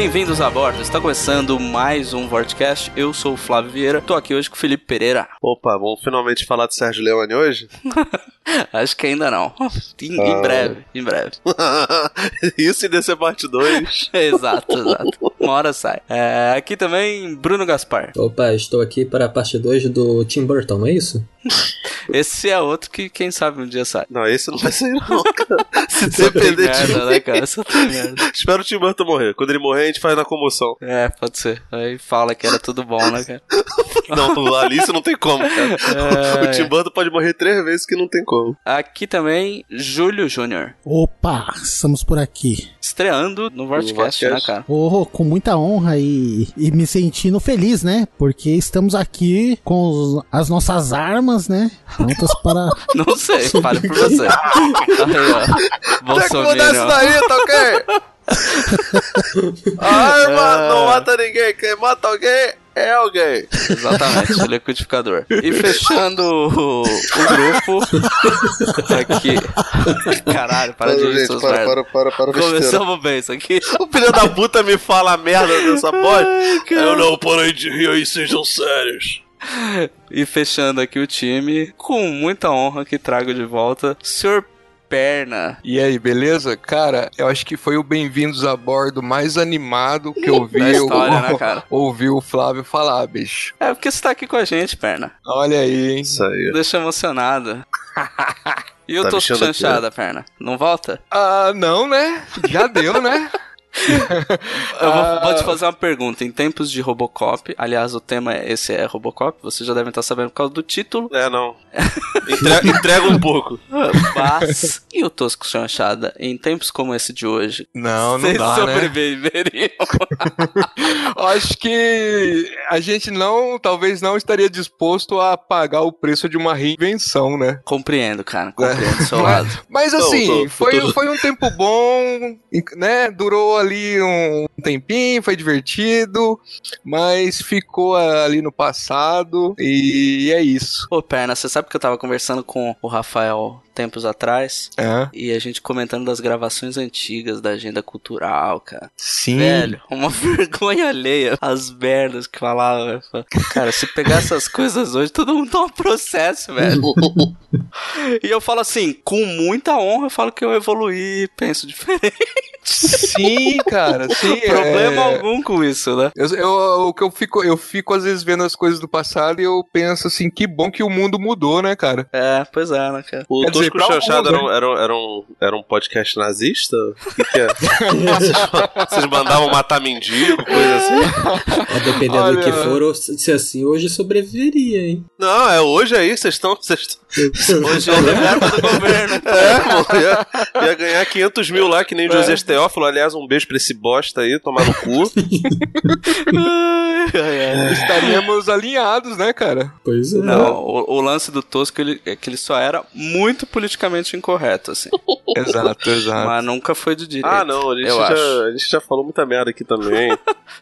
Bem-vindos a bordo, está começando mais um Vortcast. Eu sou o Flávio Vieira, tô aqui hoje com o Felipe Pereira. Opa, vamos finalmente falar do Sérgio Leone hoje? Acho que ainda não. Em, em Ah. breve, em breve. Isso e descer parte 2. exato, exato. Uma hora sai. É, aqui também, Bruno Gaspar. Opa, estou aqui para a parte 2 do Tim Burton, não é isso? Esse é outro que quem sabe um dia sai. Não, esse não vai sair não, cara. Se depender de merda, mim. né, cara? Só tem merda. Espero o Tim Burton morrer. Quando ele morrer, a gente faz na comoção. É, pode ser. Aí fala que era tudo bom, né, cara? Não, o Alice não tem como, cara. É, o Tim Burton pode morrer três vezes que não tem como. Aqui também, Júlio Júnior. Opa, estamos por aqui. Estreando no Vortcast, né, cara? Oh, com muita honra e, e me sentindo feliz, né? Porque estamos aqui com os- as nossas armas, né? Prontas para. Não sei, fale por você. Aí, ó. Bolsonaro. daí, tá ok? A arma Ah. não mata ninguém. Quem mata alguém é alguém. Exatamente, o liquidificador. E fechando o, o grupo. Aqui. Caralho, para de rir, gente, para, merda. para, para, para, besteira. Começamos bem isso aqui. O filho da puta me fala a merda dessa voz. Eu não parei de rir aí, sejam sérios. E fechando aqui o time, com muita honra que trago de volta, Sr. Perna. E aí, beleza? Cara, eu acho que foi o Bem-vindos a Bordo mais animado que eu vi. História, eu, né, cara? Ouvi o Flávio falar, bicho. É porque você tá aqui com a gente, Perna. Olha aí, hein? Isso aí. Deixa emocionado. E eu Tá tô chanchada, Perna. Não volta? Ah, não, né? Já deu, né? Eu vou, Ah. vou te fazer uma pergunta. Em tempos de Robocop, aliás, o tema é, esse é Robocop, vocês já devem estar sabendo por causa do título. É, não. Entrega, entrega um pouco. Mas, e o Tosco Chanchada, em tempos como esse de hoje, Não, não vocês dá, né? sobreviveriam? Eu Acho que a gente não, talvez não estaria disposto a pagar o preço de uma reinvenção, né? compreendo, cara, compreendo do seu lado. Mas Tô, assim, tô, foi, tô. foi um tempo bom, né? Durou ali um tempinho, foi divertido, mas ficou ali no passado e é isso. Ô, Perna, você sabe que eu tava conversando com o Rafael tempos atrás? É. E a gente comentando das gravações antigas da agenda cultural, cara. Sim. Velho, uma vergonha alheia. As merdas que falava. Cara, se pegar essas coisas hoje, todo mundo toma processo, velho. E eu falo assim, com muita honra, eu falo que eu evoluí, penso diferente. Sim, cara, sim. Problema é... algum com isso, né? Eu, eu, o que eu fico, eu fico às vezes vendo as coisas do passado e eu penso assim, que bom que o mundo mudou, né, cara? É, pois é, né, cara? O Quer dizer, Tosco pra Chanchado era, um- era, um- era, um, era um podcast nazista? O que, que é? vocês, vocês mandavam matar mendigo, coisa assim? É, dependendo Olha. do que for, ou se se assim, hoje sobreviveria, hein? Não, é hoje aí, vocês estão. Vocês estão- Hoje é o verbo do governo. é, pô, ia, ia ganhar 500 mil lá, que nem o José Teófilo. Aliás, um beijo pra esse bosta aí, tomar no cu. Estaríamos alinhados, né, cara? Pois é. Não, o, o lance do Tosco ele, é que ele só era muito politicamente incorreto, assim. Exato, exato. Mas nunca foi de direito. Ah, não, a gente, eu já, acho. a gente já falou muita merda aqui também.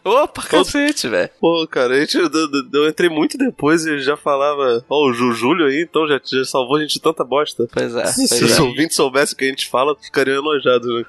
Opa, cacete, velho. Pô, cara, a gente, eu, eu- eu entrei muito depois e já falava. Ó, o Ju- Júlio aí, então já, já salvou a gente de tanta bosta. Pois é. Se Pois os é. ouvintes soubessem o que a gente fala, ficariam enojados, né?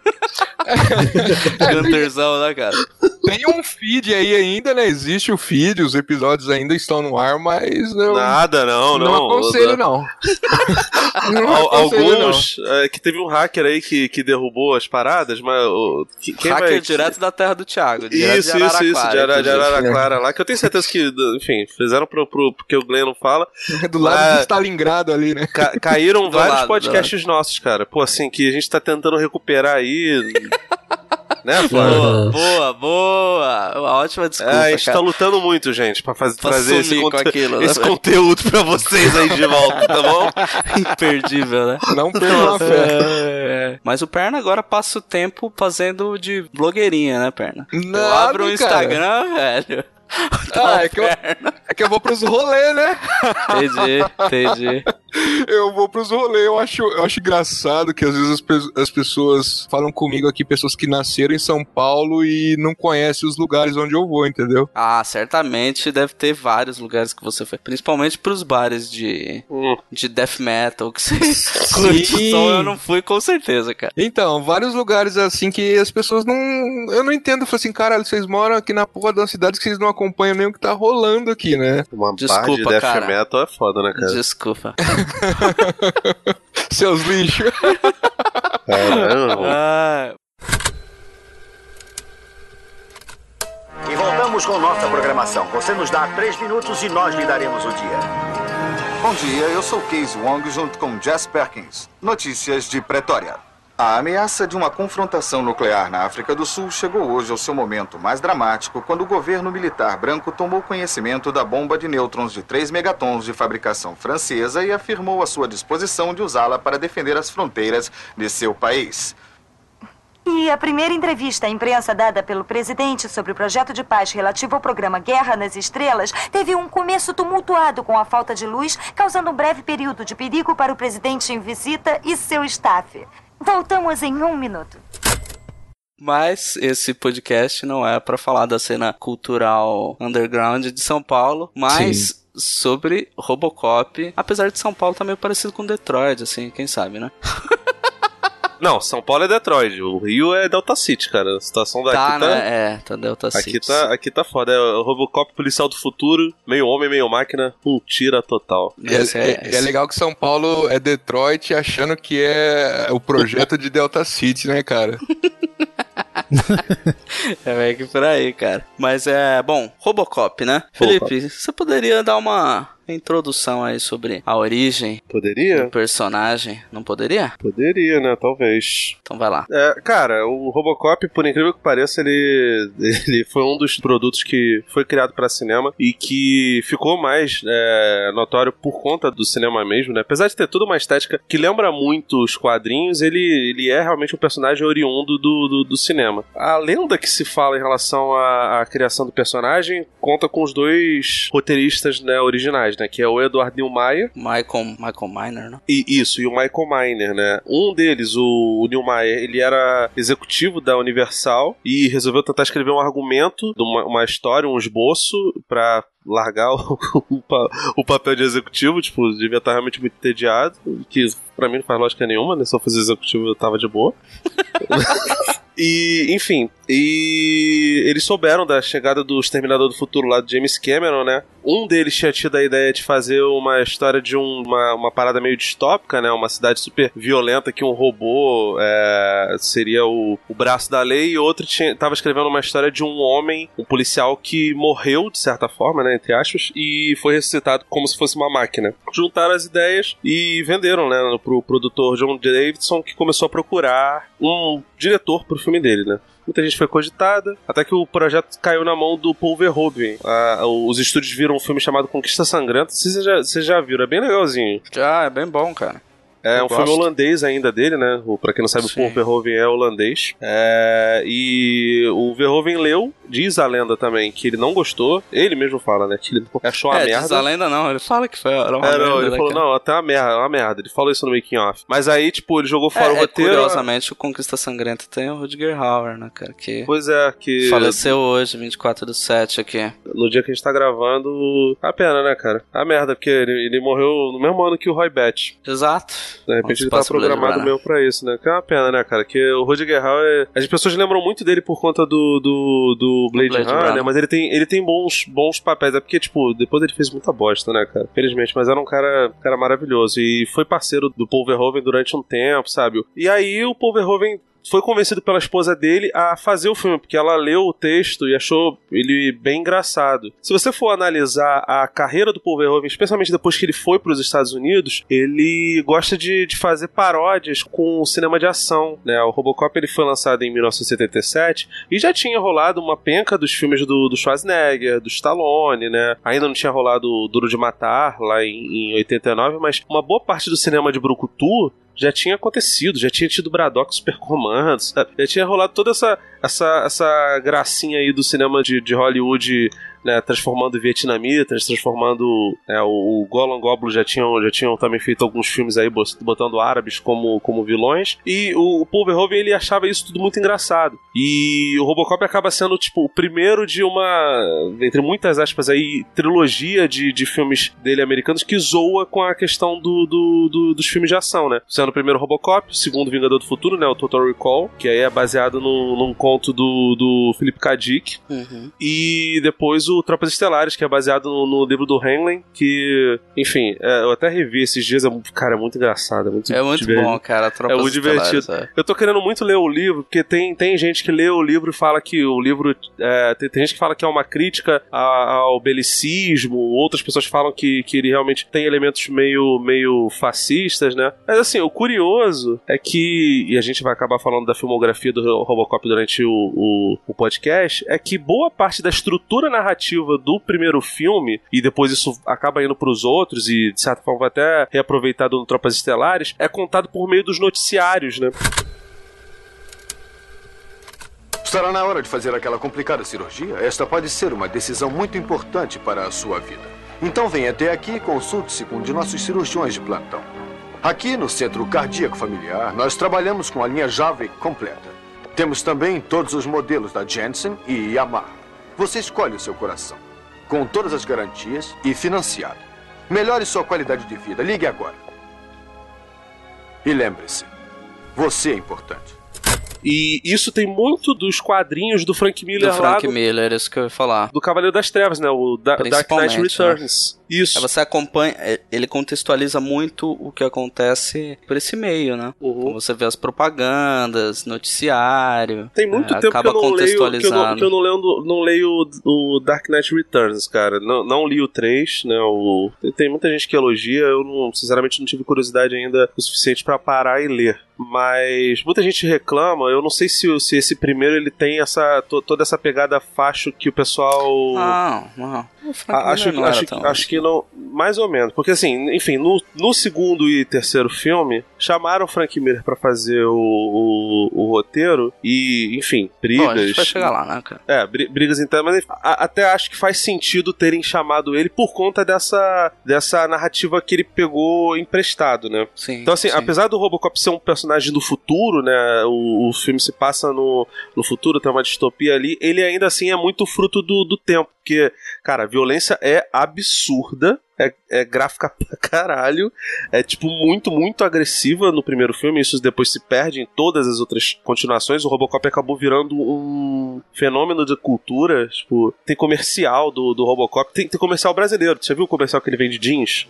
Gunterzão, né, cara? Tem um feed aí ainda, né? Existe o feed, os episódios ainda estão no ar, mas eu Nada, não, não, não. aconselho, não. não aconselho, não. Alguns, é, que teve um hacker aí que, que derrubou as paradas, mas o, que- quem Hacker vai... direto da terra do Thiago. direto Isso, de isso, isso, de, Ara, de. Araraquara lá, que eu tenho certeza que, enfim, fizeram pro, pro, porque o Glenn não fala. Do lado Ah. do Stalingrado ali, né? Ca- caíram Do vários lado, podcasts nossos, cara. Pô, assim, que a gente tá tentando recuperar aí. Né, Flávio? Boa, boa, boa. Uma ótima desculpa, É, a gente cara. tá lutando muito, gente, pra faz- Pra trazer esse, conte- aquilo, né, esse velho? conteúdo pra vocês aí de volta, tá bom? Imperdível, né? Não percam a fé. É, Mas o Perna agora passa o tempo fazendo de blogueirinha, né, Perna? eu Nada, abro o cara. Instagram, velho. Ah, é que, eu, é que eu vou pros rolês, né? Entendi, entendi. Eu vou pros rolês. Eu acho, eu acho engraçado que às vezes as, pe- as pessoas falam comigo aqui, pessoas que nasceram em São Paulo e não conhecem os lugares onde eu vou, entendeu? Ah, certamente deve ter vários lugares que você foi. Principalmente pros bares de, Hum. de death metal que você curte o som, eu não fui com certeza, cara. Então, vários lugares assim que as pessoas não. Eu não entendo. Eu falo assim, caralho, vocês moram aqui na porra de uma cidade que vocês não acompanham nem o que tá rolando aqui, né? Uma Desculpa, de death cara. metal é foda, né, cara? Desculpa. Seus lixos. Caramba. Ah, E voltamos com nossa programação. Você nos dá três minutos e nós lhe daremos o dia. Bom dia, eu sou Case Wong junto com Jess Perkins. Notícias de Pretória. A ameaça de uma confrontação nuclear na África do Sul chegou hoje ao seu momento mais dramático quando o governo militar branco tomou conhecimento da bomba de nêutrons de 3 megatons de fabricação francesa e afirmou a sua disposição de usá-la para defender as fronteiras de seu país. E a primeira entrevista à imprensa dada pelo presidente sobre o projeto de paz relativo ao programa Guerra nas Estrelas teve um começo tumultuado com a falta de luz, causando um breve período de perigo para o presidente em visita e seu staff. Voltamos em um minuto. Mas esse podcast não é pra falar da cena cultural underground de São Paulo, mas sobre Robocop. Apesar de São Paulo tá meio parecido com Detroit, assim, quem sabe, né? Não, São Paulo é Detroit. O Rio é Delta City, cara. A situação daqui Tá, tá. né? É, tá Delta Aqui City. tá, aqui tá foda. É o Robocop policial do futuro, meio homem, meio máquina, um tira total. E é, é- é- é legal que São Paulo é Detroit achando que é o projeto de Delta City, né, cara? É meio que por aí, cara. Mas é, bom, Robocop, né? Felipe, você poderia dar uma introdução aí sobre a origem Poderia? do personagem? Não poderia? Poderia, né? Talvez. Então vai lá. É, cara, o Robocop, por incrível que pareça, ele, ele foi um dos produtos que foi criado para cinema e que ficou mais é, notório por conta do cinema mesmo, né? Apesar de ter toda uma estética que lembra muito os quadrinhos, ele, ele é realmente um personagem oriundo do, do, do cinema. A lenda que se fala em relação à, à criação do personagem conta com os dois roteiristas né, originais, né? Que é o Edward Neumeier Michael, Michael Miner, né? e isso, e o Michael Miner, né? Um deles, o, o Neil Meyer, ele era executivo da Universal e resolveu tentar escrever um argumento, uma, uma história, um esboço, pra largar o, o, pa- o papel de executivo, tipo, devia estar realmente muito entediado, que pra mim não faz lógica nenhuma, né? Se eu fosse executivo eu tava de boa. E, enfim, e eles souberam da chegada do Exterminador do Futuro lá do James Cameron, né? Um deles tinha tido a ideia de fazer uma história de um- uma, uma parada meio distópica, né? Uma cidade super violenta que um robô é, seria o, o braço da lei, e outro tinha, tava escrevendo uma história de um homem, um policial que morreu, de certa forma, né? Entre aspas, e foi ressuscitado como se fosse uma máquina. Juntaram as ideias e venderam, né? Pro produtor John Davidson, que começou a procurar um diretor pro filme dele, né? Muita gente foi cogitada, até que o projeto caiu na mão do Paul Verhoeven. Ah, os estúdios viram um filme chamado Conquista Sangrenta. Vocês já, vocês já viram, é bem legalzinho. Já, é bem bom, cara. É um filme gosto. holandês ainda dele, né? O, pra quem não sabe, Sim. o Verhoeven é holandês. É, e o Verhoeven leu, diz a lenda também, que ele não gostou. Ele mesmo fala, né? Que ele achou uma é, merda. diz a lenda não, ele fala que foi era uma É, não, merda, ele né, falou, cara? não, até uma merda, uma merda. Ele falou isso no making off. Mas aí, tipo, ele jogou fora é, o roteiro. É, curiosamente, o Conquista Sangrenta tem o Rutger Hauer, né, cara? Que Pois é, que faleceu hoje, 24 do 7 aqui. no dia que a gente tá gravando. A pena, né, cara? A merda, porque ele, ele morreu no mesmo ano que o Roy Batch. Exato. De repente ele tá programado mesmo pra isso, né? Que é uma pena, né, cara? Que o Rudiger Hauer. As pessoas lembram muito dele por conta do, do, do Blade, Blade Runner, Runner. mas ele tem, ele tem bons, bons papéis. É porque, tipo, depois ele fez muita bosta, né, cara? Felizmente, mas era um cara, cara maravilhoso. E foi parceiro do Paul Verhoeven durante um tempo, sabe? E aí o Paul Verhoeven foi convencido pela esposa dele a fazer o filme, porque ela leu o texto e achou ele bem engraçado. Se você for analisar a carreira do Paul Verhoeven, especialmente depois que ele foi para os Estados Unidos, ele gosta de, de fazer paródias com o cinema de ação. Né? O Robocop ele foi lançado em 1977 e já tinha rolado uma penca dos filmes do, do Schwarzenegger, do Stallone, né? Ainda não tinha rolado o Duro de Matar lá em, em 89, mas uma boa parte do cinema de Brucutu já tinha acontecido, já tinha tido Braddock Super Commando, sabe? já tinha rolado toda essa, essa, essa gracinha aí do cinema de, de Hollywood né, transformando vietnamitas, transformando né, o, o Golan Goblin já tinham, já tinham também feito alguns filmes aí botando árabes como, como vilões e o, o Paul Verhoeven ele achava isso tudo muito engraçado e o Robocop acaba sendo tipo o primeiro de uma entre muitas aspas aí trilogia de, de filmes dele americanos que zoa com a questão do, do, do dos filmes de ação, né? Sendo o primeiro Robocop, o segundo Vingador do Futuro, né, o Total Recall, que aí é baseado no, num conto do, do Philip K. Dick Uhum. e depois o Tropas Estelares, que é baseado no, no livro do Henley, que, enfim, é, eu até revi esses dias, é, cara, é muito engraçado, é muito É muito bom, cara. Tropas É muito divertido. É. Eu tô querendo muito ler o livro, porque tem, tem gente que lê o livro e fala que o livro. é, tem, tem gente que fala que é uma crítica ao belicismo, outras pessoas falam que, que ele realmente tem elementos meio, meio fascistas, né? Mas assim, o curioso é que. E a gente vai acabar falando da filmografia do Robocop durante o, o, o podcast, é que boa parte da estrutura narrativa do primeiro filme, e depois isso acaba indo pros outros, e de certa forma vai até reaproveitado no Tropas Estelares, é contado por meio dos noticiários, né? Estará na hora de fazer aquela complicada cirurgia? Esta pode ser uma decisão muito importante para a sua vida. Então venha até aqui e consulte-se com um de nossos cirurgiões de plantão. Aqui no Centro Cardíaco Familiar, nós trabalhamos com a linha Jave completa. Temos também todos os modelos da Jensen e Yamaha. Você escolhe o seu coração, com todas as garantias e financiado. Melhore sua qualidade de vida. Ligue agora. E lembre-se, você é importante. E isso tem muito dos quadrinhos do Frank Miller Do Frank do, Miller, isso que eu ia falar. do Cavaleiro das Trevas, né? O Da- Dark Knight né? Returns. Isso. Aí você acompanha, é, ele contextualiza muito o que acontece por esse meio, né? Uhum. Você vê as propagandas, noticiário. Tem muito é, tempo que eu acaba não leio, que eu não, contextualizando. que eu não leio, não leio o, Dark Knight Returns, cara. Não, não li o 3, né? O, tem- muita gente que elogia, eu não, sinceramente não tive curiosidade ainda o suficiente pra parar e ler. Mas muita gente reclama, eu não sei se, se esse primeiro ele tem essa to- toda essa pegada facho que o pessoal. O Frank A- acho, era acho, tão- acho que não. Mais ou menos. Porque assim, enfim, no, no segundo e terceiro filme, chamaram o Frank Miller pra fazer o, o, o roteiro e, enfim, brigas. Bom, a gente vai chegar lá, né, cara? É, bri- brigas internas, mas a- até acho que faz sentido terem chamado ele por conta dessa, dessa narrativa que ele pegou emprestado, né? Sim. Então, assim, sim. apesar do Robocop ser um personagem do futuro, né? O, o filme se passa no, no futuro, tem uma distopia ali, ele ainda assim é muito fruto do, do tempo. Porque, cara, a violência é absurda. É, é gráfica pra caralho. É, tipo, muito, muito agressiva no primeiro filme. Isso depois se perde em todas as outras continuações. O Robocop acabou virando um fenômeno de cultura. Tipo, tem comercial do, do Robocop. Tem, tem comercial brasileiro. Você viu o comercial que ele vende jeans?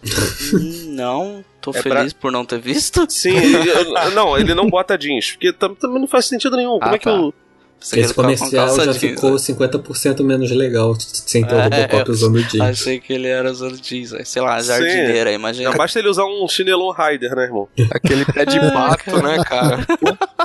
Hum, Não, tô É feliz por não ter visto. Sim, ele- não, ele não bota jeans, porque tam- também não faz sentido nenhum. Como Ah, é que tá. o. Que Esse comercial já jeans, ficou né? 50% menos legal sem ter o É, Robocop eu usando jeans. Achei que ele era usando jeans, sei lá, Sim. jardineira, imagina. Já basta ele usar um chinelão Rider, né, irmão? Aquele pé de pato, né, cara?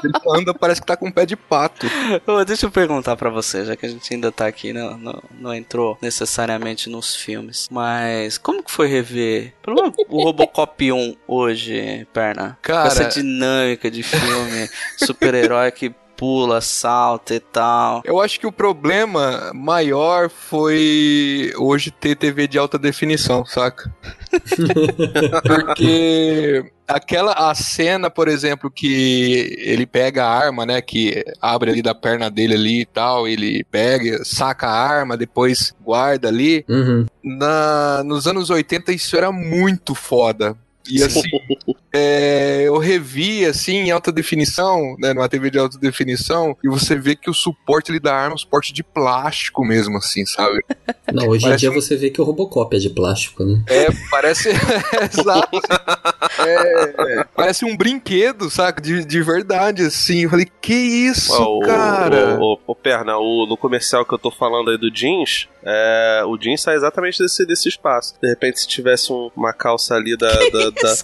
Ele anda, parece que tá com pé de pato. Ô, deixa eu perguntar pra você, já que a gente ainda tá aqui, não, não, não entrou necessariamente nos filmes. Mas como que foi rever pelo menos o Robocop 1 hoje, Perna? Cara- Com essa dinâmica de filme, super-herói que pula, salta e tal. Eu acho que o problema maior foi hoje ter TV de alta definição, saca? Porque aquela a cena, por exemplo, que ele pega a arma, né, que abre ali da perna dele ali e tal, ele pega, saca a arma, depois guarda ali. Uhum. Na, nos anos 80 isso era muito foda. E assim, é, eu revi assim em alta definição, né, numa TV de alta definição, e você vê que o suporte ali da arma é um suporte de plástico mesmo, assim, sabe? Não, hoje Parece em dia você vê que o Robocop é de plástico, né? É, parece. Exato. É, parece um brinquedo, saca? De, de verdade, assim. Eu falei, que isso, o, cara? O, o, o Perna, o, no comercial que eu tô falando aí do jeans, é, o jeans sai exatamente desse, desse espaço. De repente, se tivesse um- uma calça ali da. da, da-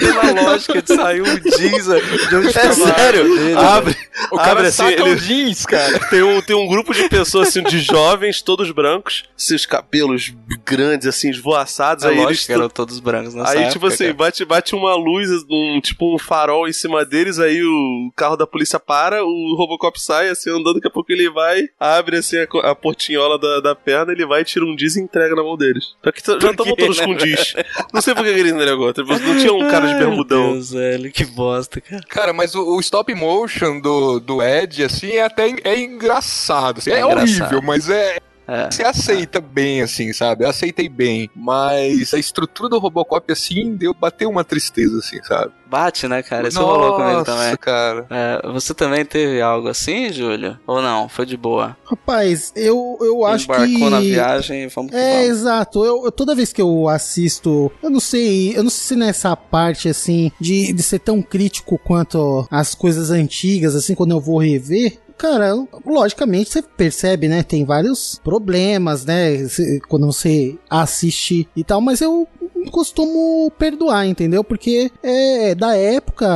Pela lógica de sair um jeans de onde É sério, dele, abre, O cara abre assim, saca ele- jeans, cara. tem um, tem um grupo de pessoas assim, de jovens, todos brancos, seus cabelos grandes, assim, esvoaçados. É aí lógico eles que eram todos brancos nessa Aí, época, tipo assim, cara. bate, bate uma luz, um, tipo um farol em cima deles, aí o carro da polícia para, o Robocop sai, assim, andando, daqui a pouco ele vai, abre, assim, a, a portinhola da, da perna, ele vai, tira um diz e entrega na mão deles. Só que já estamos quê, todos com diz. Não sei por que ele tipo, não tinha um cara de Ai, meu bermudão. Deus, velho, que bosta, cara. Cara, mas o, o stop motion do, do Ed, assim, é até é engraçado. assim, É é engraçado. horrível, mas é. É. Você aceita bem, assim, sabe? Eu aceitei bem. Mas a estrutura do Robocop, assim, deu, bateu uma tristeza, assim, sabe? Bate, né, cara? Isso rolou comigo Nossa, também. cara. É, você também teve algo assim, Júlio? Ou não? Foi de boa? Rapaz, eu, eu acho Embarcou que. na viagem e vamos É, vamos. exato. Eu, eu- toda vez que eu assisto, eu não sei, eu não sei se nessa parte assim de, de ser tão crítico quanto as coisas antigas, assim, quando eu vou rever. Cara, logicamente você percebe, né? Tem vários problemas, né? Quando você assiste e tal, mas eu costumo perdoar, entendeu? Porque é da época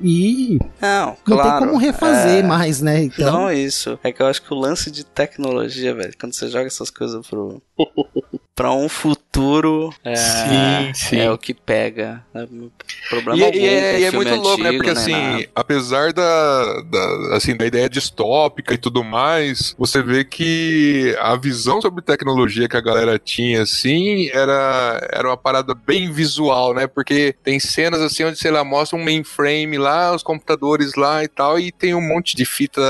e Não, não claro. tem como refazer é... mais, né? Então, Não isso. É que eu acho que o lance de tecnologia, velho, quando você joga essas coisas pro. pra um futuro. É, Sim, sim. é o que pega. né? Problema E, algum e é, e é filme muito louco, né? Porque assim, nada. apesar da, da, assim, da ideia distópica e tudo mais, você vê que a visão sobre tecnologia que a galera tinha, assim, era, era uma parada bem visual, né? Porque tem cenas assim onde, sei lá, mostra um mainframe lá, os computadores lá e tal, e tem um monte de fita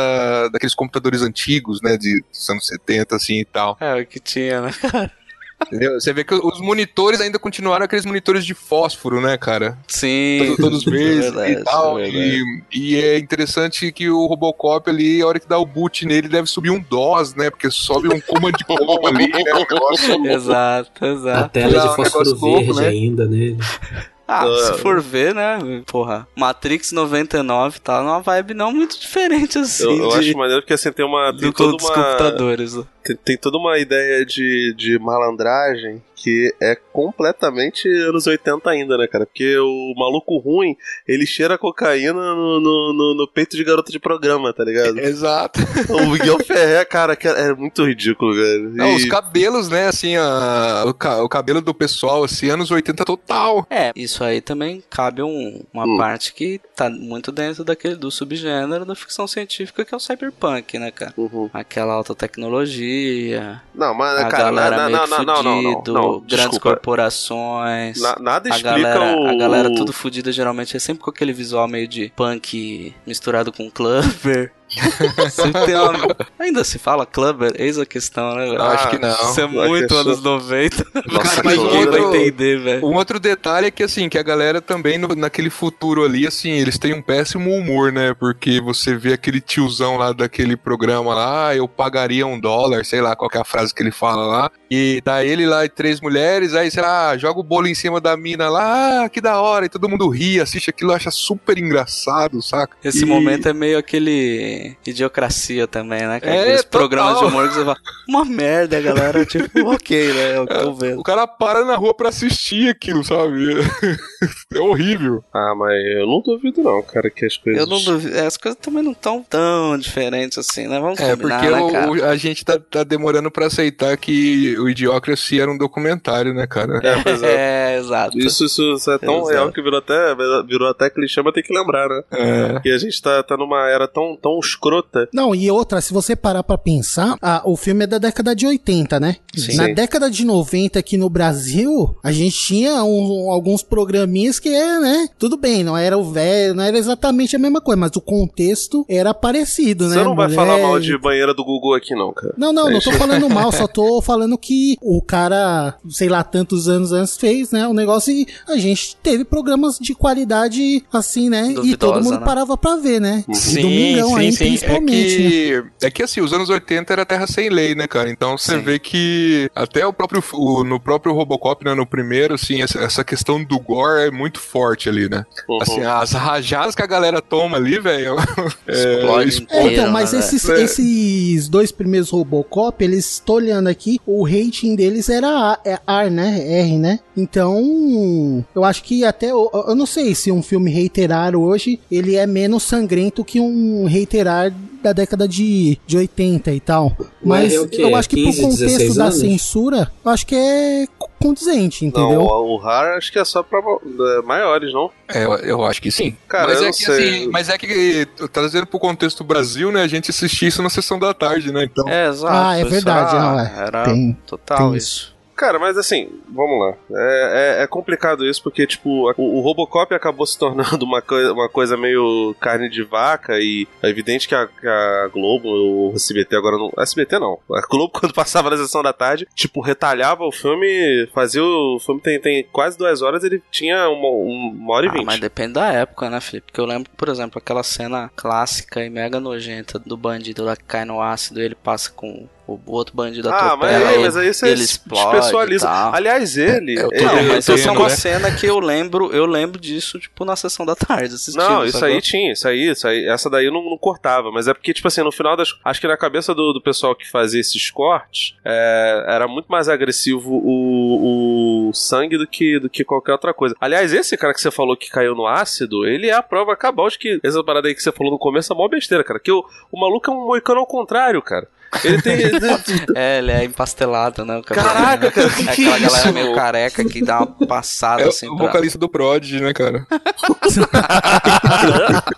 daqueles computadores antigos, né? De anos 70, assim e tal. É, o que tinha, né? Entendeu? Você vê que os monitores ainda continuaram aqueles monitores de fósforo, né, cara? Sim. Todos, todos verdes É verdade, e tal. é e, e é interessante que o Robocop ali, a hora que dá o boot nele, deve subir um DOS, né? Porque sobe um command com ali, né? Um negócio. Exato, A exato. tela de um fósforo louco, verde né? ainda nele. Ah, Ah. se for ver, né? Porra, Matrix 99 tá numa vibe não muito diferente assim. Eu, eu de, acho maneiro porque assim tem uma. Tem do toda uma. computadores. Tem, tem toda uma ideia de, de malandragem que é completamente anos 80 ainda, né, cara? Porque o maluco ruim, ele cheira cocaína no, no, no- no peito de garota de programa, tá ligado? Exato. o Miguel Ferrer, cara, que é muito ridículo, cara. Não, E- os cabelos, né? Assim, a- o, ca- o cabelo do pessoal, assim, anos 80 total. É, isso aí também cabe um- uma Hum. parte que tá muito dentro daquele do subgênero da ficção científica que é o cyberpunk, né, cara? Uhum. Aquela alta tecnologia, Não, mas, a cara, galera não, meio não, que não, não, fudido, grandes desculpa. corporações. Na- nada a explica galera, o... a galera tudo fudida geralmente é sempre com aquele visual meio de punk misturado com clubber. Uma- Ainda se fala clubber? Eis a questão, né? Eu acho que não. Isso é muito questão- anos 90. Nossa, mas Ninguém outro- vai entender, velho. Um outro detalhe é que, assim, que a galera também, no- naquele futuro ali, assim, eles têm um péssimo humor, né? Porque você vê aquele tiozão lá daquele programa lá, "Ah, eu pagaria um dólar, sei lá qual é a frase que ele fala lá, e tá ele lá e três mulheres, aí, sei lá, joga o bolo em cima da mina lá, ah, que da hora, e todo mundo ri, assiste aquilo, acha super engraçado, saca? Esse E- momento é meio aquele idiocracia também, né? cara? É, Aqueles total. programas de humor que você fala, uma merda, galera, tipo, ok, né? É o que eu tô vendo. O cara para na rua pra assistir aquilo, sabe? é horrível. Ah, mas eu não duvido não, cara, que as coisas... Eu não duvido. é, As coisas também não estão tão diferentes assim, né? Vamos É, combinar, porque né, o- cara? o- a gente tá, tá demorando pra aceitar que o Idiocracy era um documentário, né, cara? É, pois é. É, exato. Isso, isso, isso é tão Exato. real que virou até, virou até clichê, mas tem que lembrar, né? É. E a gente tá, tá numa era tão, tão escrota. Não, e outra, se você parar pra pensar, ah, o filme é da década de 80, né? Sim. Na Sim. década de 90 aqui no Brasil, a gente tinha um- alguns programinhas que é, né? Tudo bem, não era o velho, não era exatamente a mesma coisa, mas o contexto era parecido, né? Você não vai Mulher falar mal e- de banheira do Google aqui, não, cara. Não, não, É não tô falando mal, só tô falando que o cara, sei lá, tantos anos antes fez, né, o negócio e a gente teve programas de qualidade assim, né, e Duvidosa, todo mundo né? parava pra ver, né? Uhum. E domingão aí, principalmente, né? É que, é que assim, os anos 80 era terra sem lei, né, cara? Então você Sim. vê que até o próprio o- no próprio Robocop, né, no primeiro, assim, essa, essa questão do gore é muito forte ali, né? Uhum. Assim, as rajadas que a galera toma ali, velho. é, Explode É, então, inteiro, mas né, esses, velho? esses dois primeiros Robocop, eles, tô olhando aqui, o rating deles era A, é R, né? R, né? Então, eu acho que até, o- eu não sei se um filme reiterar hoje, ele é menos sangrento que um da década de, de 80 e tal. Mas é eu acho que 15, pro contexto 16 da anos? censura, eu acho que é condizente, Não, entendeu? o, o RAR acho que é só pra é, maiores, não? É, eu, eu acho que sim. Cara, mas eu é não que sei. assim, mas é que trazendo pro contexto Brasil, né, a gente assistia isso na sessão da tarde, né? Então, É, exato. Ah, é isso verdade, era, não, é. Era Tem- total tem isso. Cara, mas assim, vamos lá. É, é- é complicado isso porque, tipo, o, o Robocop acabou se tornando uma, coi- uma coisa meio carne de vaca e é evidente que a, a Globo, o SBT agora não. SBT não. A Globo, quando passava na sessão da tarde, tipo, retalhava o filme, fazia o. O filme tem, tem quase duas horas, ele tinha uma, uma hora e Ah, vinte. mas depende da época, né, Felipe? Porque eu lembro, por exemplo, aquela cena clássica e mega nojenta do bandido lá que cai no ácido e ele passa com o outro bandido Ah, mas, atropela aí, ele, mas aí você ele explode despessoaliza. e tal. Aliás, ele. Eu tô ele- Não, eu mas isso é uma cena que eu lembro, eu lembro disso, tipo, na sessão da tarde assistindo. Não, isso aí tinha, isso aí, isso aí, essa daí eu não, não cortava, mas é porque, tipo assim, no final das. Acho que na cabeça do, do pessoal que fazia esses cortes, é, era muito mais agressivo o, o sangue do que, do que qualquer outra coisa. Aliás, esse cara que você falou que caiu no ácido, ele é a prova cabal de que essa parada aí que você falou no começo é mó besteira, cara. Que o, o maluco é um moicano ao contrário, cara. Ele tem. É, ele é empastelado, né? o cabelo, Caraca, né? cara, que é que aquela galera isso, meio meu? careca que dá uma passada é assim o pra... vocalista do Prodigy, né, cara?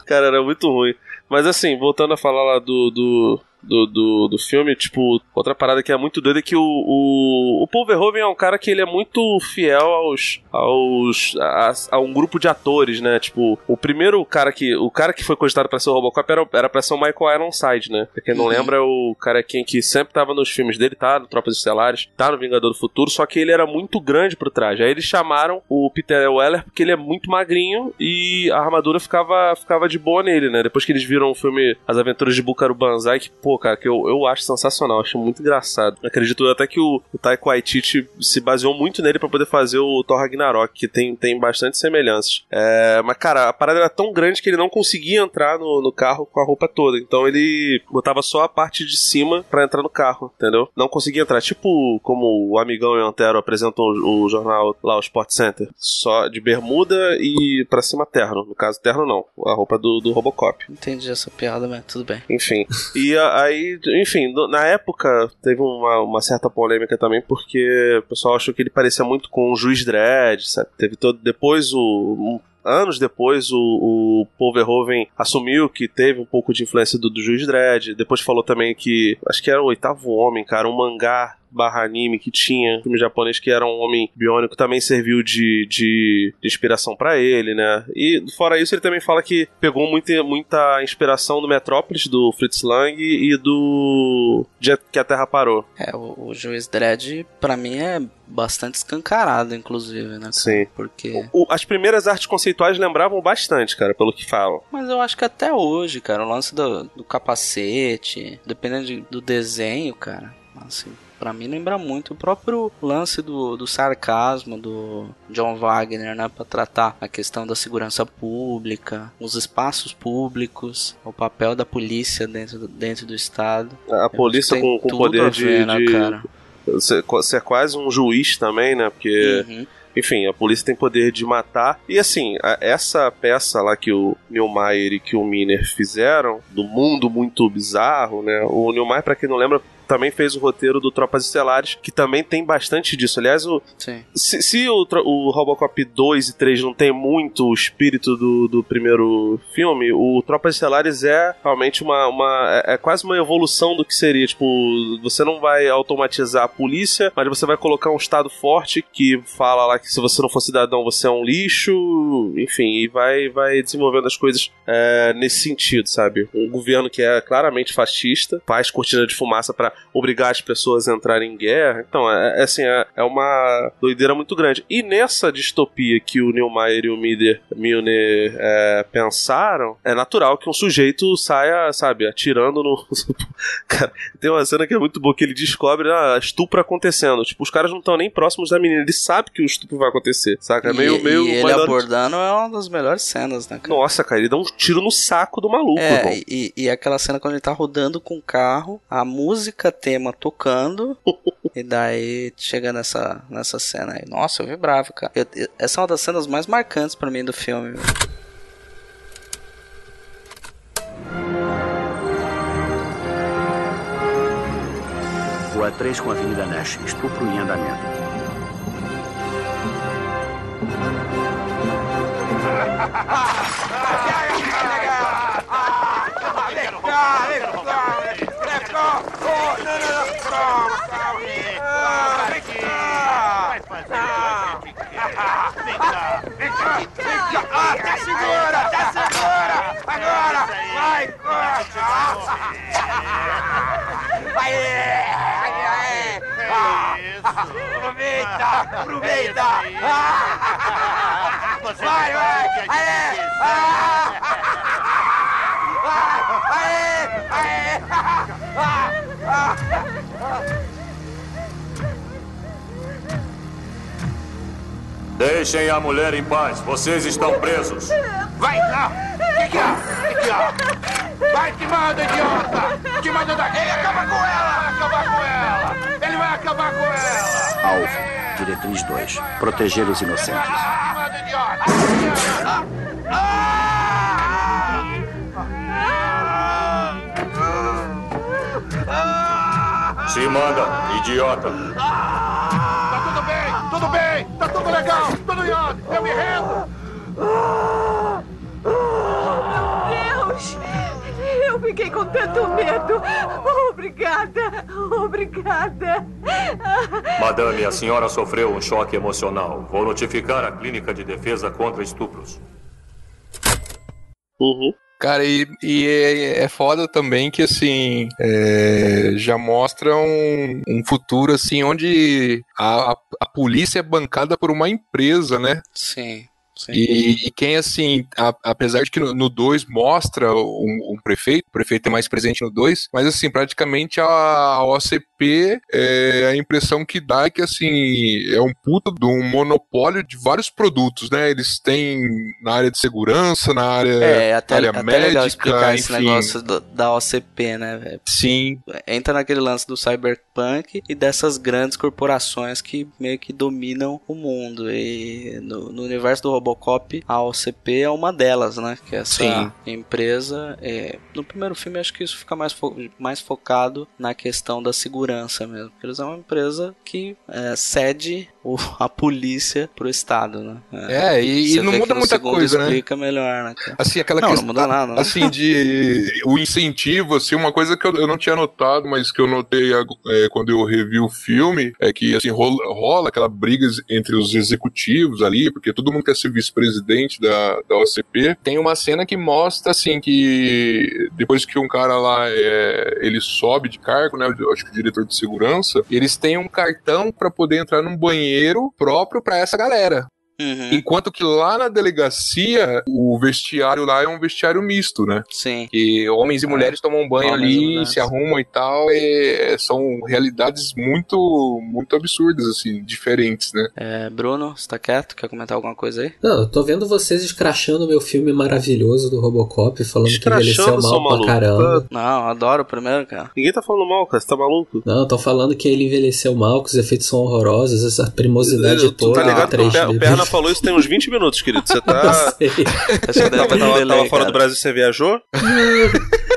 cara, era muito ruim. Mas assim, voltando a falar lá do, do, do, do, do filme, tipo, outra parada que é muito doida é que o, o, o Paul Verhoeven é um cara que ele é muito fiel aos, aos a, a um grupo de atores, né? Tipo, o primeiro cara que o cara que foi cogitado pra ser o Robocop era, era pra ser o Michael Ironside, né? Pra quem não Uhum. lembra, é o cara quem que sempre tava nos filmes dele, tá? No Tropas Estelares, tá no Vingador do Futuro, só que ele era muito grande pro traje. Aí eles chamaram o Peter Weller porque ele é muito magrinho e a armadura ficava, ficava de boa nele, né? Depois que eles viram o filme As Aventuras de Bucaro Banzai, que, pô, cara, que eu, eu acho sensacional, acho muito engraçado. Acredito até que o, o Taika Waititi se baseou muito nele pra poder fazer o Thor Ragnarok, que tem, tem bastante semelhanças. É, mas, cara, a parada era tão grande que ele não conseguia entrar no, no carro com a roupa toda. Então ele botava só a parte de cima pra entrar no carro, entendeu? Não conseguia entrar. Tipo como o Amigão e o Antero apresentam o, o jornal lá, o Sport Center. Só de bermuda e pra cima terno. No caso, terno não. A roupa do, do Robocop. Entendi essa piada, mas tudo bem. Enfim. E a- aí, enfim, na época teve uma, uma certa polêmica também, porque o pessoal achou que ele parecia muito com o Juiz Dredd, sabe? Teve todo. Depois o. um- Anos depois, o, o Paul Verhoeven assumiu que teve um pouco de influência do, do Juiz Dredd. Depois falou também que. Acho que era o oitavo homem, cara, um mangá barra anime que tinha, filme japonês que era um homem biônico, também serviu de, de, de inspiração pra ele, né? E fora isso, ele também fala que pegou muita, muita inspiração do Metrópolis, do Fritz Lang e do Dia que a Terra Parou. É, o, o Juiz Dredd, pra mim, é bastante escancarado, inclusive, né? cara? Sim. Porque... O- as primeiras artes conceituais lembravam bastante, cara, pelo que falam. Mas eu acho que até hoje, cara, o lance do, do capacete, dependendo de- do desenho, cara, assim, pra mim lembra muito o próprio lance do, do sarcasmo do John Wagner, né, pra tratar a questão da segurança pública, os espaços públicos, o papel da polícia dentro do, dentro do Estado. A polícia tem com, com poder de, ver, né, de ser, ser quase um juiz também, né? Porque Uhum. Enfim, a polícia tem poder de matar. E assim, a- essa peça lá que o Neil Mayer e que o Miner fizeram, do mundo muito bizarro, né? O Neil Mayer, pra quem não lembra, também fez o roteiro do Tropas Estelares, que também tem bastante disso. Aliás, o, se, se o, o Robocop 2 e 3 não tem muito o espírito do, do primeiro filme, o Tropas Estelares é realmente uma. uma é, é quase uma evolução do que seria. Tipo, você não vai automatizar a polícia, mas você vai colocar um Estado forte que fala lá que se você não for cidadão, você é um lixo, enfim, e vai, vai desenvolvendo as coisas é, nesse sentido, sabe? Um governo que é claramente fascista, faz cortina de fumaça para obrigar as pessoas a entrarem em guerra. Então, é, é assim, é, é uma doideira muito grande. E nessa distopia que o Neumeier e o Mider, Milner é, pensaram, é natural que um sujeito saia, sabe, atirando no. Cara, tem uma cena que é muito boa que ele descobre ah, estupro acontecendo. Tipo, os caras não estão nem próximos da menina, ele sabe que o estupro vai acontecer, saca? É meio, e, meio e ele abordando é uma das melhores cenas, né, cara? Nossa, cara, ele dá um tiro no saco do maluco, irmão. É, e, e aquela cena quando ele tá rodando com o carro, a música tema tocando, e daí chega nessa, nessa cena aí. Nossa, eu vibrava, cara. Eu- eu- essa é uma das cenas mais marcantes pra mim do filme. Rua 3 com a Avenida Nash. Estupro em andamento. não, não, não. Prova, Calvi. Prova aqui. Vai fazer. Não. Vem cá, vem cá. Vem cá. Ah, tá segura, tá segura. Agora, vai, corta. Vai, vai, Aproveita, aproveita. Vai, vai. Vai, vai. Deixem a mulher em paz. Vocês estão presos. Vai lá! Que que é? Que que é? Vai que manda, idiota! Que manda daqui! Ele acaba com ela! Vai acabar com ela! Ele vai acabar com ela! Alvo. Diretriz 2. Proteger os inocentes. Manda, idiota! Se manda, idiota. Tá tudo bem! Tudo bem! Tá tudo legal! Tudo em ordem! Eu me rendo! Deus! Eu fiquei com tanto medo. Obrigada, obrigada. Madame, a senhora sofreu um choque emocional. Vou notificar a Clínica de Defesa contra Estupros. Uhum. Cara, e, e é, é foda também que, assim, é, já mostra um, um futuro, assim, onde a, a, a polícia é bancada por uma empresa, né? Sim. E, e quem, assim, a- apesar de que no 2 mostra um, um prefeito, o prefeito é mais presente no 2, mas, assim, praticamente a, a OCP, é, a impressão que dá é que, assim, é um puta de um monopólio de vários produtos, né? Eles têm na área de segurança, na área, É, até, área até médica, legal explicar esse enfim. negócio do- da OCP, né, velho? Sim. Entra naquele lance do cyberpunk e dessas grandes corporações que meio que dominam o mundo. E no, no universo do Robocop, a OCP é uma delas, né? Que é essa Sim. empresa. é, no primeiro filme, acho que isso fica mais, fo- mais focado na questão da segurança mesmo. Porque eles é uma empresa que é, cede a polícia pro Estado, né? É, e- e Você não muda muita coisa, né? explica melhor, né? cara? Assim, aquela não, questão, não muda nada, né? assim, de o incentivo, assim, uma coisa que eu, eu não tinha notado, mas que eu notei é, quando eu revi o filme, é que, assim, rola, rola aquela briga entre os executivos ali, porque todo mundo quer ser vice-presidente da, da OCP. Tem uma cena que mostra, assim, que depois que um cara lá, é, ele sobe de cargo, né, acho que o diretor de segurança, eles têm um cartão para poder entrar num banheiro próprio para essa galera. Uhum. Enquanto que lá na delegacia, o vestiário lá é um vestiário misto, né? Sim. E homens e mulheres tomam banho Homens ali, se arrumam e tal. e são realidades muito, muito absurdas, assim, diferentes, né? É, Bruno, você tá quieto? Quer comentar alguma coisa aí? Não, eu tô vendo vocês escrachando o meu filme maravilhoso do Robocop, falando que envelheceu mal pra maluco. caramba. Não, eu adoro o primeiro, cara. Ninguém tá falando mal, cara. Você tá maluco? Não, estão falando que ele envelheceu mal, que os efeitos são horrorosos, essa cremosidade Tu toda. tá ligado que o 3D. Pe- o Perna falou isso tem uns 20 minutos, querido. Você tá. Deve tava, tava- fora do Brasil, você viajou?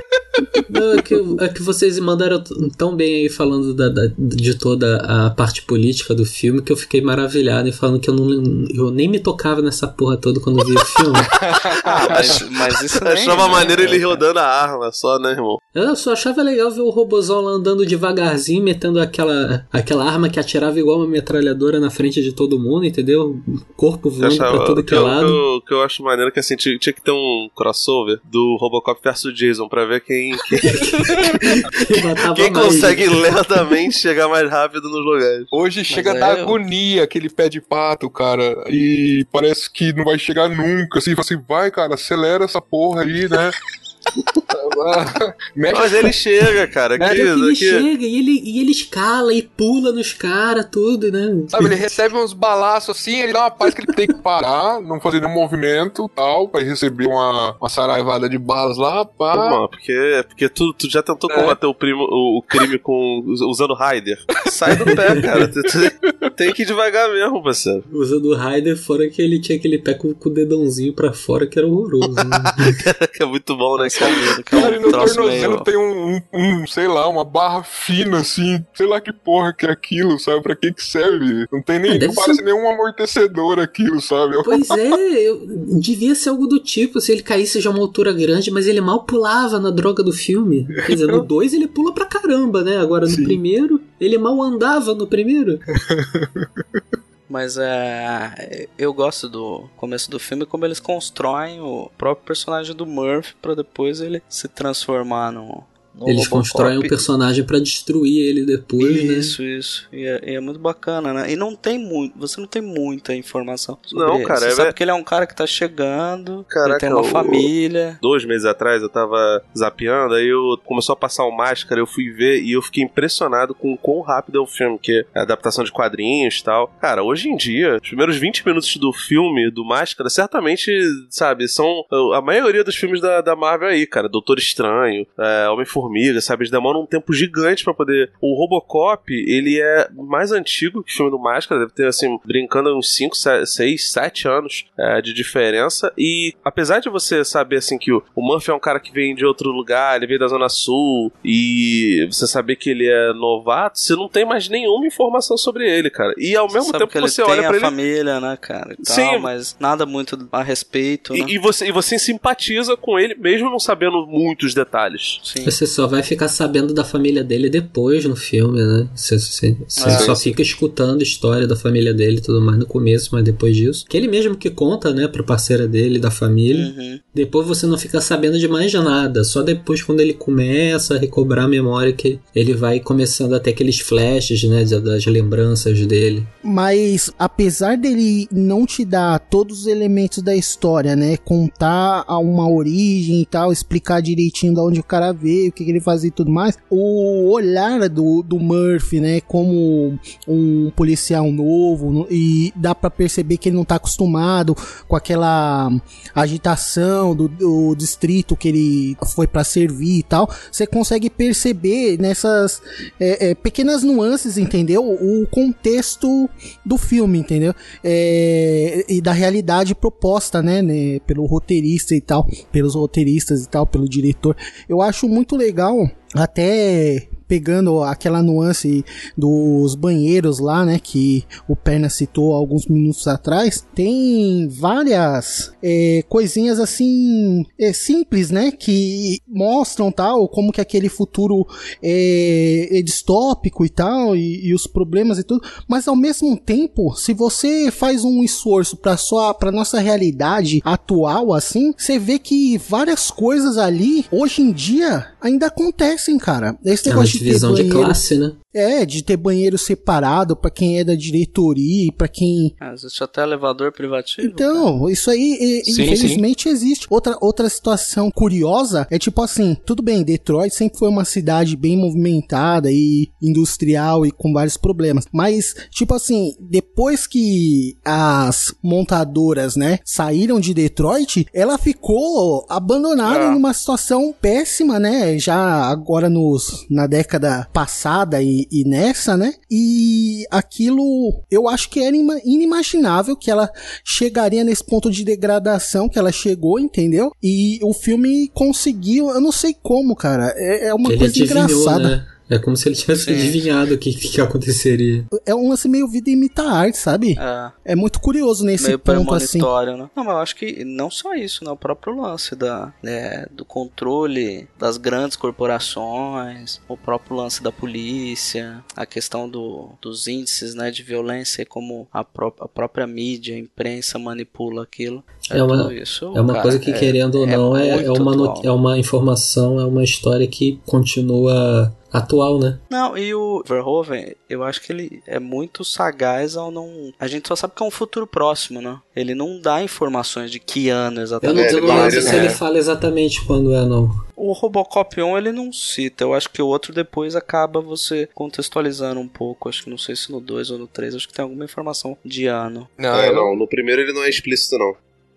Não, é que, é que vocês mandaram tão bem aí falando da, da- de toda a parte política do filme que eu fiquei maravilhado e falando que eu, não, eu nem me tocava nessa porra toda quando vi o filme. Ah, mas, mas isso nem, Achava né, maneiro ele rodando a arma só, né, irmão? Eu só achava legal ver o robozão lá andando devagarzinho, metendo aquela, aquela arma que atirava igual uma metralhadora na frente de todo mundo, entendeu? Corpo Eu voando pra todo o que é eu- lado. O que, eu acho maneiro é que assim, tinha, tinha que ter um crossover do Robocop versus Jason pra ver quem, quem, quem mais. consegue lentamente chegar mais rápido nos lugares. Hoje chega a é agonia aquele pé de pato, cara. E parece que não vai chegar nunca. Assim, assim, vai, cara, acelera essa porra aí, né? Mexe Mas ele chega, cara. Aqui, que ele aqui. chega e ele, e ele escala e pula nos caras, tudo, né? Sabe, ele recebe uns balaços assim, ele dá uma paz que ele tem que parar, não fazer nenhum movimento tal, pra receber uma, uma saraivada de balas lá, pá. Mano, porque, porque tu, tu já tentou combater o, primo, o, o crime com, usando Raider. Sai do pé, cara. Tu- tu- tem que ir devagar mesmo, parceiro. Usando o Raider, fora que ele tinha aquele pé com, com o dedãozinho pra fora, que era horroroso. Né? que é muito bom, né, cara? Que é um Cara, e no troço tornozelo meio- tem um, um, um, sei lá, uma barra fina assim, sei lá que porra que é aquilo, sabe? Pra que que serve? Não tem nem, Ah, não parece ser- nenhum amortecedor aquilo, sabe? Pois é, eu, devia ser algo do tipo, se ele caísse de uma altura grande, mas ele mal pulava na droga do filme. Quer dizer, no 2 ele pula pra caramba, né? Agora no primeiro, ele mal andava no primeiro. Mas é. Eu gosto do começo do filme como eles constroem o próprio personagem do Murphy pra depois ele se transformar no. No Eles Robocop. constroem um personagem pra destruir ele depois, né? Isso, isso. E é, e é muito bacana, né? E não tem muito. Você não tem muita informação sobre Não, ele. cara, Você é- sabe que ele é um cara que tá chegando. Caraca, ele tem uma o- família. Dois meses atrás eu tava zapeando, aí eu começou a passar o Máscara, eu fui ver e eu fiquei impressionado com o quão rápido é o filme, que é a adaptação de quadrinhos e tal. Cara, hoje em dia, os primeiros 20 minutos do filme, do Máscara, certamente, sabe, são a maioria dos filmes da, da Marvel aí, cara. Doutor Estranho, é, Homem-Formiga, sabe, eles demoram um tempo gigante pra poder... O Robocop, ele é mais antigo que o filme do Máscara, deve ter, assim, brincando uns 5, 6, 7 anos é, de diferença. E apesar de você saber, assim, que o, o Murphy é um cara que vem de outro lugar, ele veio da Zona Sul, e você saber que ele é novato, você não tem mais nenhuma informação sobre ele, cara. E ao mesmo tempo que ele você tem olha a pra ele. família, né, cara? Tal, Sim. mas nada muito a respeito, né? E, e você, e você simpatiza com ele, mesmo não sabendo muitos detalhes. Sim. Você só vai ficar sabendo da família dele depois no filme, né? Você, você- você É, só sim. fica escutando a história da família dele e tudo mais no começo, mas depois disso. Que ele mesmo que conta, né, pra parceira dele, da família. Uhum. Depois você não fica sabendo de mais nada. Só depois, quando ele começa a recobrar a memória, que ele vai começando a ter aqueles flashes, né, das lembranças dele. Mas apesar dele não te dar todos os elementos da história, né? Contar a uma origem e tal, explicar direitinho de onde o cara veio, o que, ele fazia e tudo mais, o olhar do, do Murphy, né? Como um policial novo, no- e dá pra perceber que ele não tá acostumado com aquela agitação do, do distrito que ele foi pra servir e tal. Você consegue perceber nessas é, é, pequenas nuances, entendeu? O contexto do filme, entendeu? É, e da realidade proposta, né, né, pelo roteirista e tal, pelos roteiristas e tal, pelo diretor. Eu acho muito legal, até pegando aquela nuance dos banheiros lá, né, que o Perna citou alguns minutos atrás, tem várias é, coisinhas assim é, simples, né, que mostram tal como que aquele futuro é, é distópico e tal e, e os problemas e tudo, mas ao mesmo tempo, se você faz um esforço para sua para nossa realidade atual assim, você vê que várias coisas ali hoje em dia ainda acontecem, cara. Esse É negócio divisão de classe, né? É, de ter banheiro separado pra quem é da diretoria e pra quem Ah, existe até elevador privativo. então, isso aí, e- Sim, infelizmente, existe. Outra, outra situação curiosa é tipo assim: tudo bem, Detroit sempre foi uma cidade bem movimentada e industrial e com vários problemas. Mas, tipo assim, depois que as montadoras, né, saíram de Detroit, ela ficou abandonada É. numa situação péssima, né? Já agora nos, na década passada e e, e nessa, né? E aquilo eu acho que era ima- inimaginável que ela chegaria nesse ponto de degradação que ela chegou, entendeu? E o filme conseguiu, eu não sei como, cara. É, é uma ele coisa adivinhou, engraçada. né? É como se ele tivesse Sim. adivinhado o que, que aconteceria. É um lance meio vida imita arte, sabe? É. É muito curioso nesse meio ponto assim. né? Não, mas eu acho que não só isso, né? O próprio lance da, né, do controle das grandes corporações, o próprio lance da polícia, a questão do, dos índices né, de violência e como a, pró a própria mídia, a imprensa manipula aquilo. É uma, tudo isso, é uma cara, coisa que, querendo ou não, é, é, uma, atual. é uma informação, é uma história que continua atual, né? Não, e o Verhoeven, eu acho que ele é muito sagaz ao não. A gente só sabe que é um futuro próximo, né? Ele não dá informações de que ano Eu não, exatamente. eu não lembro se ele fala exatamente quando é, não. O Robocop 1 ele não cita, eu acho que o outro depois acaba você contextualizando um pouco. Acho que não sei se no 2 ou no 3, acho que tem alguma informação de ano. Não, é, não, no primeiro ele não é explícito, não.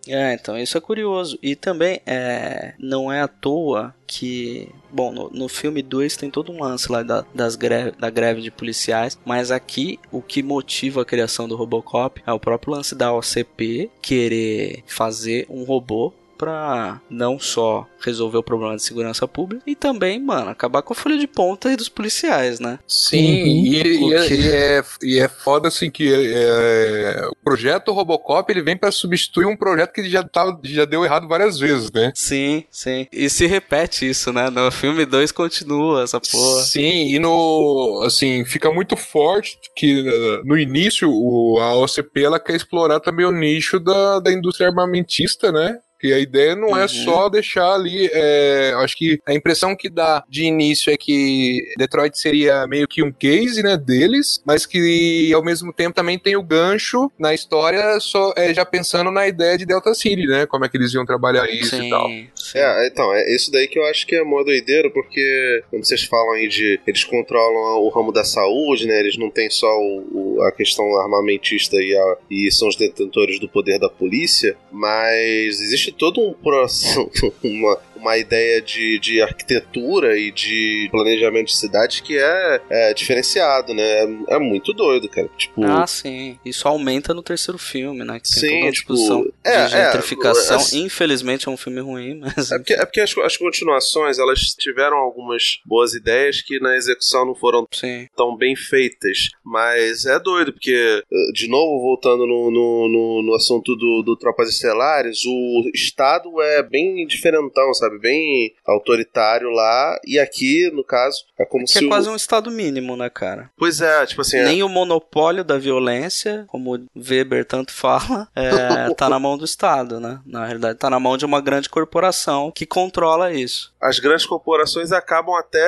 É, então isso é curioso. E também é, não é à toa que. Bom, no, no filme 2 tem todo um lance lá da, das greve, da greve de policiais, mas aqui o que motiva a criação do Robocop é o próprio lance da OCP querer fazer um robô pra não só resolver o problema de segurança pública e também, mano, acabar com a folha de ponta aí dos policiais, né? Sim, Uhum. e, e é, e é, e é foda assim que é, o projeto Robocop ele vem pra substituir um projeto que já, tá, já deu errado várias vezes, né? Sim, sim. E se repete isso, né? No filme 2 continua essa porra. Sim, e no assim, fica muito forte que eh, no início o, a OCP ela quer explorar também o nicho da, da indústria armamentista, né? Que a ideia não é Uhum. só deixar ali. é, acho que a impressão que dá de início é que Detroit seria meio que um case, né, deles, mas que ao mesmo tempo também tem o gancho na história, só é, já pensando na ideia de Delta City, né? Como é que eles iam trabalhar isso e tal. Sim, sim. É, então, é isso daí que eu acho que é mó doideira, porque quando vocês falam aí de. Eles controlam o ramo da saúde, né? Eles não têm só o- o- a questão armamentista e, a- e são os detentores do poder da polícia, mas existe todo um processo, uma, uma ideia de, de arquitetura e de planejamento de cidade que é, é diferenciado, né? É, é muito doido, cara. Tipo. Ah, sim. Isso aumenta no terceiro filme, né? Que tem Sim, toda uma tipo, discussão é, de é, gentrificação. assim- Infelizmente é um filme ruim, mas. É porque, é porque as, as continuações elas tiveram algumas boas ideias que na execução não foram Sim. tão bem feitas. Mas é doido, porque, eh, de novo, voltando no, no, no, no assunto do, do Tropas Estelares, o Estado é bem diferentão, sabe? Bem autoritário lá. E aqui, no caso, é como Que se. é o- quase um estado mínimo, né, cara? Pois é, tipo assim. é- Nem o monopólio da violência, como o Weber tanto fala, é, tá na mão do Estado, né? Na realidade, tá na mão de uma grande corporação que controla isso. as grandes corporações acabam até.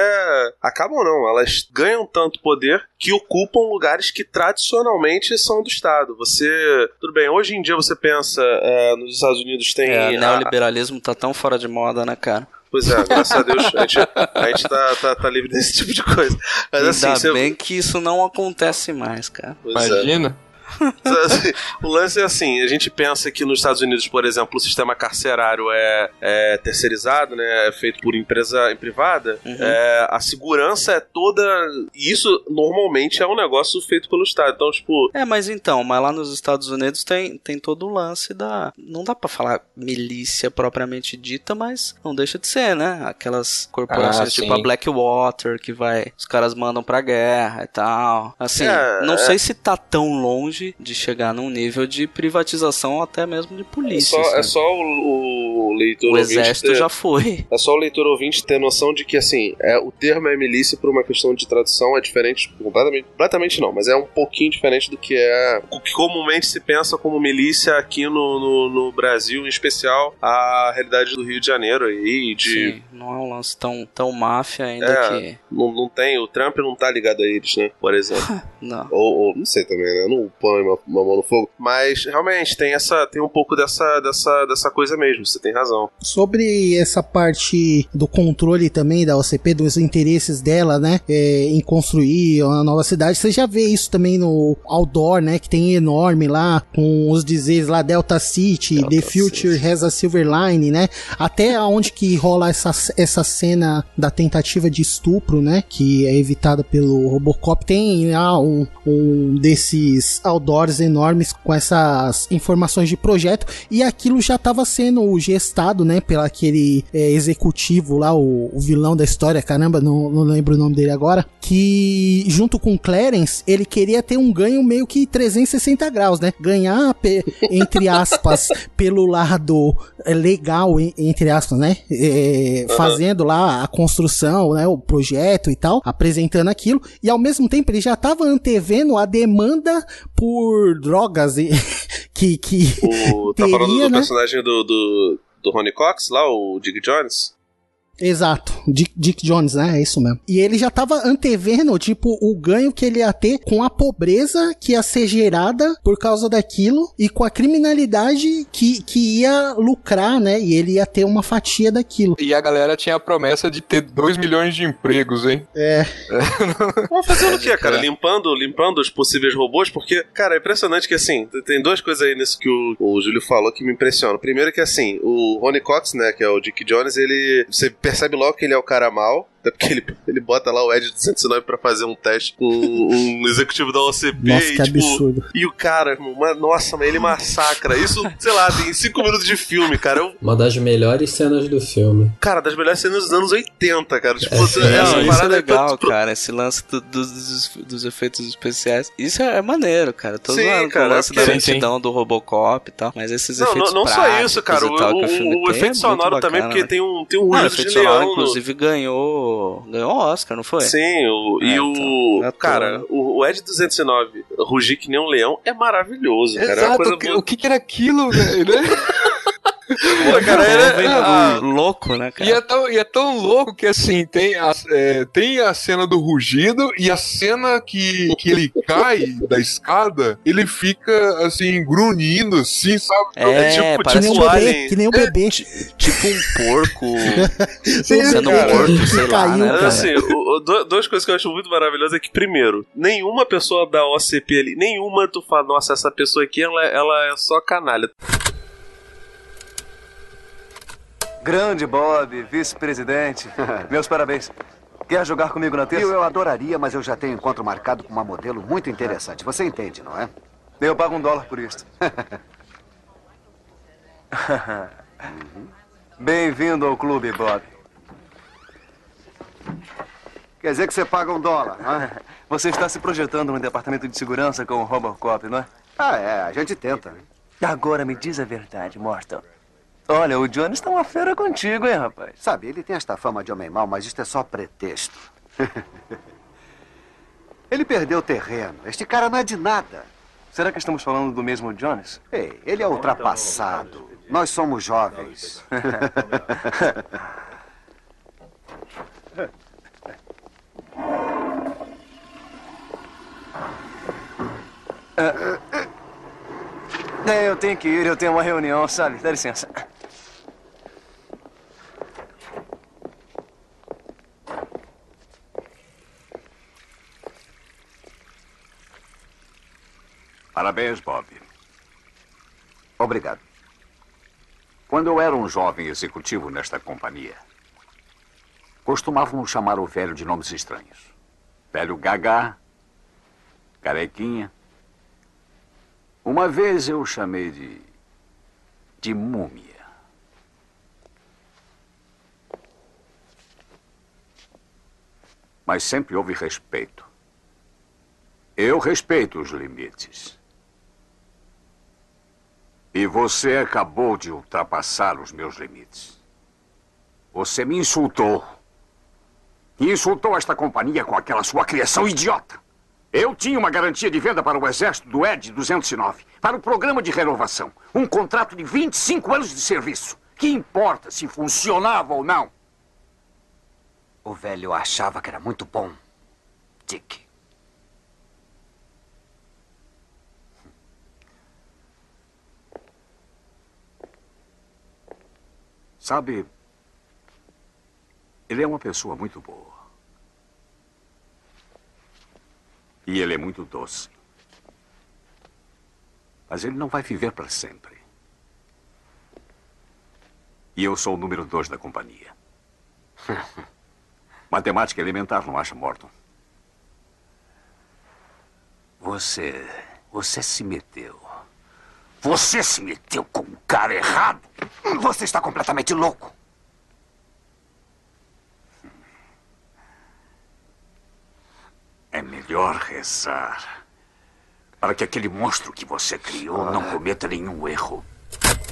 Acabam não, elas ganham tanto poder que ocupam lugares que tradicionalmente são do Estado. Você. Tudo bem, hoje em dia você pensa, é, nos Estados Unidos tem. É, o a- neoliberalismo tá tão fora de moda, né, cara? Pois é, graças a Deus a gente, a gente tá, tá, tá livre desse tipo de coisa. Mas assim, Ainda você. bem que isso não acontece mais, cara. Pois é. Imagina. Assim, o lance é assim, a gente pensa que nos Estados Unidos, por exemplo, o sistema carcerário é, é terceirizado, né, é feito por empresa privada, Uhum. é, a segurança é toda... E isso normalmente é um negócio feito pelo Estado. Então, tipo, É, mas então, mas lá nos Estados Unidos tem, tem todo o lance da. Não dá pra falar milícia propriamente dita, mas não deixa de ser, né? Aquelas corporações Ah, tipo a Blackwater, que vai. Os caras mandam pra guerra e tal. Assim, É, não é. sei se tá tão longe de chegar num nível de privatização até mesmo de é polícia. só, é sabe? só o, o leitor o ouvinte exército ter- já foi. É só o leitor ouvinte ter noção de que, assim, é, o termo é milícia por uma questão de tradução, é diferente, completamente, completamente não, mas é um pouquinho diferente do que é o que comumente se pensa como milícia aqui no, no, no Brasil, em especial a realidade do Rio de Janeiro aí, de... Sim, não é um lance tão, tão máfia ainda É. que. Não, não tem, o Trump não tá ligado a eles, né? Por exemplo. Não. ou, ou- não sei também, né? Não, põe uma, uma mão no fogo. Mas realmente tem essa tem um pouco dessa, dessa, dessa coisa mesmo, você tem razão. Sobre essa parte do controle também da OCP, dos interesses dela, né, é, em construir uma nova cidade, você já vê isso também no outdoor, né, que tem enorme lá, com os dizeres lá Delta City, Delta The Future City. has a Silver Line, né, até onde que rola essa, essa cena da tentativa de estupro, né, que é evitada pelo Robocop, tem lá um, um desses outdoors enormes com essas informações de projeto, e aquilo já estava sendo gestado, né, pelo aquele é, executivo lá, o, o vilão da história, caramba, não, não lembro o nome dele agora, que junto com Clarence, ele queria ter um ganho meio que 360 graus, né, ganhar, entre aspas, pelo lado legal, en- entre aspas, né, é, fazendo lá a construção, né, o projeto e tal, apresentando aquilo, e ao mesmo tempo ele já estava antevendo a demanda por drogas e que, que O, tá teria, falando do né? personagem do, do, do Ronnie Cox lá, o Dick Jones? Exato, Dick, Dick Jones, né? É isso mesmo. E ele já tava antevendo, tipo, o ganho que ele ia ter com a pobreza que ia ser gerada por causa daquilo e com a criminalidade que, que ia lucrar, né? E ele ia ter uma fatia daquilo. E a galera tinha a promessa de ter 2 milhões de empregos, hein? É. Vamos fazendo o quê, cara? Limpando, limpando os possíveis robôs? Porque, cara, é impressionante que, assim, tem duas coisas aí nisso que o, o Júlio falou que me impressionam. Primeiro que, assim, o Ronnie Cox, né, que é o Dick Jones, ele... Você percebe logo que ele é o cara mal, até porque ele, ele bota lá o Ed 209 pra fazer um teste com um executivo da OCP Nossa, e, que tipo... absurdo. E o cara, uma, nossa, mas ele massacra. Isso, sei lá, tem cinco minutos de filme, cara. Eu, Uma das melhores cenas do filme. cara, das melhores cenas dos anos 80, cara. Tipo, você, Não, essa isso é parada legal, pro- cara. Esse lance do- dos, dos, dos efeitos especiais. Isso é, é maneiro, cara. Tô Sim, zoando com cara, o lance da porque- lentidão do Robocop e tal. Mas esses Não, efeitos não, não só isso, cara. O, tal o- o o é efeito sonoro também, bacana, porque né? tem um, tem um Não, o ruído efeito de sonoro, leão. no- inclusive, ganhou, ganhou Oscar, não foi? Sim, o, e É, o. então, é cara, o, o Ed 209 rugir que nem um leão é maravilhoso, cara. É Exato, o que- boa. o que era aquilo, velho, né? Pô, cara, era- Vendo ah, louco, né, E cara? é, tão, e é tão louco que assim, tem a, é, tem a cena do rugido e a cena que, que ele cai da escada, ele fica assim, grunhindo, assim, sabe? É, tipo- Que parece nem um bebê, Alien. que nem um bebê. tipo um porco sendo cara, morto, sei lá, caiu, né? Mas assim, o- o- du- duas coisas que eu acho muito maravilhosas é que, primeiro, nenhuma pessoa da OCP ali, nenhuma tu fala, nossa, essa pessoa aqui, ela, ela é só canalha. Grande Bob, vice-presidente. Meus parabéns. Quer jogar comigo na terça? Eu, eu adoraria, mas eu já tenho encontro marcado com uma modelo muito interessante. Você entende, não é? Eu pago um dólar por isto. Bem-vindo ao clube, Bob. Quer dizer que você paga um dólar, não é? Você está se projetando no departamento de segurança com o Robocop, não é? Ah, é, a gente tenta. Agora me diz a verdade, Morton. Olha, o Johnny está uma fera contigo, hein, rapaz? Sabe, ele tem esta fama de homem mau, mas isto é só pretexto. ele perdeu terreno. Este cara não é de nada. Será que estamos falando do mesmo Jones? Ei, ele é ultrapassado. Nós somos jovens. É, eu tenho que ir, eu tenho uma reunião, sabe? Dá licença. Parabéns, Bob. Obrigado. Quando eu era um jovem executivo nesta companhia, costumavam chamar o velho de nomes estranhos. Velho Gagá, Carequinha. Uma vez eu o chamei de. de múmia. Mas sempre houve respeito. Eu respeito os limites. E você acabou de ultrapassar os meus limites. Você me insultou. E insultou esta companhia com aquela sua criação idiota. Eu tinha uma garantia de venda para o exército do ED 209, para o programa de renovação. Um contrato de 25 anos de serviço. Que importa se funcionava ou não? O velho achava que era muito bom. Dick. Sabe, ele é uma pessoa muito boa. E ele é muito doce. Mas ele não vai viver para sempre. E eu sou o número dois da companhia. Matemática elementar, não acha, Morton? Você. Você se meteu. Você se meteu com o cara errado. Você está completamente louco. É melhor rezar para que aquele monstro que você criou não cometa nenhum erro.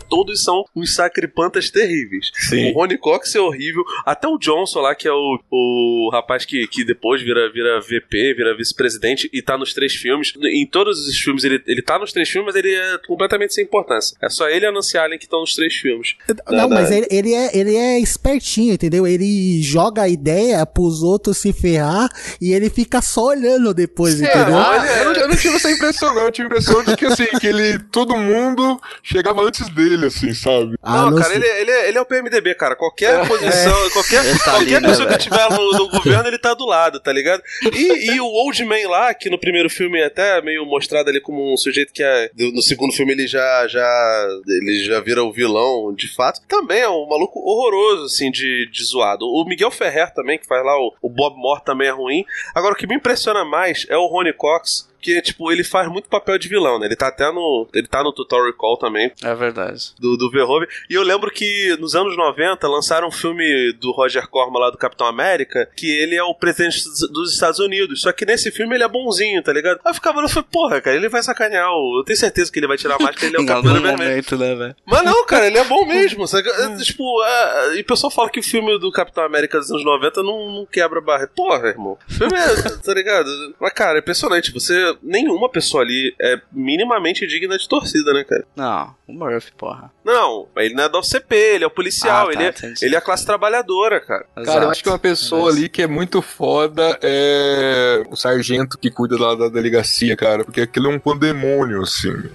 Todos são uns sacripantas terríveis. Sim. O Ronnie Cox é horrível. Até o Johnson lá, que é o, o rapaz que, que depois vira, vira VP, vira vice-presidente e tá nos três filmes. Em todos os filmes ele, ele tá nos três filmes, mas ele é completamente sem importância. É só ele e a Nancy Allen que estão nos três filmes. Não, Da- mas da- ele, ele é, ele é espertinho, entendeu? Ele joga a ideia pros outros se ferrar e ele fica só olhando depois, É, entendeu? mas eu, não, eu não tive essa impressão, não. Eu tive a impressão de que, assim, que ele, todo mundo chegava antes dele, assim, sabe? Ah, não, cara, ele, é- ele, é, ele é o PMDB, cara. Qualquer posição, qualquer, Ele tá qualquer ali, né, pessoa que tiver no, no governo, ele tá do lado, tá ligado? E, e o Old Man lá, que no primeiro filme é até meio mostrado ali como um sujeito que é. No segundo filme ele já, já. Ele já vira o vilão, de fato. Também é um maluco horroroso, assim, de, de zoado. O Miguel Ferrer também, que faz lá o, o Bob Moore, também é ruim. Agora, o que me impressiona mais é o Ronnie Cox. Que, tipo, ele faz muito papel de vilão, né? Ele tá até no. Ele tá no Tutorial Call também É verdade. do, do Verhoeven. E eu lembro que nos anos 90 lançaram um filme do Roger Corman lá do Capitão América, que ele é o presidente dos Estados Unidos. Só que nesse filme ele é bonzinho, tá ligado? Aí eu ficava olhando e falei, porra, cara, ele vai sacanear o... Eu tenho certeza que ele vai tirar a máscara, ele é o Capitão momento, né, velho? Mas não, cara, ele é bom mesmo. sabe? É, Tipo, é, e o pessoal fala que o filme do Capitão América dos anos 90 não, não quebra barra. Porra, irmão. O filme é, tá ligado? Mas, cara, é impressionante. Você. Nenhuma pessoa ali é minimamente digna de torcida, né, cara? Não, o Murphy, porra. Não, ele não é da OCP, ele é o policial, Ah, tá, ele, é, ele é a classe trabalhadora, cara. Cara, eu acho que uma pessoa ali que é muito foda é o sargento que cuida lá da delegacia, cara, porque aquilo é um pandemônio, assim.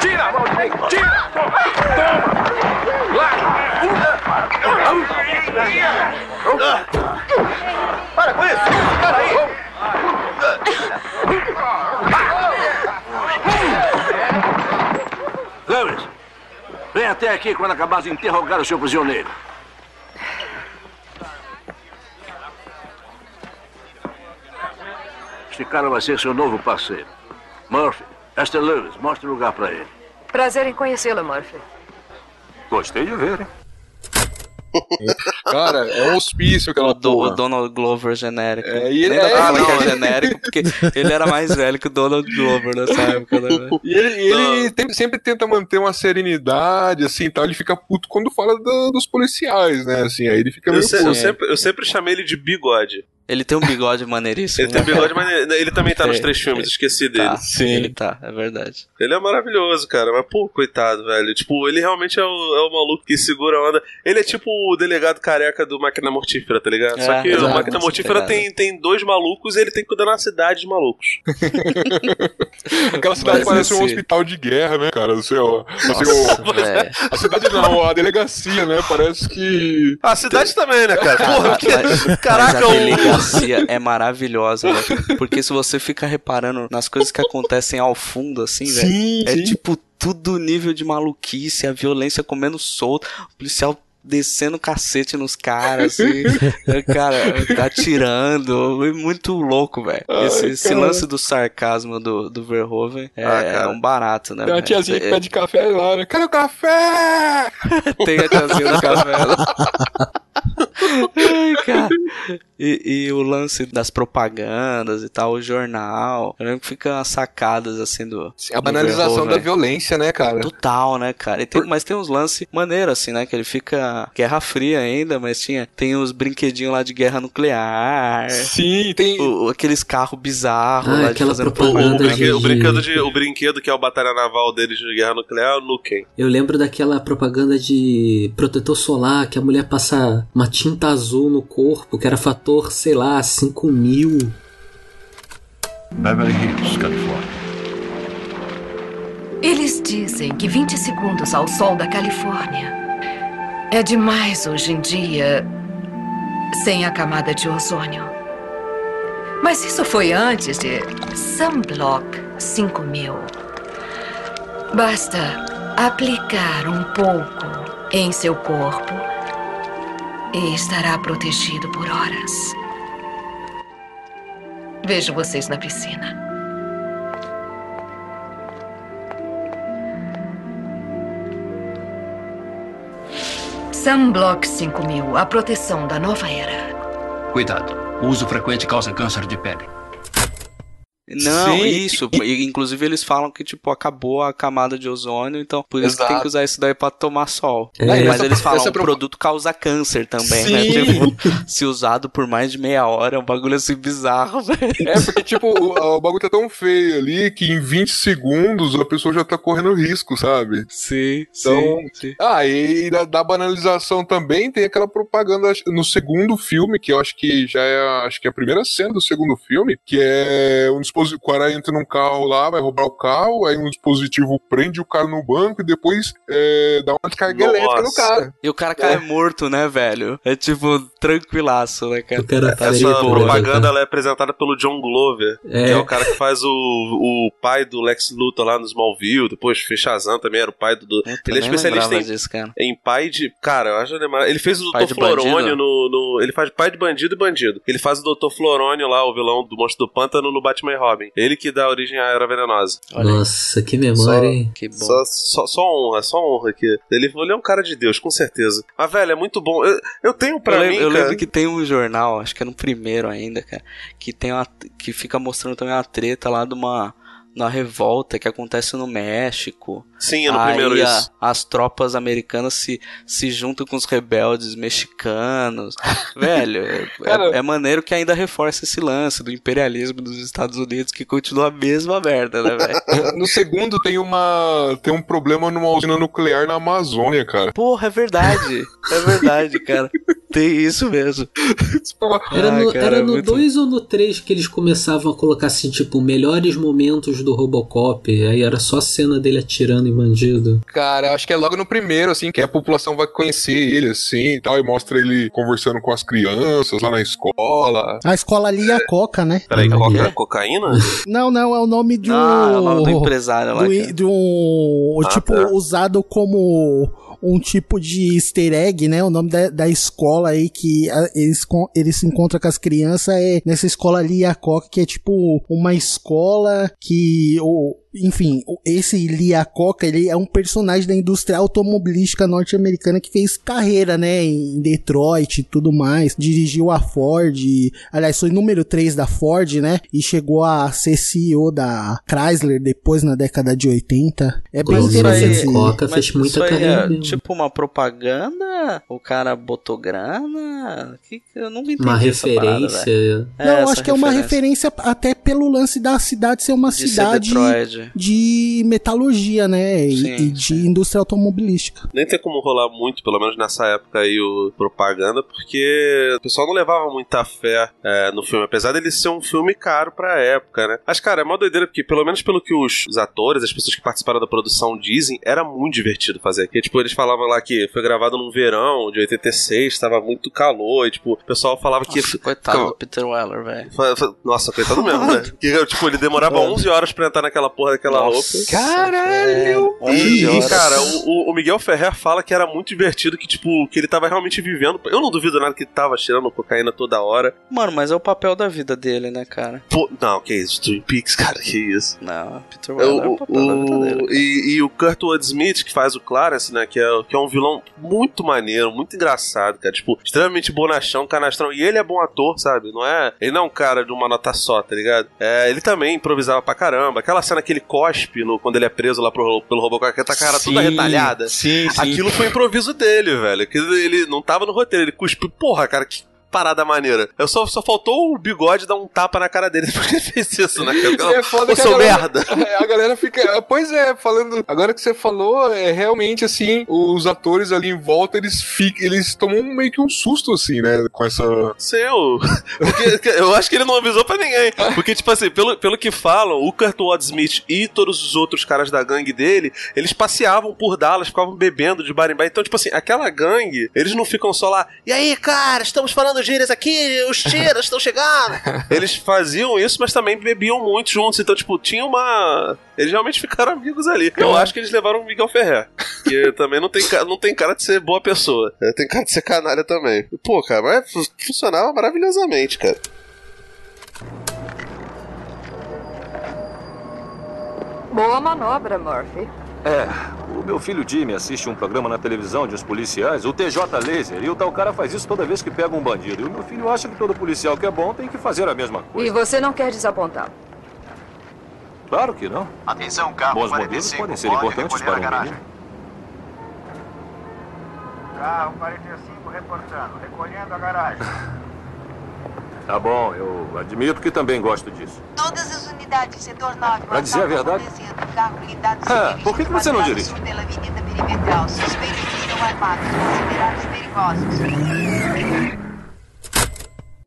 Tira! Tira! Para com isso! Para aí! Lewis, vem até aqui quando acabar de interrogar o seu prisioneiro. Este cara vai ser seu novo parceiro. Murphy, esta é Lewis. Mostre o lugar para ele. Prazer em conhecê-la, Murphy. Gostei de ver, hein? Cara, é um hospício aquela Do, o porra. Donald Glover genérico. É, e ele- pra é, falar não, que é genérico, porque ele era mais velho que o Donald Glover nessa época, né? E ele, ele tem- sempre tenta manter uma serenidade, assim, tal. Ele fica puto quando fala do- dos policiais, né? Assim, aí ele fica Eu, meio se- eu sempre, eu sempre chamei ele de bigode. Ele tem um bigode maneiríssimo. Ele tem um né? bigode, mas ele- também tá nos É, três filmes, esqueci dele. Tá, sim. Ele tá, é verdade. Ele é maravilhoso, cara. Mas, pô, coitado, velho. Tipo, ele realmente é o, é o maluco que segura a onda. Ele é tipo o delegado careca do Máquina Mortífera, tá ligado? É, Só que o Máquina Mortífera tem, tem dois malucos e ele tem que cuidar da cidade de malucos. Aquela cidade Mas parece um hospital de guerra, né, cara? Assim, Nossa, ó, a cidade não, a delegacia, né? Parece que. A cidade também, né, cara? Porra, que... Mas- caraca, mas o. delegacia é maravilhosa, velho. Porque se você fica reparando nas coisas que acontecem ao fundo, assim, velho, é sim. tipo tudo nível de maluquice, a violência comendo solto, o policial descendo cacete nos caras, assim, é, cara, atirando, é muito louco, velho. Esse, esse lance do sarcasmo do, do Verhoeven é, Ah, é um barato, né? Tem uma tiazinha que É- pede café lá, né? Quero café! Tem a tiazinha do café. Ai, cara. E, e o lance das propagandas e tal, o jornal. Eu lembro que fica umas sacadas assim do. A do banalização da Verhoeven. violência, né, cara? Total, né, cara? E tem- mas tem uns lances maneiros, assim, né? Que ele fica Guerra Fria ainda, mas tinha. Tem os brinquedinhos lá de guerra nuclear. Sim, tem. O- aqueles carros bizarros Ah, lá de aquela fazendo O, propaganda o brinquedo, o, de- brinquedo de, o brinquedo que é o Batalha Naval deles de guerra nuclear é o Nukem. Eu lembro daquela propaganda de protetor solar que a mulher passa uma tinta azul no corpo, que era fator, sei lá, 5 mil. Beverly Hills, Califórnia. Eles dizem que 20 segundos ao sol da Califórnia é demais hoje em dia sem a camada de ozônio. Mas isso foi antes de Sunblock 5000. Basta aplicar um pouco em seu corpo e estará protegido por horas. Vejo vocês na piscina. Sunblock 5000, a proteção da nova era. Cuidado. O uso frequente causa câncer de pele. Não, Sim. isso. E, inclusive eles falam que, tipo, acabou a camada de ozônio, então por isso que tem que usar isso daí pra tomar sol. É, Mas essa- eles falam essa o produto causa câncer também, né? Sim. Tipo, se usado por mais de meia hora, é um bagulho assim bizarro, velho. É, porque, tipo, o, o bagulho tá tão feio ali que em 20 segundos a pessoa já tá correndo risco, sabe? Sim, Então, sim. Ah, e da, da banalização também tem aquela propaganda no segundo filme, que eu acho que já é, acho que é a primeira cena do segundo filme, que é um dispositivo, o cara entra num carro lá, vai roubar o carro, aí um dispositivo prende o cara no banco e depois é, dá uma descarga Nossa. elétrica no cara. E o cara cai morto, né, velho? É tipo, tranquilaço, né, cara? Essa propaganda ela é apresentada pelo John Glover, É. que é o cara que faz o, o pai do Lex Luthor lá no Smallville, depois fez Shazam também, era o pai do... do- ele é especialista em, disso, cara. em pai de... Cara, eu acho. Ele fez o Pai Dr. Florônio no, no... Ele faz pai de bandido e bandido. Ele faz o Dr. Florônio lá, o vilão do Monstro do Pântano no Batman e Robin. Ele que dá origem à Era Venenosa. Nossa, que memória, hein? Que bom. Só, só, só honra, só honra aqui. Ele, ele é um cara de Deus, com certeza. Mas, velho, é muito bom. Eu, eu tenho pra eu mim, lembro, eu cara... lembro que tem um jornal, acho que é no primeiro ainda, cara, que tem uma, que fica mostrando também uma treta lá de uma, uma revolta que acontece no México. Sim, é no Aí primeiro a- isso. As tropas americanas se, se juntam com os rebeldes mexicanos. Velho, é, é- é maneiro que ainda reforça esse lance do imperialismo dos Estados Unidos que continua a mesma merda, né, velho? No segundo tem uma tem um problema numa usina nuclear na Amazônia, cara. Porra, é verdade. É verdade, cara. Tem isso mesmo. Era no, cara, era é no muito- 2 ou no 3 que eles começavam a colocar assim, tipo, melhores momentos do Robocop. Aí era só a cena dele atirando em bandido. Cara, eu acho que é logo no primeiro, assim, que a população vai conhecer ele, assim, e tal, e mostra ele conversando com as crianças lá na escola. A escola ali é a Coca, né? Peraí, coca, cocaína? Não, não, é o nome de um. Ah, é o nome do empresário lá, do-. De um. Ah, tipo, tá. usado como um tipo de easter egg, né? O nome da, da escola aí que a- eles, eles se encontram com as crianças é nessa escola ali, a Coca, que é tipo uma escola que. O, enfim, esse Lee Iacocca, ele é um personagem da indústria automobilística norte-americana que fez carreira, né, em Detroit e tudo mais. Dirigiu a Ford, aliás, foi número 3 da Ford, né, e chegou a ser CEO da Chrysler depois na década de 80. É bem interessante. a Coca Mas fez muita isso aí carreira é tipo uma propaganda? O cara botou grana? Que, que eu não entendi Uma essa parada, referência. Não, É, eu essa acho que é uma referência até pelo lance da cidade ser uma De ser cidade De metalurgia, né, e, Sim, e de indústria automobilística. Nem tem como rolar muito, pelo menos nessa época aí, o propaganda, porque o pessoal não levava muita fé é, no filme, apesar dele ser um filme caro pra época, né? Mas, cara, é mó doideira, porque pelo menos pelo que os, os atores, as pessoas que participaram da produção dizem, era muito divertido fazer. Porque, tipo, eles falavam lá que foi gravado num verão de 86, tava muito calor, e, tipo, o pessoal falava que... Nossa, coitado do Peter Weller, velho. Nossa, coitado mesmo, né? Que, tipo, ele demorava 11 horas pra entrar naquela porra daquela Nossa, roupa. Caralho! E, horas. cara, o, o Miguel Ferrer fala que era muito divertido, que, tipo, que ele tava realmente vivendo. Eu não duvido nada que ele tava tirando cocaína toda hora. Mano, mas é o papel da vida dele, né, cara? Pô, não, que isso, Twin Peaks, cara, que isso. Não, Peter É, Weller é o o, papel da vida o- dele. e, e o Kurtwood Smith, que faz o Clarence, né? Que é, que é um vilão muito maneiro, muito engraçado, cara. Tipo, extremamente bonachão, canastrão. E ele é bom ator, sabe? Não é. Ele não é um cara de uma nota só, tá ligado? É, ele também improvisava pra caramba. Aquela cena que ele cospe no, quando ele é preso lá pro, pelo Robocop, que tá com a cara Sim, toda retalhada. sim, sim. Aquilo foi improviso dele, velho. Que ele não tava no roteiro, ele cuspiu. Porra, cara, que parada maneira. Eu só, só faltou o bigode dar um tapa na cara dele depois que ele fez isso, né? Eu, É foda que a galera- merda. É, A galera fica. Pois é, falando. Agora que você falou, é realmente assim, os atores ali em volta, eles ficam. Eles tomam meio que um susto, assim, né? Com essa. Seu. Porque eu acho que ele não avisou pra ninguém. Porque, tipo assim, pelo, pelo que falam, o Kurt Smith e todos os outros caras da gangue dele, eles passeavam por Dallas, ficavam bebendo de bar em bar. Então, tipo assim, aquela gangue, eles não ficam só lá, e aí, cara, estamos falando gírias aqui, os tiras estão chegando. eles faziam isso, mas também bebiam muito juntos. Então, tipo, tinha uma. Eles realmente ficaram amigos ali. Eu acho que eles levaram o Miguel Ferrer. Que também não tem, não tem cara de ser boa pessoa. É, Tem cara de ser canalha também. Pô, cara, mas fu- funcionava maravilhosamente, cara. Boa manobra, Murphy. É, o meu filho Jimmy assiste um programa na televisão de uns policiais, o TJ Laser, e o tal cara faz isso toda vez que pega um bandido. E o meu filho acha que todo policial que é bom tem que fazer a mesma coisa. E você não quer desapontá-lo? Claro que não. Atenção, carro Bons modelos 45, podem ser importantes para um garagem. menino. Carro 45 reportando, recolhendo a garagem. Tá bom, eu admito que também gosto disso. Todas as unidades, setor 9. Pra dizer a verdade, Ah, por que que você não dirige? Pela avenida perimetral. Suspeitos viram armados. Considerados perigosos.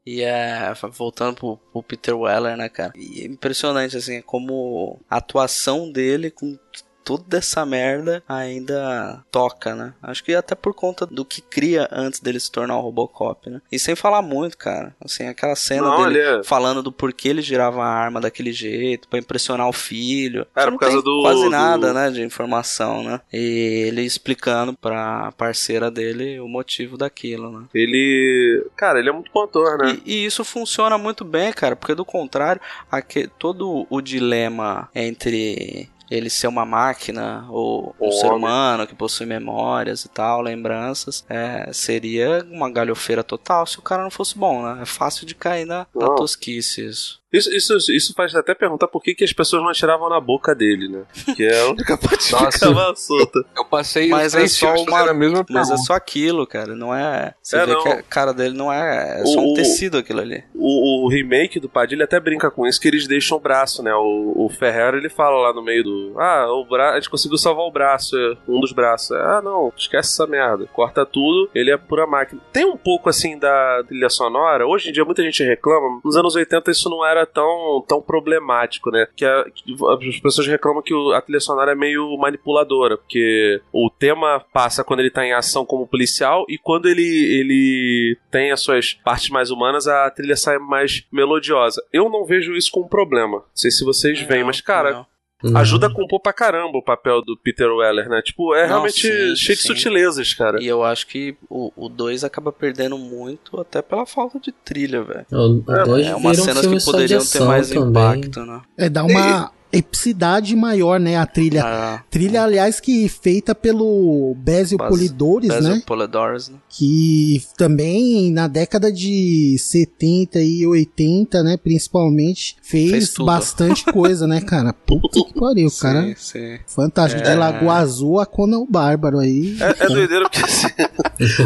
E é. Voltando pro, pro Peter Weller, né, cara? E é impressionante, assim, como a atuação dele com toda essa merda ainda toca, né? Acho que até por conta do que cria antes dele se tornar o Robocop, né? E sem falar muito, cara. Assim, aquela cena Não, dele ele é- falando do porquê ele girava a arma daquele jeito, pra impressionar o filho. Era por causa do- quase do- nada, né, de informação, né? E ele explicando pra parceira dele o motivo daquilo, né? Ele. Cara, ele é muito contor, né? E, e isso funciona muito bem, cara, porque do contrário, aque- todo o dilema entre ele ser uma máquina ou um ser humano que possui memórias e tal, lembranças, é, seria uma galhofeira total se o cara não fosse bom, né? É fácil de cair na, na tosquice isso. Isso, isso, isso faz até perguntar por que, que as pessoas não atiravam na boca dele, né? Que é a única parte que ficava solta. Eu passei Mas é só uma, a mesma mas é só aquilo, cara. Não é. Você É, vê não. que a cara dele não é. É só O- um tecido aquilo ali. O, o remake do Padilha até brinca com isso, que eles deixam o braço, né? O, o Ferrer, ele fala lá no meio do... Ah, o bra... a gente conseguiu salvar o braço, é, um dos braços. Ah, não, esquece essa merda. Corta tudo, ele é pura máquina. Tem um pouco, assim, da trilha sonora. Hoje em dia muita gente reclama. Nos anos 80 isso não era tão, tão problemático, né? Que, a- que as pessoas reclamam que o- a trilha sonora é meio manipuladora, porque o tema passa quando ele tá em ação como policial e quando ele, ele tem as suas partes mais humanas, a trilha sai mais melodiosa. Eu não vejo isso como um problema. Não sei se vocês veem, mas, cara. Não. Ajuda a compor pra caramba o papel do Peter Weller, né? Tipo, é Não, realmente sim, cheio de sim. sutilezas, cara. E eu acho que o 2 acaba perdendo muito até pela falta de trilha, velho. O 2 É uma vira um cenas que de poderiam ter mais também. impacto, né? É, dá uma epicidade maior, né, a trilha. Ah, Trilha, aliás, que feita pelo Basil Bas- Polidores, Basil né? Polidorus, né? Que também na década de 70 e 80, né, principalmente, fez, Fez bastante coisa, né, cara? Puta que pariu, Sim, cara. sim. Fantástico. É. De Lagoa Azul a Conan o Bárbaro aí. É, é doideira porque assim,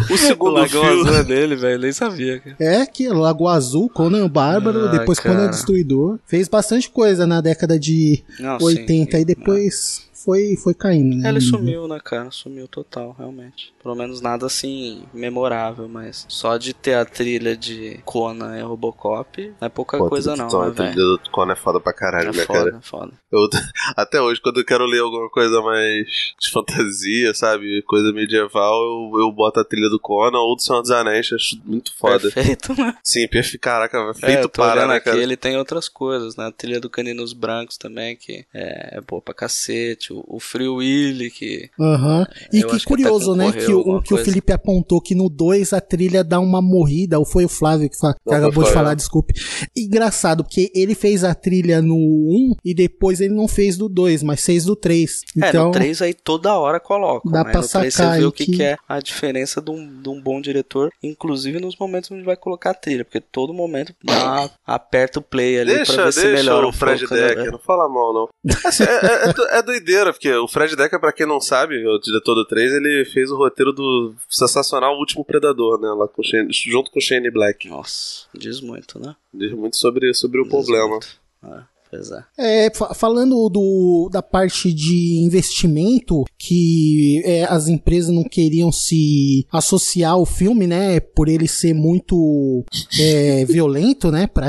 o O segundo Lagão filme. Azul é dele, velho. Nem sabia, cara. É, que Lagoa Azul, Conan o Bárbaro, Ah, depois cara. Conan o Destruidor. Fez bastante coisa na década de Não, 80 e depois foi, foi caindo, né? Ele sumiu, né, cara? Sumiu total, realmente. Pelo menos nada assim memorável, mas só de ter a trilha de Conan e Robocop não é pouca Pô, coisa, não, trilha- né, a trilha velho? do Conan é foda pra caralho, É né, foda, cara? é foda. Eu, até hoje, quando eu quero ler alguma coisa mais de fantasia, sabe? Coisa medieval, eu, eu boto a trilha do Conan ou do Senhor dos Anéis, acho muito foda. Perfeito, né? Sim, perfeito. Caraca, É, feito tô para, né, aqui, cara? ele tem outras coisas, né? A trilha do Caninos Brancos também, que é, é boa pra cacete. O, Free Willy, que Aham. E que até curioso, né? Que, o, que o. Felipe apontou que no 2 a trilha dá uma morrida, ou foi o Flávio que, fa- que acabou de falar, desculpe. Engraçado, porque ele fez a trilha no 1 e depois ele não fez do 2, mas fez do 3. É, Então, no 3 aí toda hora colocam. Dá né? pra no 3 você sacar vê o que, que- que é a diferença de um, de um bom diretor, inclusive nos momentos onde vai colocar a trilha, porque todo momento dá, aperta o play ali pra Deixa, ver se deixa melhora o um Fred né, Decker, velho? não fala mal, não. Assim, é, é, é do- é doideira doideira, porque o Fred Decker, pra quem não sabe, o diretor do 3, ele fez o roteiro do sensacional Último Predador, né? Lá com o Shane- junto com o Shane Black. Nossa, diz muito, né? Diz muito sobre, sobre o problema. É, pois é. É, fa- falando do, da parte de investimento, que é, as empresas não queriam se associar ao filme, né? Por ele ser muito é, violento, né? Pra,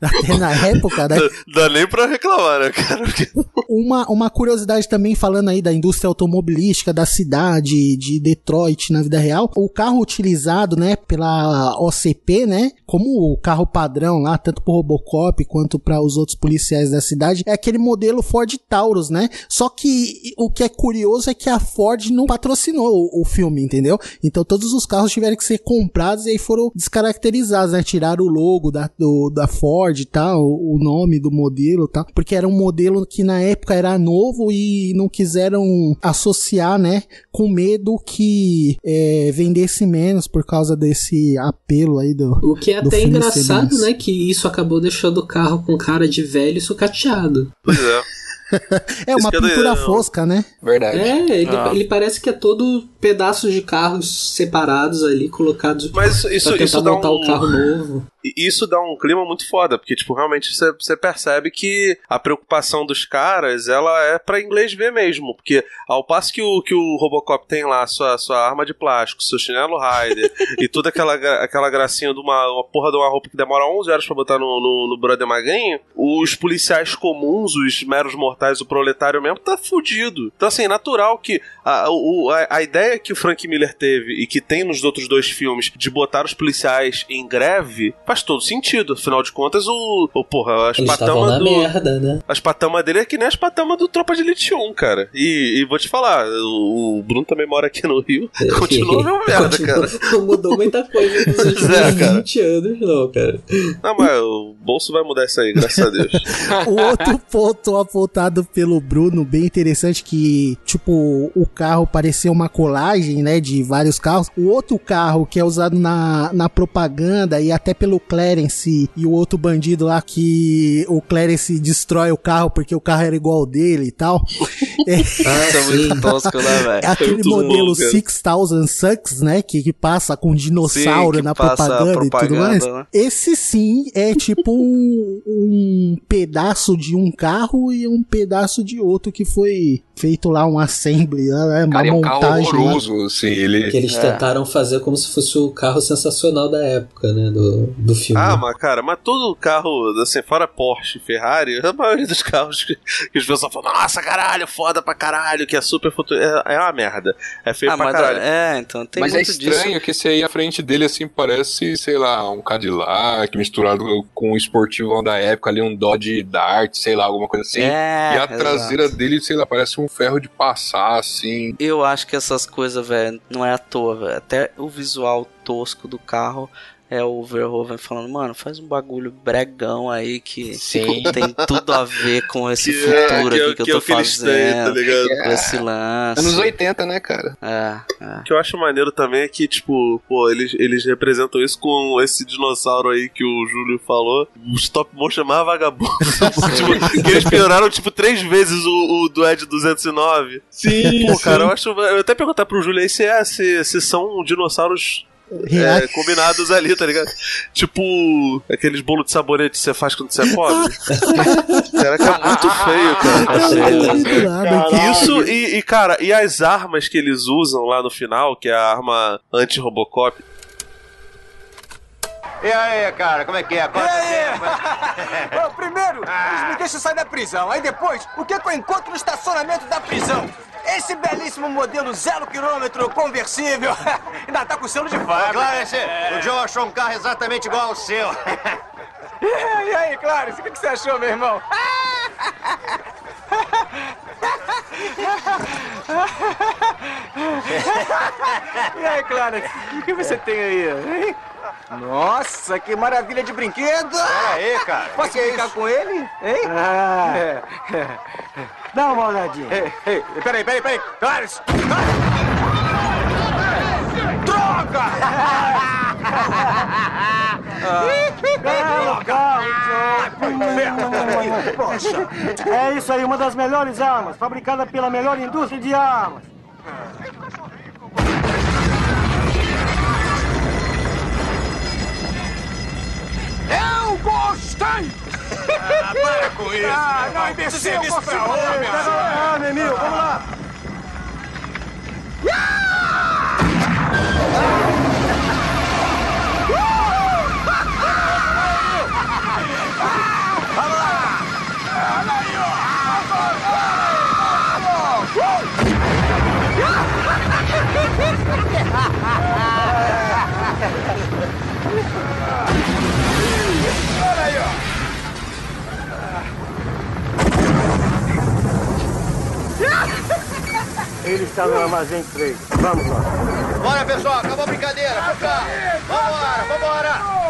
até na época, né? Dá nem pra reclamar, né, cara? Uma, uma curiosidade também, falando aí da indústria automobilística da cidade de Detroit na vida real, o carro utilizado, né, pela OCP, né, como o carro padrão lá, tanto pro Robocop quanto para os outros policiais da cidade, é aquele modelo Ford Taurus, né? Só que o que é curioso é que a Ford não patrocinou o, o filme, entendeu? Então todos os carros tiveram que ser comprados e aí foram descaracterizados, né? Tiraram o logo da, do- da Ford e tal, o nome do modelo tal, porque era um modelo que na época era novo e não quiseram associar, né? Com medo que é, vendesse menos por causa desse apelo aí do. O que é até engraçado, né? Que isso acabou deixando o carro com cara de velho e sucateado. Pois é. É uma é pintura fosca, né? Verdade. É, ele, Ah. ele parece que é todo pedaços de carros separados ali, colocados Mas isso- pra tentar isso dá montar um- o carro novo. E isso dá um clima muito foda, porque, tipo, realmente você- percebe que a preocupação dos caras, ela é pra inglês ver mesmo, porque ao passo que o, que o Robocop tem lá sua, sua arma de plástico, seu chinelo Rider e toda aquela, aquela gracinha de uma, uma porra de uma roupa que demora 11 horas pra botar no, no, no brother magrinho, os policiais comuns, os meros mortais, o proletário mesmo, tá fudido. Então, assim, é natural que a, o- a, a ideia que o Frank Miller teve e que tem nos outros dois filmes de botar os policiais em greve faz todo sentido. Afinal de contas, o, o porra, as patamas do. merda, né? As patamas dele é que nem as patamas do Tropa de Elite 1, cara. E, e vou te falar, o, o Bruno também mora aqui no Rio. Continua a mesma merda, Continua- cara. Não mudou muita coisa nos últimos é, cara. 20 anos, não, cara. Não, mas o bolso vai mudar isso aí, graças a Deus. o outro ponto apontado pelo Bruno, bem interessante, que, tipo, o carro parecia uma colagem, né, de vários carros. O outro carro que é usado na, na propaganda e até pelo Clarence e o outro bandido lá que o Clarence destrói o carro porque o carro era igual ao dele e tal. É, Isso é muito tosco, né, velho? é aquele muito modelo cara. 6000 Sucks, né? Que, que passa com dinossauro Sim, na passa a propaganda, e tudo propaganda, mais. né? Esse sim é tipo um, um pedaço de um carro e um pedaço de outro que foi feito lá um assembly, né? Uma Cara, é um carro montagem. lá. horroroso, assim, ele... Que eles É. tentaram fazer como se fosse o carro sensacional da época, né? Do, do filme. Ah, mas cara, mas todo carro, assim, fora Porsche, Ferrari, a maioria dos carros que, que os pessoal falam, nossa, caralho, foda pra caralho, que é super futuro. É, é uma merda. É feio Ah, pra mas caralho. é, então tem Mas é estranho disso. que esse aí à frente dele, assim, parece, sei lá, um Cadillac misturado com um esportivão da época ali, um Dodge Dart, sei lá, alguma coisa assim. É, e a exato. traseira dele, sei lá, parece um ferro de passar, assim. Eu acho que essas coisas, velho, não é à toa, velho. Até o visual tosco do carro é o Verhoeven falando, mano, faz um bagulho bregão aí que Sim. tem tudo a ver com esse Que é- futuro que é- aqui que, que é eu tô que eles têm, tá fazendo. ligado? com esse lance. Anos 80, né, cara? É, é. O que eu acho maneiro também é que, tipo, pô, eles, eles representam isso com esse dinossauro aí que o Júlio falou. O stop motion é mais vagabundo. tipo, que eles pioraram, tipo, três vezes o, o do Ed 209. Sim, Pô, cara, eu acho. Eu até perguntar pro Júlio aí se, é, se, se são dinossauros. É, combinados ali, tá ligado? Tipo, aqueles bolos de sabonete que você faz quando você é pobre. Será que é muito feio, cara? Isso e, e, cara, e as armas que eles usam lá no final, que é a arma anti-Robocop. E aí, cara, como é que é? Quanto tempo? Bom, primeiro, eles me deixam sair da prisão. Aí depois, o que, que eu encontro no estacionamento da prisão? Esse belíssimo modelo zero quilômetro conversível. Ainda tá com selo de fábrica. Clarence, o Joe achou um carro exatamente igual ao seu. E aí, Clarence, o que, que você achou, meu irmão? E aí, Clarence, o que você tem aí? hein? Nossa, que maravilha de brinquedo! Pera aí, cara. Posso Que que é com ele? Hein? Ah. É. Dá uma olhadinha. Ei, ei, peraí, peraí, peraí. Clarence! Droga! é isso aí, uma das melhores armas, fabricada pela melhor indústria de armas. Eu gostei! Ah, para com isso! Ah, não, imbecil! Serviço pra homem! Ah, Memil, vamos lá! Olha aí, Ele está no armazém 3. Vamos lá. Bora, pessoal, acabou a brincadeira! Vambora, vambora, vambora!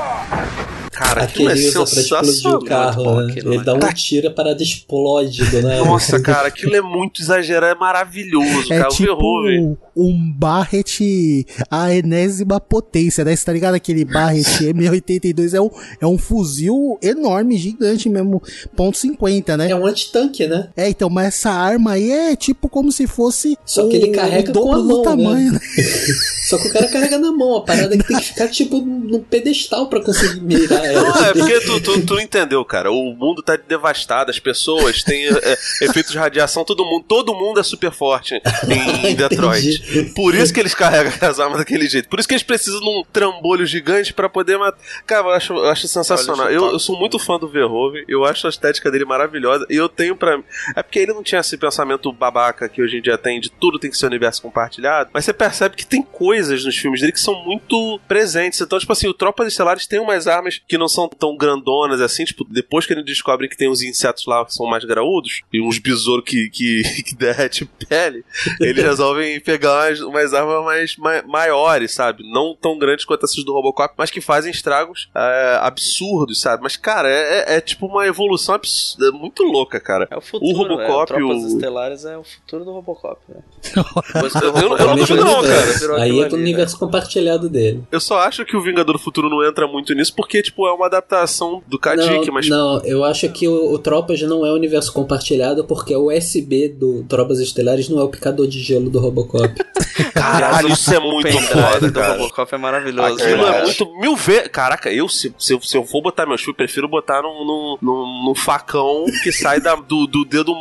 Cara, Aquele aquilo é usa pra explodir sensacional. o carro, né? Ele dá um tiro e a parada explode do nada. Nossa, cara, aquilo é muito exagerado, é maravilhoso, É cara. O tipo Verhoeven. um Barrett a enésima potência, né? Você tá ligado? Aquele Barrett M82 é um, é um fuzil enorme, gigante mesmo, ponto .50, né? É um antitanque, né? É, então, mas essa arma aí é tipo como se fosse Só que ele o- carrega o com a mão, do tamanho, né? né? Só que o cara carrega na mão, a parada é que tem que ficar tipo num pedestal pra conseguir mirar ela. Não, é porque tu, tu, tu entendeu, cara. O mundo tá devastado, as pessoas têm é, efeitos de radiação, todo mundo, todo mundo é super forte em, em Detroit. Por isso que eles carregam as armas daquele jeito. Por isso que eles precisam de um trambolho gigante pra poder matar. Cara, eu acho, eu acho sensacional. Eu, eu sou muito fã do Verhoeven, eu acho a estética dele maravilhosa. E eu tenho pra. É porque ele não tinha esse pensamento babaca que hoje em dia tem de tudo tem que ser universo compartilhado. Mas você percebe que tem coisas nos filmes dele que são muito presentes. Então, tipo assim, o Tropas Estelares tem umas armas que não são tão grandonas assim. Tipo, depois que ele descobre que tem uns insetos lá que são mais graúdos e uns besouros que, que, que derrete pele, eles resolvem pegar umas, umas armas mais, mai- maiores, sabe? Não tão grandes quanto essas do Robocop, mas que fazem estragos é, absurdos, sabe? Mas, cara, é, é- é tipo uma evolução absurda, muito louca, cara. É o futuro, o Robocop, é, Tropas o... Estelares é o futuro do Robocop, né? Eu, eu, eu não duvido não, cara. Aí é com o universo compartilhado dele. Eu só acho que o Vingador do Futuro não entra muito nisso porque, tipo, é uma adaptação do Kadik, não, mas... não, eu acho que o, o Tropas não é o universo compartilhado porque o USB do Tropas Estelares não é o picador de gelo do Robocop. Caralho, isso é muito foda, do cara. Robocop é maravilhoso. Aquilo é cara. muito mil vezes. Caraca, eu se, se, eu- se eu for botar meus filhos, prefiro botar num, num, num, num facão que sai da, do, do dedo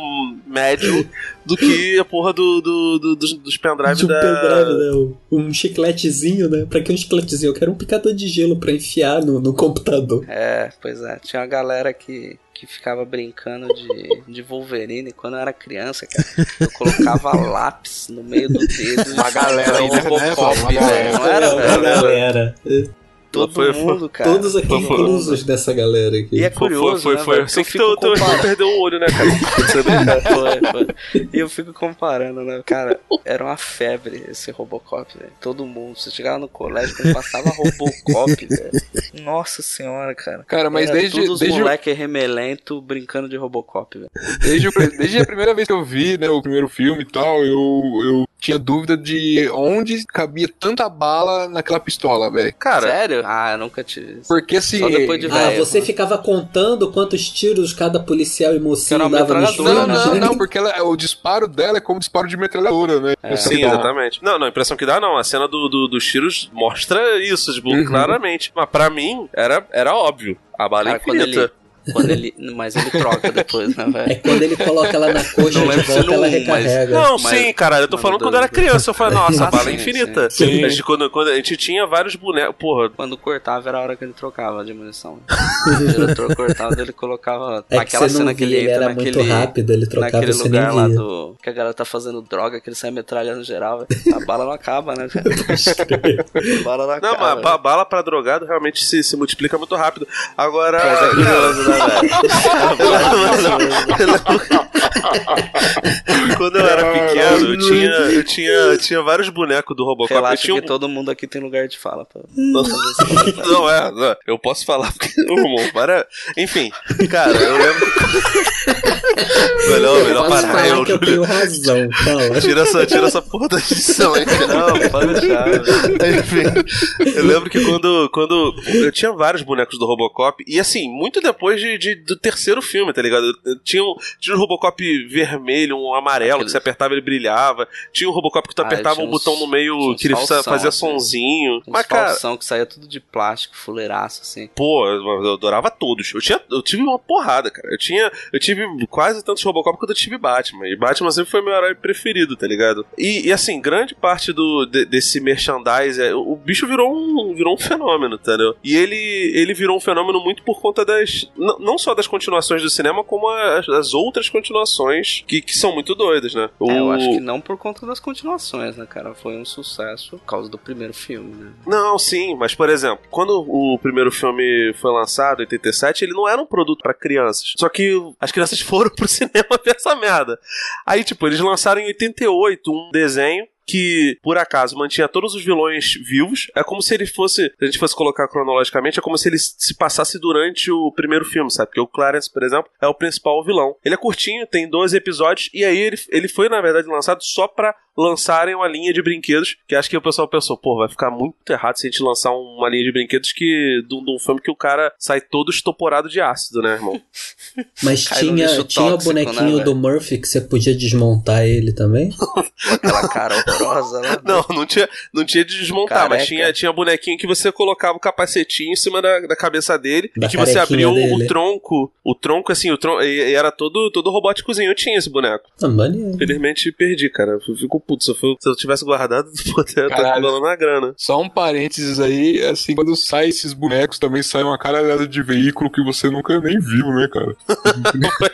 médio do que a porra do, do, do- dos, dos pendrive De um da. pendrive, né? Um chicletezinho, né? Pra que um chicletezinho? Eu quero um picador de gelo pra enfiar no, no computador. É, pois é. Tinha uma galera que, que ficava brincando de, de Wolverine quando eu era criança, cara. Eu colocava lápis no meio do dedo. Uma galera e ainda, né, Robocop, galera. Não era, Uma velho? Todo Foi- foi- mundo, cara. Todos aqui Foi- foi- inclusos dessa galera aqui. E é Foi, curioso, foi, né, foi. velho? Assim Eu que comparando. perdeu o olho, né, cara? Foi, foi. E eu fico comparando, né? Cara, era uma febre esse Robocop, velho. Todo mundo. Você chegava no colégio, quando passava Robocop, velho. Nossa senhora, cara. Cara, mas Era desde- Todos os desde o- moleque remelento brincando de Robocop, velho. Desde, desde a primeira vez que eu vi, né, o primeiro filme e tal, eu, eu tinha dúvida de onde cabia tanta bala naquela pistola, velho. Cara, Sério? Ah, eu nunca tive. Porque assim. Só depois de Ah, velho. você ficava contando quantos tiros cada policial e mocinho dava metralhadora, filmes? Não, né? não, não, porque ela- o disparo dela é como disparo de metralhadora, né? É. Essa Sim, exatamente. Não, não, a impressão que dá não. A cena do, do- dos tiros mostra isso, tipo, Uhum. claramente. Mas pra mim, era, era óbvio. A bala é Cara, quando infinita. Ele, quando ele. Mas ele troca depois, né, É velho? quando ele coloca ela na coxa Não de volta, ela um, mas- recarrega. Não, Mas- sim, cara, eu tô mas falando quando eu era criança. Eu falei, nossa, a Ah, bala é sim, infinita. sim. A gente, quando, quando a gente tinha vários bonecos. Porra, Quando cortava era a hora que ele trocava de munição. O diretor cortava, ele colocava. É que aquela não cena que via, ele ele entra era naquele. muito rápido, ele trocava naquele lugar lá via. do. Que a galera tá fazendo droga, que ele sai metralhando geral. A bala não acaba, né, cara? a bala não Não, acaba. mas ba- bala pra drogado realmente se, se multiplica muito rápido. Agora. Mas é curioso, né, velho? Quando eu era pequeno, eu tinha, eu tinha, eu tinha vários bonecos do Robocop. Relaxa eu tinha um- que todo mundo aqui tem lugar de fala. Pra... Não, é, não, eu posso falar porque para... Enfim, cara, eu lembro. melhor, melhor parar, falar eu, que eu tenho razão. Fala. Tira essa, tira essa porra da edição aí. Não, pode deixar. Enfim, eu lembro que quando, quando. Eu tinha vários bonecos do Robocop, e assim, muito depois de, de- do terceiro filme, tá ligado? Tinha, um, tinha um Robocop vermelho, um amarelo, que você apertava ele brilhava. Tinha um Robocop que tu Ah, apertava um uns- botão no meio que ele falsão, fazia assim. sonzinho. Uns Mas, cara. que saía tudo de plástico, fuleiraço, assim. Pô, eu, eu adorava todos. Eu, tinha, eu tive uma porrada, cara. Eu tinha. Eu tive quase tantos Robocop quanto eu tive Batman. E Batman sempre foi meu herói preferido, tá ligado? E, e, assim, grande parte do, de- desse merchandise. é- o bicho virou um, virou um fenômeno, entendeu? E ele, ele virou um fenômeno muito por conta das. Não só das continuações do cinema, como as, as outras continuações que, que são muito doidas, né? É, eu O- acho que não por conta das continuações, né, cara? Foi um sucesso por causa do primeiro filme, né? Não, sim, mas por exemplo, quando o primeiro filme foi lançado, em 87, ele não era um produto pra crianças. Só que as crianças foram pro cinema ver essa merda. Aí, tipo, eles lançaram em 88 um desenho que, por acaso, mantinha todos os vilões vivos. É como se ele fosse, se a gente fosse colocar cronologicamente, é como se ele se passasse durante o primeiro filme, sabe? Porque o Clarence, por exemplo, é o principal vilão. Ele é curtinho, tem 12 episódios, e aí ele, ele foi, na verdade, lançado só pra lançarem uma linha de brinquedos, que acho que o pessoal pensou, pô, vai ficar muito errado se a gente lançar uma linha de brinquedos que de um, de um filme que o cara sai todo estoporado de ácido, né, irmão? Mas Cai tinha, tinha o tóxico, bonequinho né, do Murphy que você podia desmontar ele também? Aquela cara horrorosa lá. Não, não tinha, não tinha de desmontar, mas Careca. tinha, tinha bonequinho que você colocava o capacetinho em cima da, da cabeça dele Da e que você o, dele. o tronco, o tronco assim, o tronco, e, e era todo, todo robóticozinho. Eu tinha esse boneco. Ah, maneiro. Felizmente perdi, cara. Fico puto. Se eu, for- se eu tivesse guardado, poderia estar falando na grana. Só um parênteses aí, assim, quando sai esses bonecos, também sai uma caralhada de veículo que você nunca nem viu, né, cara?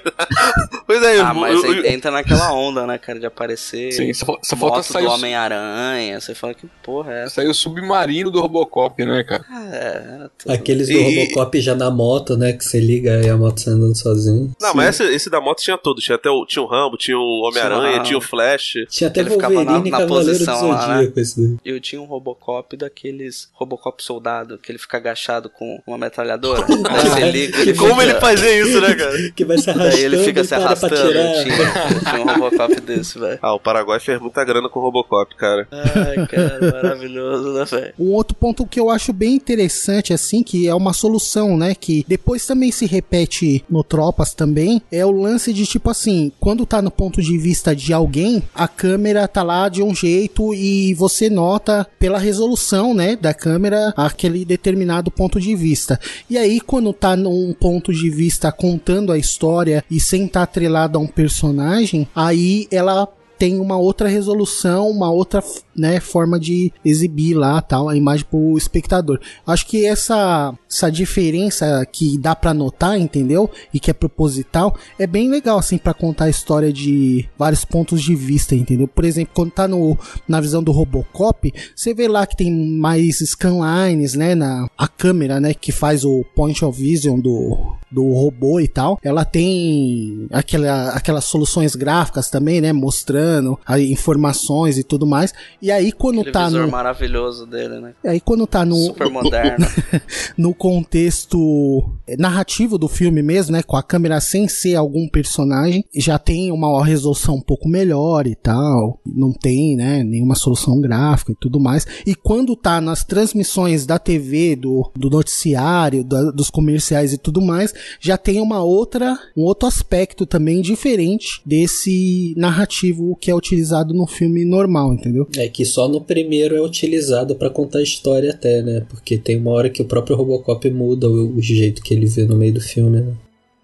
Pois é, Ah, eu- mas eu- aí entra naquela onda, né, cara, de aparecer. Sim, só, só moto falta sair do o, Homem-Aranha. Você fala que porra é essa? sair o submarino do Robocop, né, cara? É, era tudo. Aqueles do E- Robocop já na moto, né? Que você liga e a moto sai andando sozinho. Não, mas esse, esse da moto tinha todos. Tinha até o, tinha o Rambo, tinha o Homem-Aranha, Tinha o tinha o Flash. Tinha até Ele ficava na- e na posição lá, né? Daí. Eu tinha um Robocop daqueles Robocop soldado, que ele fica agachado com uma metralhadora. Ah, Aí você liga ele Como fica- ele fazia isso, né, cara? Que vai se arrastando Daí ele fica se arrastando. Eu tinha, eu tinha um Robocop desse, velho. Ah, o Paraguai fez muita grana com o Robocop, cara. Ai, cara, maravilhoso, né, velho? Um outro ponto que eu acho bem interessante, assim, que é uma solução, né? Que depois também se repete no Tropas também, é o lance de tipo assim, quando tá no ponto de vista de alguém, a câmera tá lá de um jeito e você nota pela resolução, né, da câmera aquele determinado ponto de vista. E aí, quando tá num ponto de vista contando a história e sem estar atrelado a um personagem, aí ela tem uma outra resolução, uma outra né, forma de exibir lá tal a imagem pro espectador. Acho que essa essa diferença que dá pra notar, entendeu? E que é proposital, é bem legal assim pra contar a história de vários pontos de vista, entendeu? Por exemplo, quando tá no na visão do Robocop, você vê lá que tem mais scanlines, né, na a câmera, né, que faz o point of vision do do robô e tal, ela tem aquela, aquelas soluções gráficas também, né? Mostrando informações e tudo mais. E aí quando Aquele tá visor no. maravilhoso dele, né? E aí quando tá no. Super moderno. no contexto narrativo do filme mesmo, né? Com a câmera sem ser algum personagem, já tem uma resolução um pouco melhor e tal. Não tem, né? Nenhuma solução gráfica e tudo mais. E quando tá nas transmissões da TV, do, do noticiário, da- dos comerciais e tudo mais, já tem uma outra, um outro aspecto também diferente desse narrativo que é utilizado no filme normal, entendeu? É que só no primeiro é utilizado pra contar a história até, né? Porque tem uma hora que o próprio Robocop muda o, o jeito que ele vê no meio do filme, né?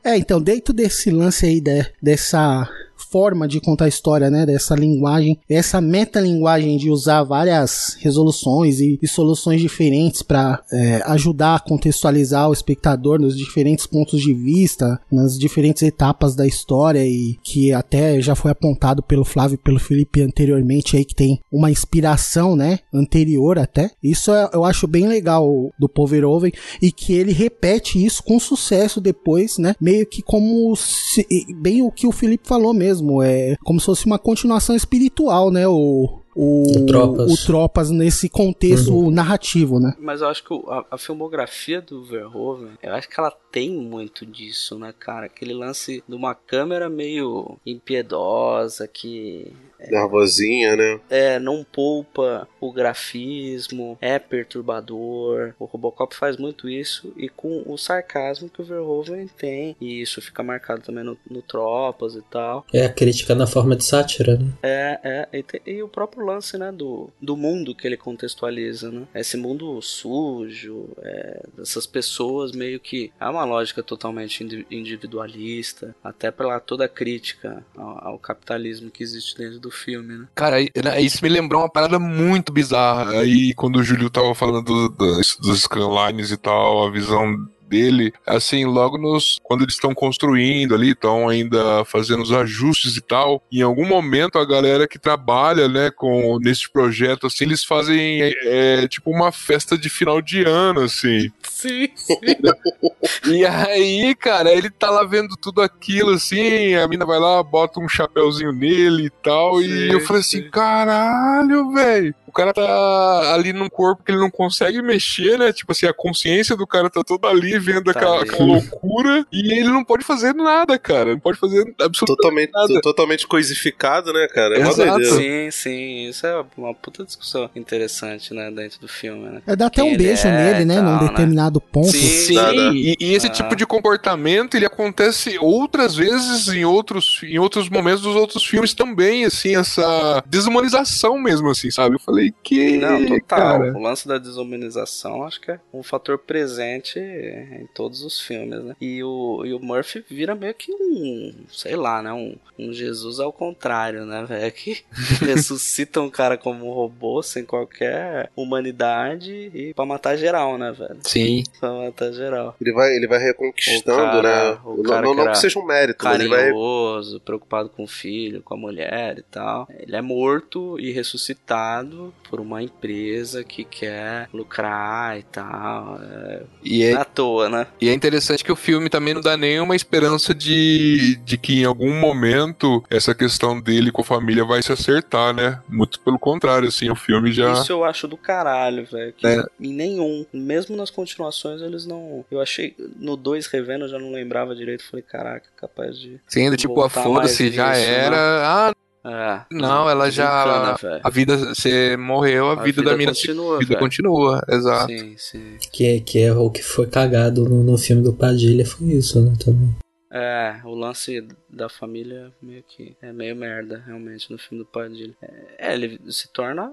É, então, dentro desse lance aí de- dessa forma de contar a história, né? Dessa linguagem, essa metalinguagem de usar várias resoluções e, e soluções diferentes para é, ajudar a contextualizar o espectador nos diferentes pontos de vista, nas diferentes etapas da história e que até já foi apontado pelo Flávio e pelo Felipe anteriormente aí que tem uma inspiração, né? Anterior até. Isso é, eu acho bem legal do Poverhoven e que ele repete isso com sucesso depois, né? Meio que como se, bem o que o Felipe falou mesmo, é como se fosse uma continuação espiritual, né? O, o, O Tropas. o Tropas nesse contexto Uhum. narrativo, né? Mas eu acho que a, a filmografia do Verhoeven, eu acho que ela tem muito disso, né, cara? Aquele lance de uma câmera meio impiedosa que Nervosinha, né? é, não poupa o grafismo, é perturbador. O Robocop faz muito isso e com o sarcasmo que o Verhoeven tem. E isso fica marcado também no, no Tropas e tal. É a crítica na forma de sátira, né? É, é, e, te- e o próprio lance, né, do, do mundo que ele contextualiza, né? Esse mundo sujo, é, dessas pessoas meio que... É uma lógica totalmente indi- individualista, até pela toda a crítica ao, ao capitalismo que existe dentro do filme, né? Cara, né, isso me lembrou uma parada muito bizarra. Aí, quando o Júlio tava falando do- dos scanlines e tal, a visão dele, assim, logo nos quando eles estão construindo ali, estão ainda fazendo os ajustes e tal, em algum momento a galera que trabalha, né, com nesse projeto, assim, eles fazem é, é, tipo uma festa de final de ano, assim. Sim, E aí, cara, ele tá lá vendo tudo aquilo, assim, a mina vai lá, bota um chapéuzinho nele e tal, e eu falei assim, caralho, velho. O cara tá ali num corpo que ele não consegue mexer, né? Tipo assim, a consciência do cara tá toda ali vendo Tá aquela, aquela loucura e ele não pode fazer nada, cara. Não pode fazer absolutamente Totalmente, nada. totalmente coisificado, né, cara? É uma Exato. Sim, sim, isso é uma puta discussão interessante, né, dentro do filme, né? É dar até Quem um beijo é nele, e né? tal, Num determinado ponto. Sim, e, e esse Ah. tipo de comportamento ele acontece outras vezes em outros, em outros momentos dos outros filmes também, assim, essa desumanização mesmo, assim, sabe? Eu falei que. Não, total. cara. O lance da desumanização acho que é um fator presente em todos os filmes, né? E o, e o Murphy vira meio que um, sei lá, né? Um, um Jesus ao contrário, né, velho? Que ressuscita um cara como um robô sem qualquer humanidade e pra matar geral, né, velho? Sim. Pra matar geral. Ele vai, ele vai reconquistando, O cara- né? o Não- cara não, que não era que seja um mérito, mas ele vai. carinhoso, preocupado com o filho, com a mulher e tal. Ele é morto e ressuscitado por uma empresa que quer lucrar e tal. É... E é- à toa, né? E é interessante que o filme também não dá nenhuma esperança de, de que em algum momento essa questão dele com a família vai se acertar, né? Muito pelo contrário, assim, o filme já. Isso eu acho do caralho, velho. É. Em nenhum. Mesmo nas continuações, eles não. Eu achei. No 2 revendo, eu já não lembrava direito. Falei, caraca, capaz de. Sim, do tipo, a foda-se, já nisso, né? era. Ah, É. não, ela já. Velho. A vida. Você morreu, a, A vida, vida da mina. continua, a vida velho. continua, exato. Sim, sim. Que, é- que é o que foi cagado no, no filme do Padilha, foi isso, né? Também. É, o lance da família meio que é meio merda, realmente, no filme do Padilha. É, ele se torna,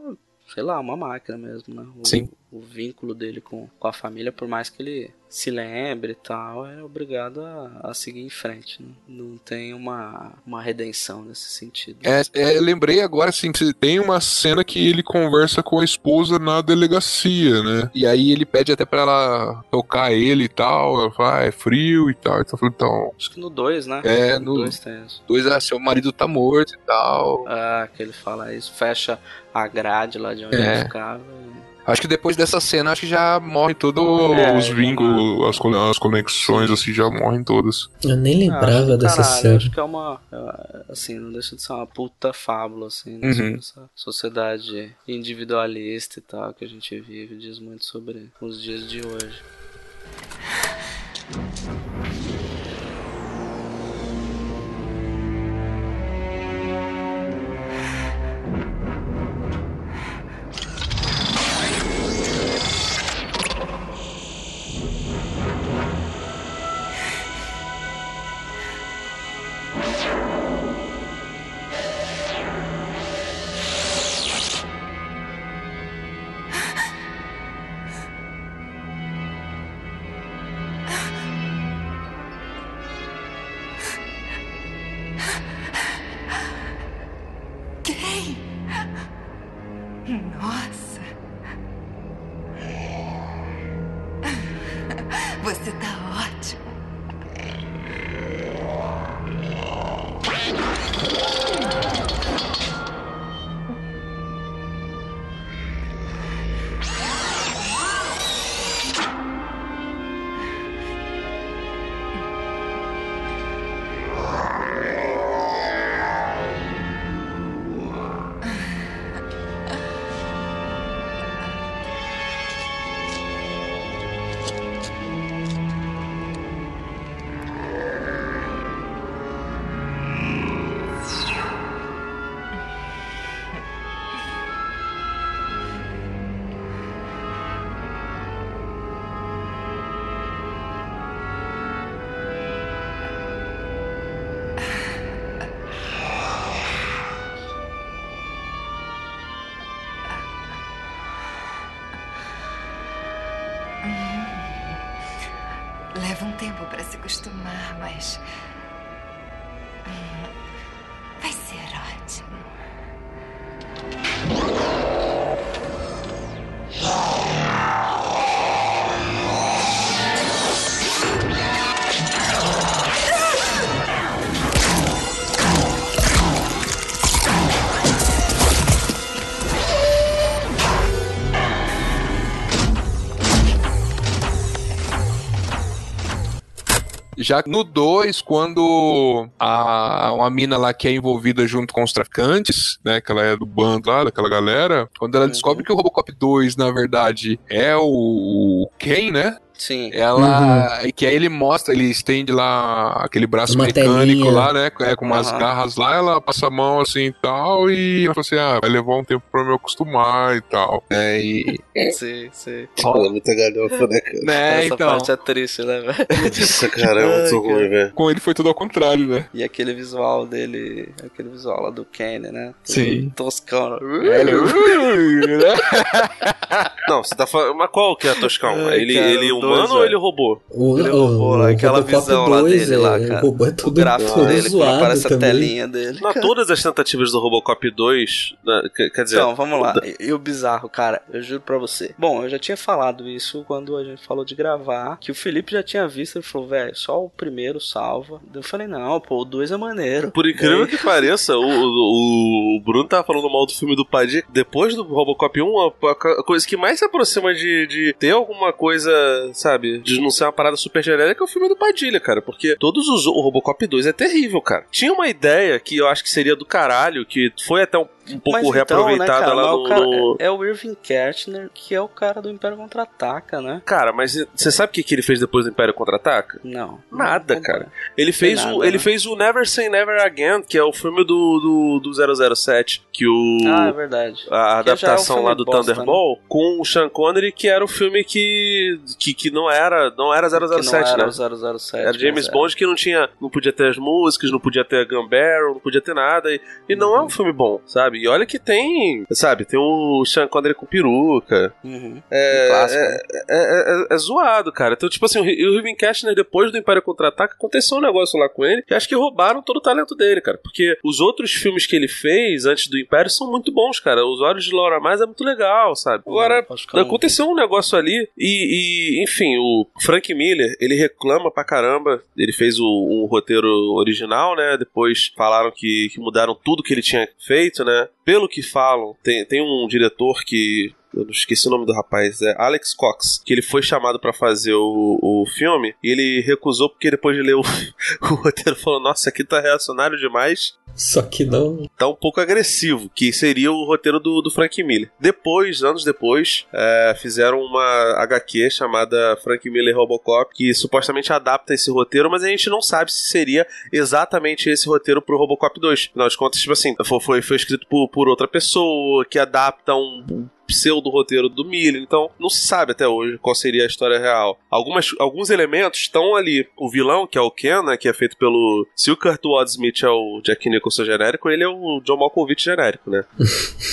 sei lá, uma máquina mesmo, né? O, Sim. O vínculo dele com, com a família, por mais que ele se lembre e tal, é obrigado a, a seguir em frente. Né? Não tem uma, uma redenção nesse sentido. É, é, lembrei agora, assim, que tem uma cena que ele conversa com a esposa na delegacia, né? E aí ele pede até pra ela tocar ele e tal. Ela fala, ah, é frio e tal. Então, então. Acho que no 2, né? É, no no- 2 tem isso. Dois, ah, seu marido tá morto e tal. Ah, que ele fala isso, fecha a grade lá de onde É. ele ficava. Acho que depois dessa cena, acho que já morrem todos É, os vínculos, as, con- as conexões, assim, já morrem todas. Eu nem Ah, acho lembrava do dessa caralho, série. Acho que é uma. é, Assim, não deixa de ser uma puta fábula, assim, né, Uhum. sobre essa sociedade individualista e tal que a gente vive, diz muito sobre os dias de hoje. Leva um tempo para se acostumar, mas. hum, Já no 2, quando a, uma mina lá que é envolvida junto com os traficantes, né? Que ela é do bando lá, daquela galera, quando ela descobre que o Robocop 2, na verdade, é o, o Ken, né? Sim. Ela. Que aí ele mostra, ele estende lá aquele braço Uma mecânico telinha. lá, né? é, Com umas Aham. garras lá, ela passa a mão assim e tal, e ela fala assim: ah, vai levar um tempo pra eu me acostumar e tal. É, e. Sim, sim. Olha, muita galhofa, né, cara? Né, Essa então. parte é triste, né, velho? Nossa, cara, é muito ruim, velho. Com ele foi tudo ao contrário, né? E aquele visual dele, aquele visual lá do Kenny, né? Sim. Toscão. Não, você tá falando. Mas qual que é a Toscão? Ai, ele cara, ele o humano dois, ou velho. ele robô? O, Ele roubou lá, o aquela Robocop visão lá 2, dele lá, é, cara. O robô é O todo, gráfico todo dele, zoado aparece a telinha dele. Não, todas as tentativas do Robocop 2. né, quer- dizer. Então, vamos lá. E, e o bizarro, cara, eu juro pra você. Bom, eu já tinha falado isso quando a gente falou de gravar, que o Felipe já tinha visto, ele falou, velho, só o primeiro salva. Eu falei, não, pô, o dois é maneiro. Por incrível E- que pareça, o, o, o Bruno tava falando mal do filme do Padilha. Depois do Robocop 1, a, a coisa que mais se aproxima de, de ter alguma coisa, sabe, de não ser uma parada super genérica é o filme do Padilha, cara. Porque todos os. O Robocop 2 é terrível, cara. Tinha uma ideia que eu acho que seria do caralho, que foi até um, um pouco Mas então, reaproveitada né, cara, lá no. o cara- no- É o Irving Kershner, que é o cara do Império Contra-Ataca, né? Cara, mas você sabe o que, que ele fez depois do Império Contra-Ataca? Não. Nada, Não, cara. Ele fez, nada, o, ele né? fez o Never Say Never Again, que é o filme do, do, do 007, que o... Ah, é verdade. a Que é adaptação lá do bosta, Thunderball com o Sean Connery, que era o filme que que, que não era não era 007, Que não era né? o 007. Era James é. Bond que não tinha, não podia ter as músicas, não podia ter a Gun Barrel, não podia ter nada e, e não é Uhum. um filme bom, sabe? E olha que tem, sabe, tem o Sean Connery com peruca. Uhum. É, Um clássico, é, né? é- é- é zoado, cara. Então, tipo assim, o o Irving Kershner, depois do Império Contra-Ataca, aconteceu um negócio lá com ele que acho que roubaram todo o talento dele, cara. Porque os outros filmes que ele fez antes do Império são muito bons, cara. Os Olhos de Laura Mais é muito legal, sabe? Agora, aconteceu um negócio ali e, e, enfim, o Frank Miller, ele reclama pra caramba. Ele fez o, um roteiro original, né? Depois falaram que, que mudaram tudo que ele tinha feito, né? Pelo que falam, tem, tem um diretor que eu não esqueci o nome do rapaz, é Alex Cox, que ele foi chamado pra fazer o, o filme e ele recusou porque depois de ler o, o roteiro falou: Nossa, aqui tá reacionário demais. Só que não. Tá um pouco agressivo, que seria o roteiro do, do Frank Miller. Depois, anos depois, é, fizeram uma HQ chamada Frank Miller Robocop, que supostamente adapta esse roteiro, mas a gente não sabe se seria exatamente esse roteiro pro Robocop 2. Afinal de contas, tipo assim, foi, foi, foi escrito por, por outra pessoa, que adapta um, um pseudo roteiro do Miller, então não se sabe até hoje qual seria a história real. Algumas, alguns elementos estão ali. O vilão, que é o Ken, né, que é feito pelo. Se o Kurt Smith é o Jack Nicholson genérico, ele é o John Malkovich genérico, né?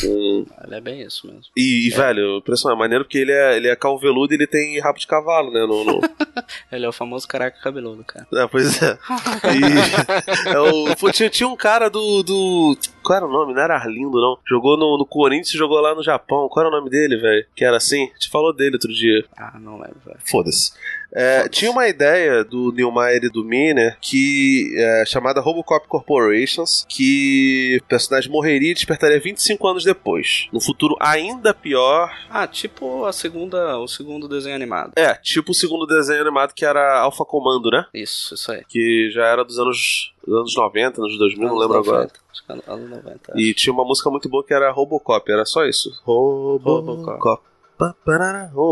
Hum, Ele é bem isso mesmo. e, e, velho, impressionante, é maneiro porque ele é, ele é calveludo e ele tem rabo de cavalo, né? No, no- Ele é o famoso caraca cabeludo, cara. É, pois é. E, é o, pô, tinha, tinha um cara do, do. Qual era o nome? Não era Arlindo, não. Jogou no, no Corinthians e jogou lá no Japão. Qual era o nome dele, velho? Que era assim? Gente falou dele outro dia. Ah, não lembro, velho. Foda-se. É, tinha uma ideia do Neil e do Miner que é, chamada Robocop Corporations, que o personagem morreria e despertaria 25 anos depois. No futuro ainda pior. Ah, tipo a segunda, o segundo desenho animado. É, tipo o segundo desenho animado que era Alpha Comando, né? Isso, isso aí. Que já era dos anos, dos anos 90, anos 2000, não Anos lembro 90, agora. Acho que é anos 90. E tinha uma música muito boa que era Robocop, era só isso. Robocop. Pa, parará, ro-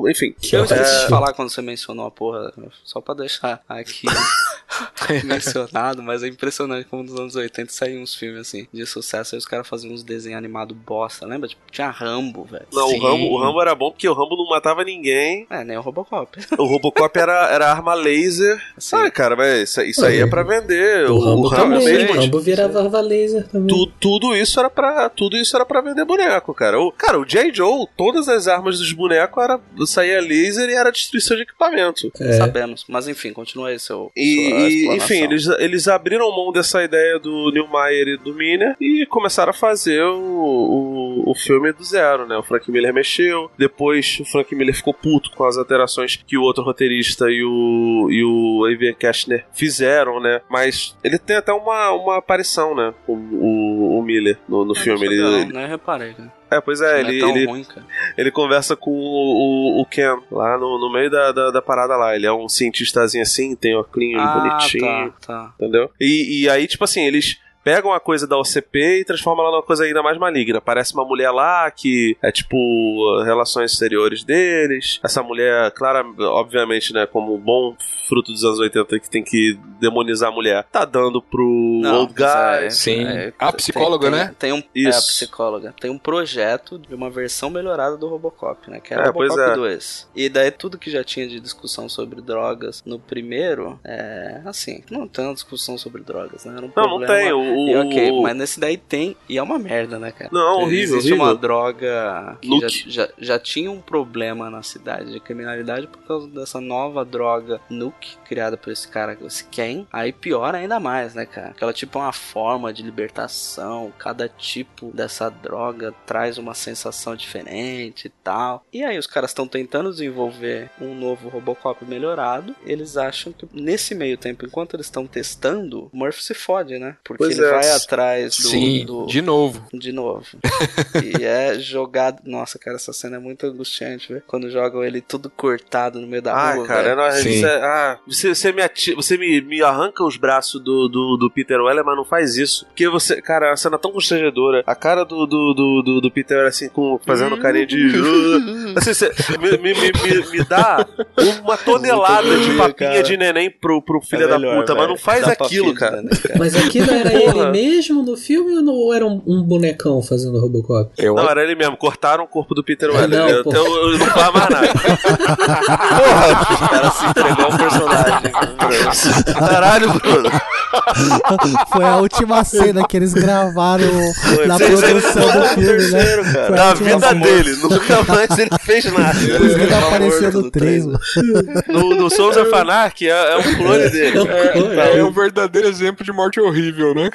Enfim. Eu esqueci de falar quando você mencionou a porra, só pra deixar aqui mencionado, mas é impressionante como nos anos 80 saíam uns filmes assim de sucesso e os caras faziam uns desenhos animados bosta, lembra? Tipo, tinha Rambo, velho. Não, o Rambo, o Rambo era bom porque o Rambo não matava ninguém. É, nem o Robocop. O Robocop era, era arma laser. Ah, cara, mas isso, isso aí é pra vender. O Rambo também. mesmo. O Rambo virava arma laser também. Tu- tudo isso era para tudo isso era para vender boneco, cara. O, cara, o J. Joe, todas as armas dos bonecos era saía laser e era destruição de equipamento. Sabemos, mas enfim, continua aí seu. E, e, enfim, eles, eles abriram mão dessa ideia do Neil Meyer e do Miner e começaram a fazer o, o, o filme do zero, né? O Frank Miller mexeu, depois o Frank Miller ficou puto com as alterações que o outro roteirista e o, e o Avian Cashner fizeram, né? Mas ele tem até uma, uma aparição, né? O, o, o Miller no, no filme. Ele, Não, ele- eu reparei, cara. é, pois é, Não é ele, ele, ruim, ele conversa com o, o, o Ken lá no, no meio da, da, da parada lá. Ele é um cientistazinho assim, tem óculos Ah, bonitinho. tá, tá. Entendeu? E, e aí, tipo assim, eles pegam a coisa da OCP e transformam ela numa coisa ainda mais maligna. Parece uma mulher lá que é tipo relações exteriores deles. Essa mulher, clara, obviamente, né, como um bom fruto dos anos 80 que tem que demonizar a mulher, tá dando pro Não, old guy. mas é- é- tem- tem- né? Tem um, É, a Isso. psicóloga. Tem um projeto de uma versão melhorada do Robocop, né? Que é, É, pois Robocop é. 2. E daí tudo que já tinha de discussão sobre drogas no primeiro, é assim, não tem uma discussão sobre drogas, né? Era um Não, não problema. tem, o- E, ok, mas nesse daí tem, e é uma merda, né, cara? Não, horrível, Existe horrível. uma droga que já, Nuke. já, já tinha um problema na cidade de criminalidade por causa dessa nova droga Nuke, criada por esse cara, esse Ken. Aí piora ainda mais, né, cara? Que ela tipo é uma forma de libertação. Cada tipo dessa droga traz uma sensação diferente e tal. E aí os caras estão tentando desenvolver um novo Robocop melhorado. Eles acham que nesse meio tempo, enquanto eles estão testando, o Murphy se fode, né? Porque Pois ele é. vai atrás do, Sim, do- de novo. de novo. e é jogado. Nossa, cara, essa cena é muito angustiante, velho. Quando jogam ele tudo cortado no meio da Ah, rua. cara, não, você, ah, você, você me, ati- você me, me arranca os braços do, do, do Peter Weller, mas não faz isso. Porque você, cara, a cena é tão constrangedora. A cara do, do, do, do, do Peter Weller, assim, com, fazendo carinha de. "Uh", assim, você, me, me, me, me- me dá uma tonelada de papinha cara. de neném pro, pro filho É da melhor, puta, mas não faz Dá aquilo, cara. neném, cara. Mas aquilo era Porra. Ele mesmo no filme ou não era um, um bonecão fazendo Robocop? Não, era ele mesmo. Cortaram o corpo do Peter Ah, Weller. não, eu, pô. eu, eu não falo mais nada. Porra, o cara se entregou ao personagem. Bruno. Caralho, Bruno. Foi a última cena que eles gravaram na Sim, sim, produção do filme, Terceiro, né? cara. Foi a Da última vida cena. dele. Nunca mais ele fez nada. Que ele apareceu no 3, mano. No, no Sons of Anarchy é, é um clone dele. É, é um verdadeiro exemplo de morte horrível, né,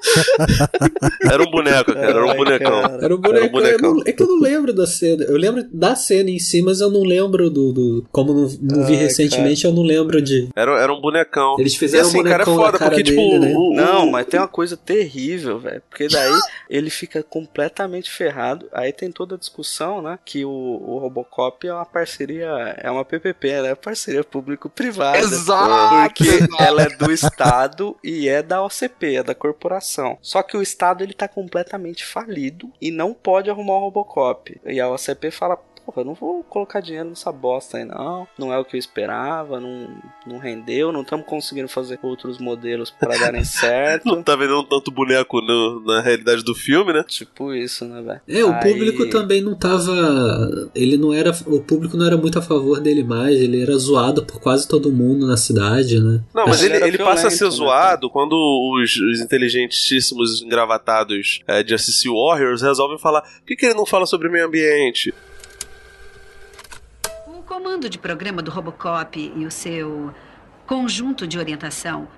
Era um boneco, cara. Era um bonecão. Era o boneco. eu não- é que eu não lembro da cena. Eu lembro da cena em si, mas eu não lembro do. do- como não, não vi Ai, recentemente, eu não lembro de. Era, era um bonecão. Eles fizeram e assim, um cara, é bonecão foda, cara porque, tipo, dele, né? o- o- Não, mas tem uma coisa terrível, velho. Porque daí ele fica completamente ferrado. Aí tem toda a discussão, né? Que o, o Robocop é uma parceria, é uma PPP, né? Parceria público-privada. Exato, Porque exato. ela é do Estado e é da OCP, é da corporação. Só que o Estado ele tá completamente falido e não pode arrumar o Robocop. E a OCP fala. Porra, eu não vou colocar dinheiro nessa bosta aí, não. Não é o que eu esperava, não, não rendeu, não estamos conseguindo fazer outros modelos para darem certo. Não tá vendendo tanto boneco no- na realidade do filme, né? Tipo isso, né, velho? É, o Aí- público também não tava. Ele não era. O público não era muito a favor dele mais. Ele era zoado por quase todo mundo na cidade, né? Não, mas Ele ele, passa a ser né, zoado quando os, os inteligentíssimos engravatados é, Justice Warriors resolvem falar por que, que ele não fala sobre meio ambiente? O comando de programa do Robocop e o seu conjunto de orientação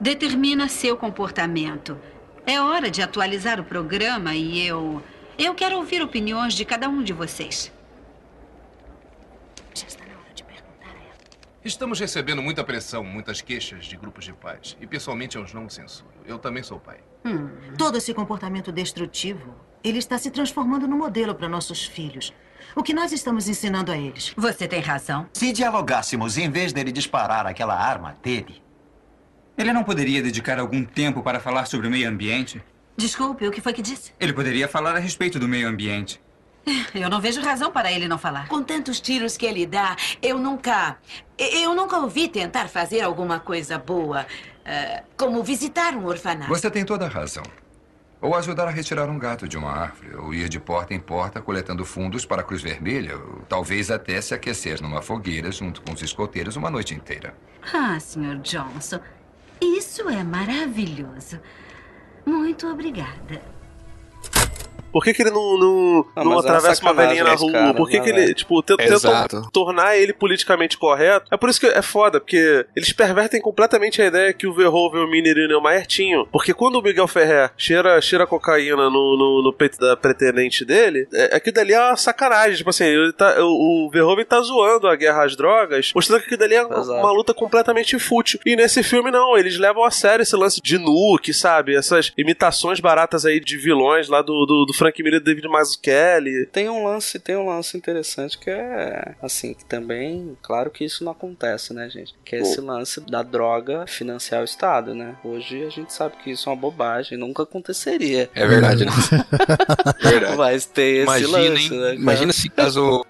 determina seu comportamento É hora de atualizar o programa e eu. Eu quero ouvir opiniões de cada um de vocês. Estamos recebendo muita pressão, muitas queixas de grupos de pais. E pessoalmente eu não censuro. Eu também sou pai. Hum, todo esse comportamento destrutivo, ele está se transformando no modelo para nossos filhos. O que nós estamos ensinando a eles? Você tem razão. Se dialogássemos em vez dele disparar aquela arma dele, ele não poderia dedicar algum tempo para falar sobre o meio ambiente? Desculpe, o que foi que disse? Ele poderia falar a respeito do meio ambiente. Eu não vejo razão para ele não falar. Com tantos tiros que ele dá, eu nunca. Eu nunca ouvi tentar fazer alguma coisa boa. eh, como visitar um orfanato. Você tem toda a razão. Ou ajudar a retirar um gato de uma árvore, ou ir de porta em porta coletando fundos para a Cruz Vermelha, ou talvez até se aquecer numa fogueira junto com os escoteiros uma noite inteira. Ah, Sr. Johnson, isso é maravilhoso. Muito obrigada. Por que, que ele não, não, Ah, não é uma atravessa uma velhinha na rua? cara, Por que, né, que ele, velho? tipo, tent- tentam Exato. tornar ele politicamente correto? É por isso que é foda, porque eles pervertem completamente a ideia que o Verhoeven e o Miner e o Neumayer tinham. Porque quando o Miguel Ferrer cheira, cheira cocaína no, no, no peito da pretendente dele, é, aquilo dali é uma sacanagem. Tipo assim, ele tá, o, o Verhoeven tá zoando a guerra às drogas, mostrando que aquilo dali é uma, uma luta completamente fútil. E nesse filme, não, eles levam a sério esse lance de nuke, sabe? Essas imitações baratas aí de vilões lá do, do, do Frank Miller e David Mazzucchelli. Tem um lance, tem um lance interessante que é assim, que também, claro que isso não acontece, né, gente? Que é esse lance da droga financiar o Estado, né? Hoje a gente sabe que isso é uma bobagem, nunca aconteceria. É verdade, né? verdade. Mas tem esse Imagina, lance, hein? né? cara? Imagina se caso.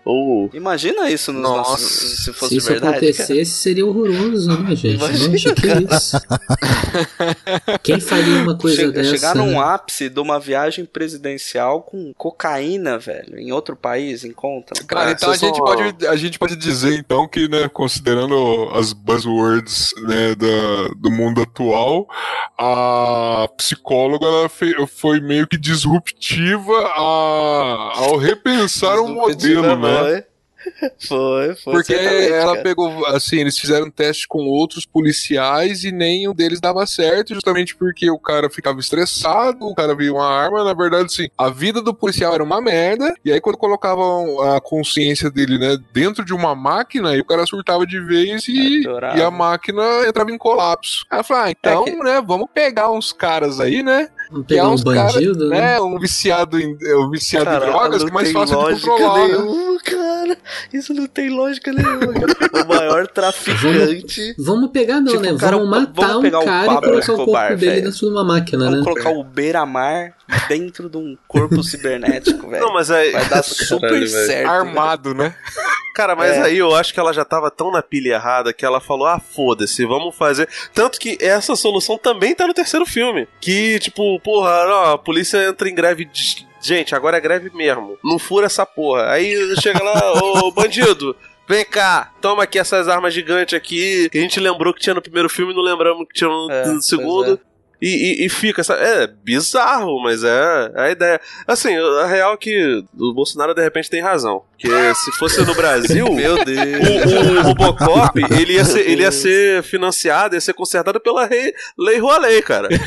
Imagina isso nos Nossa. nossos, se fosse Se isso verdade. acontecesse, seria horroroso, né, gente? Imagina, Nossa, que cara. isso? Quem faria uma coisa Chega- dessa? Chegar num né? ápice de uma viagem presidencial com cocaína, velho, em outro país, em conta. Cara, então a gente, pode, a gente pode dizer então que, né, considerando as buzzwords né, da, do mundo atual, a psicóloga foi meio que disruptiva a- ao repensar o modelo, né? Foi, foi. Porque ela cara. pegou, assim, eles fizeram teste com outros policiais e nenhum deles dava certo, justamente porque o cara ficava estressado, o cara via uma arma, na verdade, assim, a vida do policial era uma merda, e aí quando colocavam a consciência dele, né, dentro de uma máquina, aí o cara surtava de vez e, e a máquina entrava em colapso. Aí ela falou, ah, então, né, vamos pegar uns caras aí, né, Vamos que é pegar um uns caras, bandido, né? né, um viciado em, é, um viciado Cara, em drogas, que é mais fácil de controlar, né? nenhuma, cara. Isso não tem lógica nenhuma. o maior traficante. Vamos pegar não, Tipo, né? cara, vamos matar vamos pegar um o cara e Pablo colocar o Escobar, corpo dele dentro de uma máquina, Vamos né? colocar o beira-mar dentro de um corpo cibernético, velho. Não, mas aí. Vai dar super Caralho, certo. Armado, né? Cara, mas É. aí eu acho que ela já tava tão na pilha errada que ela falou: ah, foda-se, vamos fazer. Tanto que essa solução também tá no terceiro filme. Que, tipo, porra, não, a polícia entra em greve de. Gente, agora é greve mesmo. Não fura essa porra. Aí chega lá, ô bandido. Vem cá, toma aqui essas armas gigantes aqui. Que a gente lembrou que tinha no primeiro filme e não lembramos que tinha no, É, segundo. E, e- e fica? É bizarro, mas é, é a ideia. Assim, a real é que o Bolsonaro de repente tem razão. Porque se fosse no Brasil, Meu Deus. o, o Robocop ele ia, ser, ele ia ser financiado, ia ser consertado pela rei, Lei Rouanet, cara.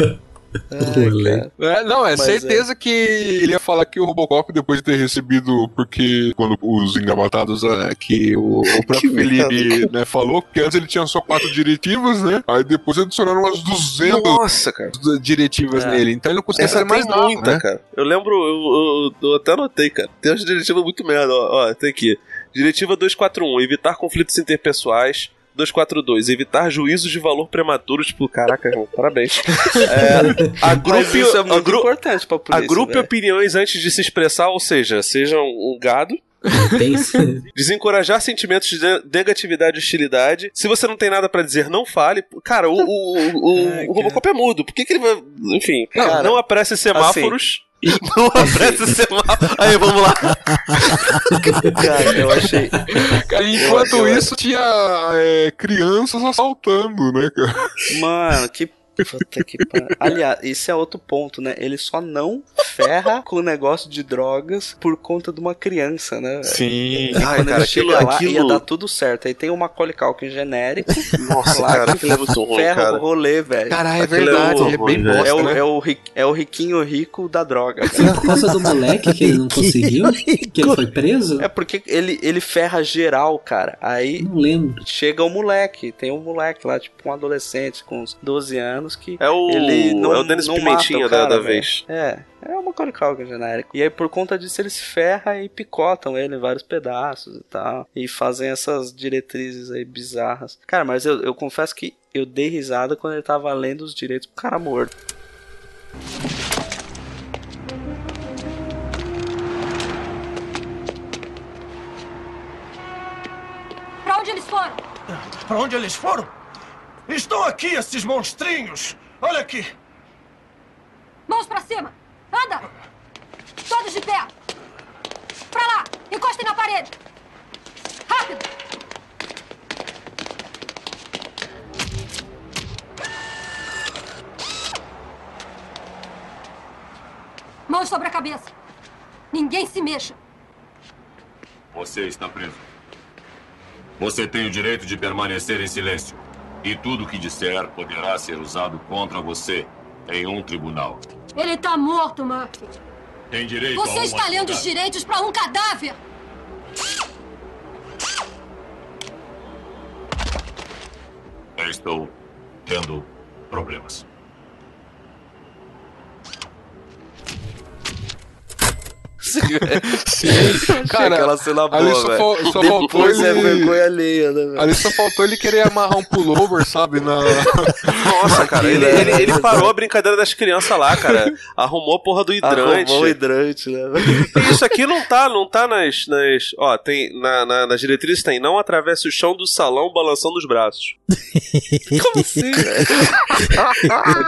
É, não, é Mas certeza que ele ia falar que o Robocop, depois de ter recebido, porque quando os engravatados, é, que o, o próprio Felipe né, falou, que antes ele tinha só quatro diretivas, né? Aí depois adicionaram umas 200 Nossa, cara. diretivas É. nele. Então ele não consegue Essa fazer mais nada, muita, né? cara. Eu lembro, eu, eu- eu até anotei, cara. Tem umas diretivas muito merda, ó. ó tem aqui. Diretiva 241, evitar conflitos interpessoais. 242, evitar juízos de valor prematuro. Tipo, caraca, irmão, parabéns. É, agrupe, isso é muito agru- importante pra polícia, agrupe velho. opiniões antes de se expressar, ou seja, seja um gado. Desencorajar sentimentos de ne- negatividade e hostilidade. Se você não tem nada pra dizer, não fale. Cara, o, o, o, o Robocop é mudo. Por que, que ele vai. Enfim, Cara, não apresse semáforos. assim, Não apresse semáforos. Aí, vamos lá. Cara, eu achei. Cara, enquanto isso, tinha é, crianças assaltando, né, cara? Mano, que Puta que pariu. Aliás, esse é outro ponto, né? Ele só não ferra com o negócio de drogas por conta de uma criança, né? Sim. Ai, quando cara, ele chega aquilo- lá, aquilo- ia dar tudo certo. Aí tem o Macaulay Culkin genérico. Nossa, lá cara, que aquilo é muito ruim, ferra cara. o rolê, velho. Caralho, é Aquilo é verdade. horror, É bem bosta, É o, né? é, o, ri- é o riquinho rico da droga. Foi por causa do moleque que ele não conseguiu? Que ele foi preso? É porque ele, ele ferra geral, cara. Aí Não lembro. chega o moleque. Tem um moleque lá, tipo um adolescente com uns 12 anos que É o, ele não, é o Denis não Pimentinha mata o da, cara, da velho. vez. É, é uma Macaulay Culkin genérico. E aí por conta disso eles ferram e picotam ele em vários pedaços e tal. E fazem essas diretrizes aí bizarras. Cara, mas eu, eu confesso que eu dei risada quando ele tava lendo os direitos pro cara morto. Pra onde eles foram? Pra onde eles foram? Estão aqui, esses monstrinhos! Olha aqui! Mãos pra cima! Anda! Todos de pé! Pra lá! Encostem na parede! Rápido! Mãos sobre a cabeça! Ninguém se mexa! Você está preso. Você tem o direito de permanecer em silêncio. E tudo o que disser poderá ser usado contra você em um tribunal. Ele tá morto, Murphy! Tem direito a Você uma está lendo os direitos pra um cadáver! Eu estou tendo problemas. Sim, cara, aquela cena boa, ali só, fal- só faltou Depois ele... é vergonha alheia, né, velho? Ali só faltou ele querer amarrar um pullover, sabe? Na... Nossa, cara, ele, ele, ele parou a brincadeira das crianças lá, cara. Arrumou a porra do hidrante. Arrumou o hidrante, né? Isso aqui não tá, não tá nas. nas ó, tem. Na, na, nas diretrizes tem não atravesse o chão do salão balançando os braços. Como assim,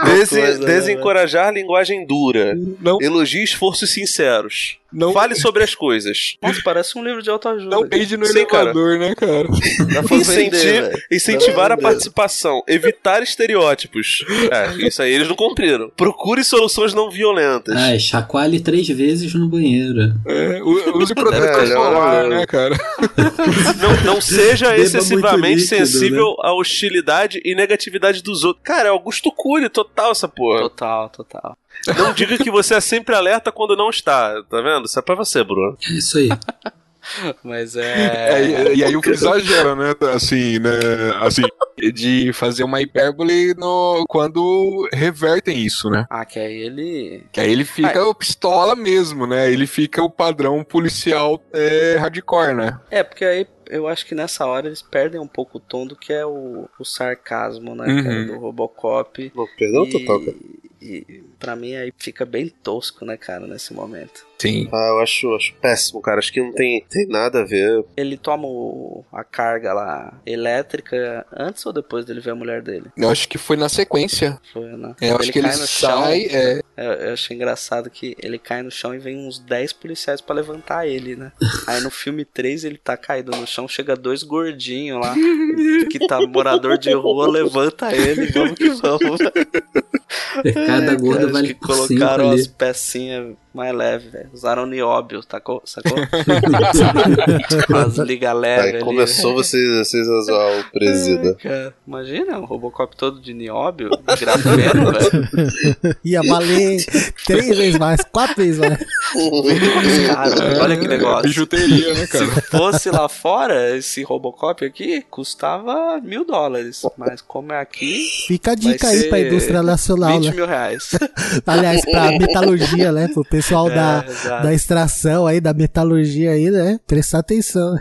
coisa, né, desencorajar linguagem dura. Não. Elogie esforços sinceros. Não. Fale sobre as coisas. Nossa, parece um livro de autoajuda. Não peide no Sim, cara. elevador, né, cara? Incenti- incentivar a participação, evitar estereótipos. É, isso aí eles não cumpriram. Procure soluções não violentas. Ah, é chacoalhe três vezes no banheiro. É, use protetor É, solar, não, né, cara? Não, não seja Beba excessivamente líquido, né? sensível à hostilidade e negatividade dos outros. Cara, é Augusto Cury total essa porra. Total, total. Não diga que você é sempre alerta quando não está, tá vendo? Isso é pra você, Bruno. É isso aí. Mas É, é. e, e aí o que exagera, né? Assim, né? Assim, de fazer uma hipérbole no, quando revertem isso, né? Ah, que aí ele. Que aí ele fica o pistola mesmo, né? Ele fica o padrão policial é, hardcore, né? É, porque aí eu acho que nessa hora eles perdem um pouco o tom do que é o, o sarcasmo, né, Uhum. cara, do Robocop. perdão e, total, cara. E pra mim aí fica bem tosco, né, cara, nesse momento. Sim. Ah, eu acho, acho péssimo, cara. Acho que não tem, tem nada a ver. Ele toma o- a carga lá elétrica antes ou depois dele ver a mulher dele? Eu acho que foi na sequência. Foi, né? É, eu acho que ele cai no sai, é. Eu, eu achei engraçado que ele cai no chão e vem uns 10 policiais pra levantar ele, né? Aí no filme 3 ele tá caído no chão, chega dois gordinhos lá, que tá morador de rua, levanta ele, vamos que vamos. Cada gordo vale que colocaram ali. as pecinhas mais leves, velho. Usaram nióbio, sacou? sacou? as liga leve Aí ali, começou né? vocês, vocês a zoar o presida. Cara, imagina um Robocop todo de nióbio, grafeno, velho. Ia valer três vezes mais, quatro vezes mais. Cara, olha que negócio. Bijuteria, né, cara? Se fosse lá fora, esse Robocop aqui custava mil dólares. Mas como é aqui. Fica a dica aí pra indústria nacional, 20 né? mil reais. Aliás, pra metalurgia, né? Pro pessoal É, da, exato. da extração aí, da metalurgia aí, né? Prestar atenção.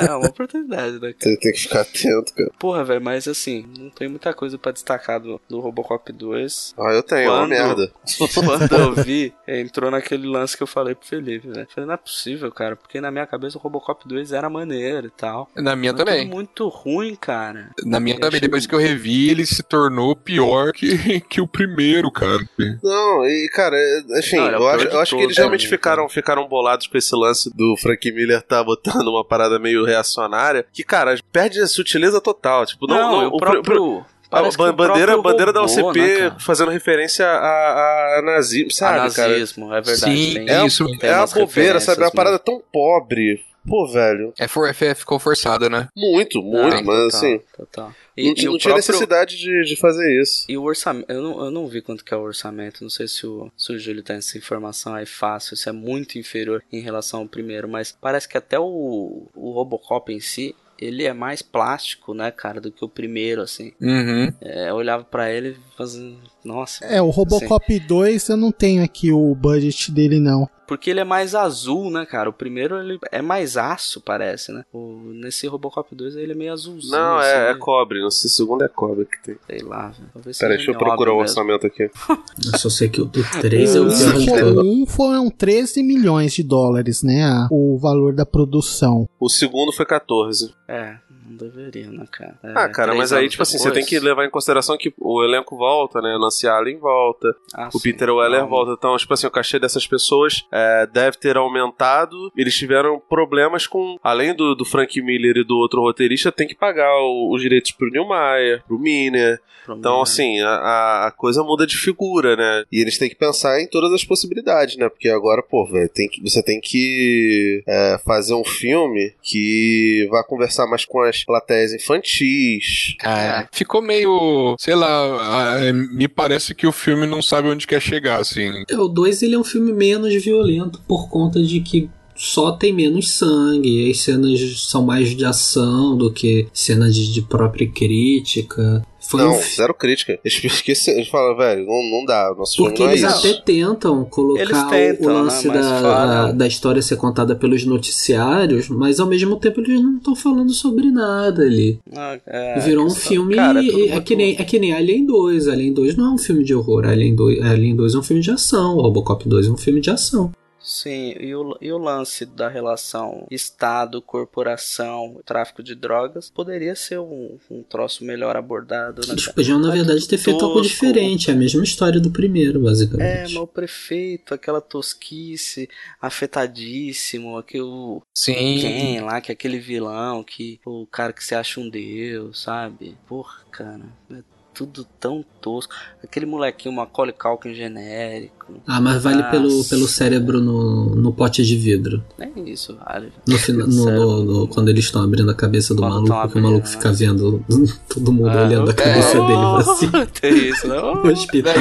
É, uma oportunidade, né? Você tem que ficar atento, cara. Porra, velho, mas assim, não tem muita coisa pra destacar do, do Robocop 2. Ah, eu tenho, é uma merda. Quando eu vi, entrou naquele lance que eu falei pro Felipe, velho. Falei, não é possível, cara, porque na minha cabeça o Robocop 2 era maneiro e tal. Na minha Mas também. muito ruim, cara. Na minha Eu também, achei- depois que eu revi, ele se tornou pior que, que o primeiro, cara. Não, e cara, é, assim, Não, é eu, acho, eu acho que eles realmente né, ficaram, ficaram bolados com esse lance do Frank Miller tá botando uma parada meio reacionária. Que, cara, perde a sutileza total. Tipo, não, Não, não, o o próprio, pro- pro- A Parece bandeira, bandeira da robô, OCP né, cara? fazendo referência a, a nazismo, sabe, A cara? nazismo, é verdade, Sim, É, isso. uma- tem é uma bobeira, sabe? É uma parada tão pobre. Pô, velho. É, for, é, ficou forçado, né? Muito, muito, Não, mas total, assim. total. não, ti- o não tinha próprio- necessidade de, de fazer isso. E o orçamento, eu não, eu não vi quanto que é o orçamento, não sei se o, se o Júlio tem essa informação aí fácil, se é muito inferior em relação ao primeiro, mas parece que até o, o Robocop em si, ele é mais plástico, né, cara, do que o primeiro, assim. Uhum. É, eu olhava pra ele fazendo, nossa. É, o Robocop 2 eu não tenho aqui o budget dele, não. Porque ele é mais azul, né, cara? O primeiro ele é mais aço, parece, né? O, nesse Robocop 2 ele é meio azulzinho. Não, assim, é, é né? cobre. No segundo é cobre que tem. Sei lá, velho. Talvez Peraí, seja deixa eu procurar o orçamento aqui. Eu só sei que o do 3 é o todos. um foram 13 milhões de dólares, né? O valor da produção. O segundo foi 14. É, não deveria, né, cara? É, Ah, cara, mas aí, tipo assim, você depois- tem que levar em consideração que o elenco volta, né? Nancy Allen volta, Ah, o sim, Peter Weller calma. volta. Então, tipo assim, o cachê dessas pessoas é, deve ter aumentado. Eles tiveram problemas com. Além do, do Frank Miller e do outro roteirista, tem que pagar o- os direitos pro Neil Meyer, pro Miner. Então, assim, a- a, coisa muda de figura, né? E eles têm que pensar em todas as possibilidades, né? Porque agora, pô, velho, você tem que é, fazer um filme que vá conversar mais com as plateias infantis. É, ficou meio, sei lá, ah, me parece que o filme não sabe onde quer chegar, assim. É, o 2 ele é um filme menos violento por conta de que só tem menos sangue, as cenas são mais de ação do que cenas de, de própria crítica. Foi não, um fi- zero crítica. Eles, esqueci, eles falam, velho, não, não dá. Nosso Porque filme não é eles isso. até tentam colocar tentam, o lance né, da, da história ser contada pelos noticiários, mas ao mesmo tempo eles não estão falando sobre nada ali. Ah, é, Virou um questão- filme. Cara, é é, que nem, é que nem Alien 2. Alien 2 não é um filme de horror. Alien 2, Alien 2 é um filme de ação. O Robocop 2 é um filme de ação. Sim, e o, e o lance da relação Estado, corporação, tráfico de drogas poderia ser um, um troço melhor abordado, né? Eles podiam, na Mas verdade, ter feito algo diferente. É a mesma história do primeiro, É, basicamente. mas o prefeito, aquela tosquice, afetadíssimo, aquele Sim. quem lá, que é aquele vilão, que o cara que se acha um deus, sabe? Porra, cara, é tudo tão tosco. Aquele molequinho Macaulay Culkin genérico. Ah, mas vale pelo, Nossa. pelo cérebro no, no pote de vidro. Nem isso, vale. No, fina- no- no- no- quando eles estão abrindo a cabeça do Quando maluco, que o maluco fica vendo todo mundo Ah, olhando a cabeça é. dele assim. Tem isso, não? No hospital.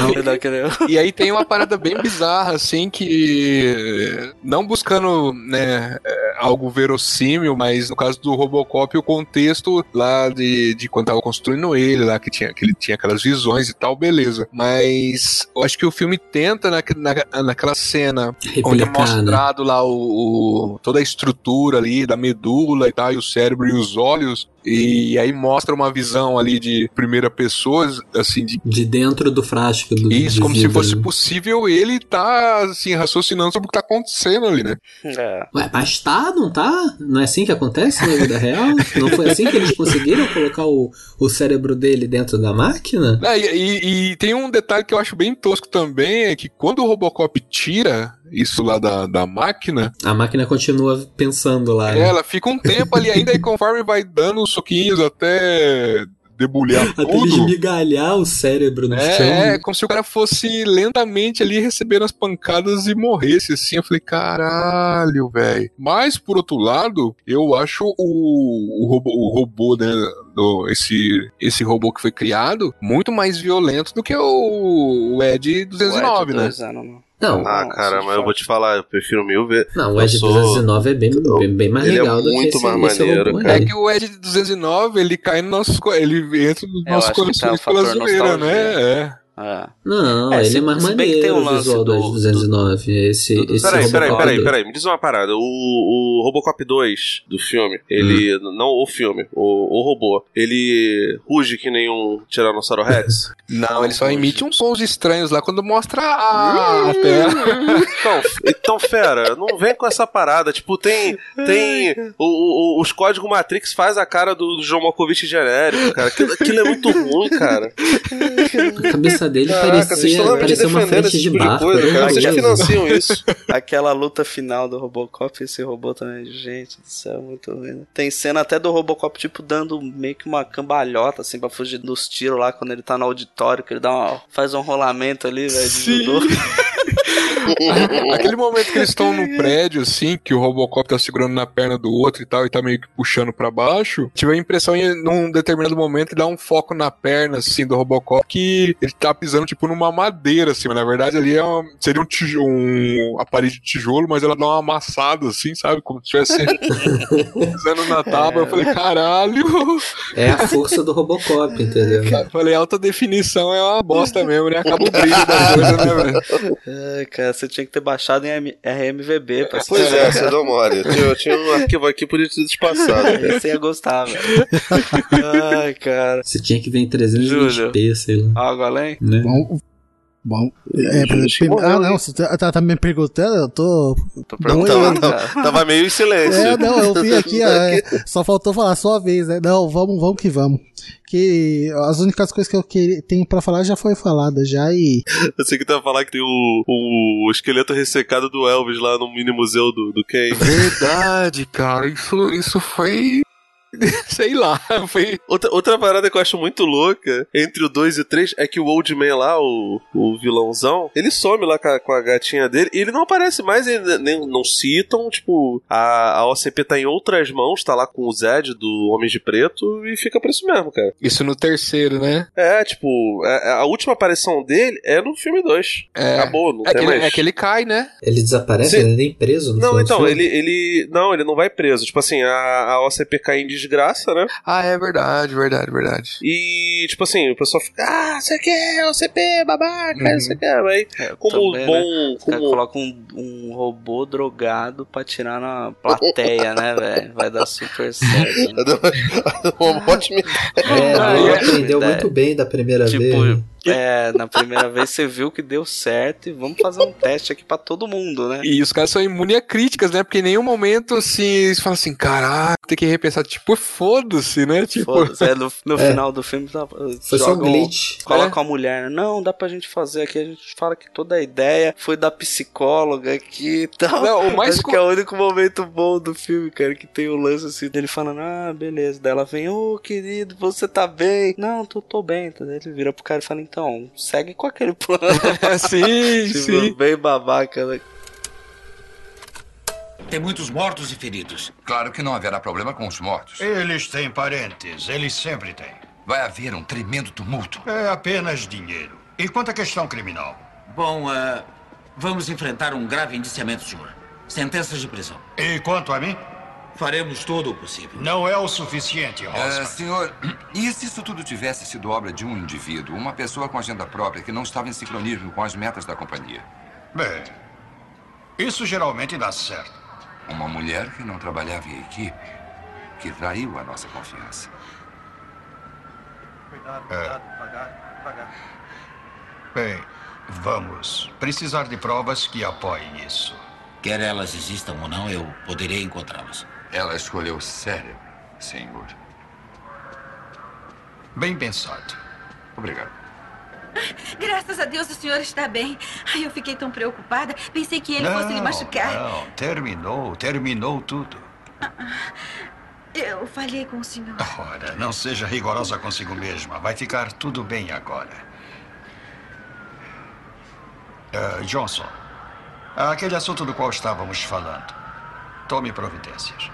E aí tem uma parada bem bizarra, assim, que não buscando, né, é, algo verossímil, mas no caso do Robocop, o contexto lá de, de quando tava construindo ele, lá que tinha, que ele tinha aquelas visões e tal, beleza. Mas eu acho que o filme tenta na, na, naquela cena onde é Replicar, né? mostrado lá o, o- toda a estrutura ali da medula e tal, e o cérebro e os olhos. E aí mostra uma visão ali de primeira pessoa, assim, de De dentro do frasco do isso, como se fosse né? possível ele tá, assim, raciocinando sobre o que tá acontecendo ali, né? É. Ué, mas tá, não tá? Não é assim que acontece na vida real? Não foi assim que eles conseguiram colocar o, o cérebro dele dentro da máquina? É, e, e- e tem um detalhe que eu acho bem tosco também, é que quando o Robocop tira isso lá da, da máquina, A máquina continua pensando lá. né? ela fica um tempo ali ainda e conforme vai dando os soquinhos até debulhar Até tudo. esmigalhar o cérebro no É, chão. é, como se o cara fosse lentamente ali recebendo as pancadas e morresse assim. Eu falei, caralho, velho. Mas, por outro lado, eu acho o, o robô, o robô né, do- esse, esse robô que foi criado muito mais violento do que o, o Ed 209, né? Dois anos, não. Não, Ah, cara, mas eu vou te falar, eu prefiro mil vezes. Não, o Eu Ed sou- 219 é bem, bem, bem mais Ele é legal do que esse, mais esse maneiro. É que o Ed 209, ele cai no nosso. Ele entra nos Eu nossos acho que tá né? É. É. Não, É, ele se- é mais bem que tem maneiro o o lance visual do, do- Ed 209. Esse, esse Peraí, peraí, Robocop peraí, do- peraí, me diz uma parada. O, o Robocop 2 do filme, ele. Hum. Não o filme, o, o robô, ele ruge que nem um Tiranossauro Rex? Não, ele só emite uns sons estranhos lá quando mostra a. Então, então, fera, não vem com essa parada. Tipo, tem. Tem. O, o- os códigos Matrix faz a cara do, do João Malkovich genérico, cara. Aquilo, aquilo é muito ruim, cara. A cabeça luta dele Caraca, vocês parecia, parecia uma defendendo frente esse de tipo de barco. coisa, era cara. Vocês financiam isso. Aquela luta final do Robocop, esse robô também, gente do céu, muito ruim. né? Tem cena até do Robocop, tipo, dando meio que uma cambalhota, assim, pra fugir dos tiros lá, quando ele tá no auditório, que ele dá uma, faz um rolamento ali, velho, de judô. Aquele momento que eles estão no prédio, assim, que o Robocop tá segurando na perna do outro e tal, e tá meio que puxando pra baixo, tive a impressão em num determinado momento dá um foco na perna, assim, do Robocop, que ele tá pisando, tipo, numa madeira, assim, mas na verdade ali é uma- seria um, tijo, um aparelho de tijolo, mas ela dá uma amassada, assim, sabe? Como se estivesse pisando na tábua. Eu falei, caralho! É a força do Robocop, entendeu? Eu falei, alta definição é uma bosta mesmo, né? Acaba o brilho da coisa, né, velho? Ai, cara, você tinha que ter baixado em M- RMVB pra Pois é, você deu mole. Eu tinha, eu tinha um arquivo aqui, podia ter despassado. Você ia gostar, velho. Ai, cara. Você tinha que ver em 320p, sei lá. Algo além? Né? Bom, bom. É, morreu, ah, não, você tá, tá- tá me perguntando, eu tô. Tava, tava- tava meio em silêncio. É, não, eu vi aqui, é, só faltou falar sua vez, né? Não, vamos, vamos que vamos. Que as únicas coisas que eu que- tenho pra falar já foi falada já e. Eu sei que tu ia falar que tem o, o esqueleto ressecado do Elvis lá no mini museu do, do Ken. Verdade, cara, isso, isso foi. Sei lá, foi. Outra, outra parada que eu acho muito louca entre o 2 e o 3 é que o Old Man lá, o, o vilãozão, ele some lá com a, com a gatinha dele e ele não aparece mais, ele nem, não citam. Tipo, a, a OCP tá em outras mãos, tá lá com o Zed do Homem de Preto e fica por isso mesmo, cara. Isso no terceiro, né? É, tipo, a, a última aparição dele é no filme 2. É. Acabou, não É tem que, ele, mais. é que ele cai, né? Ele desaparece, Sim. ele nem preso no Não, então, filme? ele, ele. Não, ele não vai preso. Tipo assim, a, a OCP cai em desgraça, né? Ah, é verdade, verdade, verdade. E, tipo assim, o pessoal fica, ah, você quer, OCP, babaca, Uhum. você quer, mas como Também, bom. né? Os caras Como... colocam um, um robô drogado pra tirar na plateia, né, velho? Vai dar super certo. Né? Uma ótima É, Ah, não, é. aprendeu É. muito bem da primeira Tipo, vez. é, na primeira vez você viu que deu certo e vamos fazer um teste aqui pra todo mundo, né? E os caras são imunes a críticas, né? Porque em nenhum momento, assim, eles falam assim, caraca, tem que repensar. Tipo, foda-se, né? Tipo... Foda-se, é, no, no É. final do filme tá, Foi só um glitch. Coloca a mulher, não, dá pra gente fazer aqui, a gente fala que toda a ideia foi da psicóloga aqui e tal. Não, o mais Acho co- que é o único momento bom do filme, cara, que tem o lance assim dele falando, ah, beleza. Daí ela vem, ô querido, você tá bem? Não, tô, tô bem. Daí ele vira pro cara e fala, então, segue com aquele plano. sim, Tipo, sim. Bem babaca, né? Tem muitos mortos e feridos. Claro que não haverá problema com os mortos. Eles têm parentes, eles sempre têm. Vai haver um tremendo tumulto. É apenas dinheiro. E quanto à questão criminal? Bom, ah, vamos enfrentar um grave indiciamento, senhor. Sentenças de prisão. E quanto a mim? Faremos todo o possível. Não é o suficiente, É, senhor, e se isso tudo tivesse sido obra de um indivíduo, uma pessoa com agenda própria que não estava em sincronismo com as metas da companhia? Bem, isso geralmente dá certo. Uma mulher que não trabalhava em equipe, que traiu a nossa confiança. É. Bem, vamos precisar de provas que apoiem isso. Quer elas existam ou não, eu poderei encontrá-las. Ela escolheu o cérebro, senhor. Bem pensado. Obrigado. Graças a Deus o senhor está bem. Ai, eu fiquei tão preocupada. Pensei que ele fosse lhe machucar. Não, terminou, terminou tudo. Eu falhei com o senhor. Ora, não seja rigorosa consigo mesma. Vai ficar tudo bem agora. Ah, Johnson, aquele assunto do qual estávamos falando. Tome providências.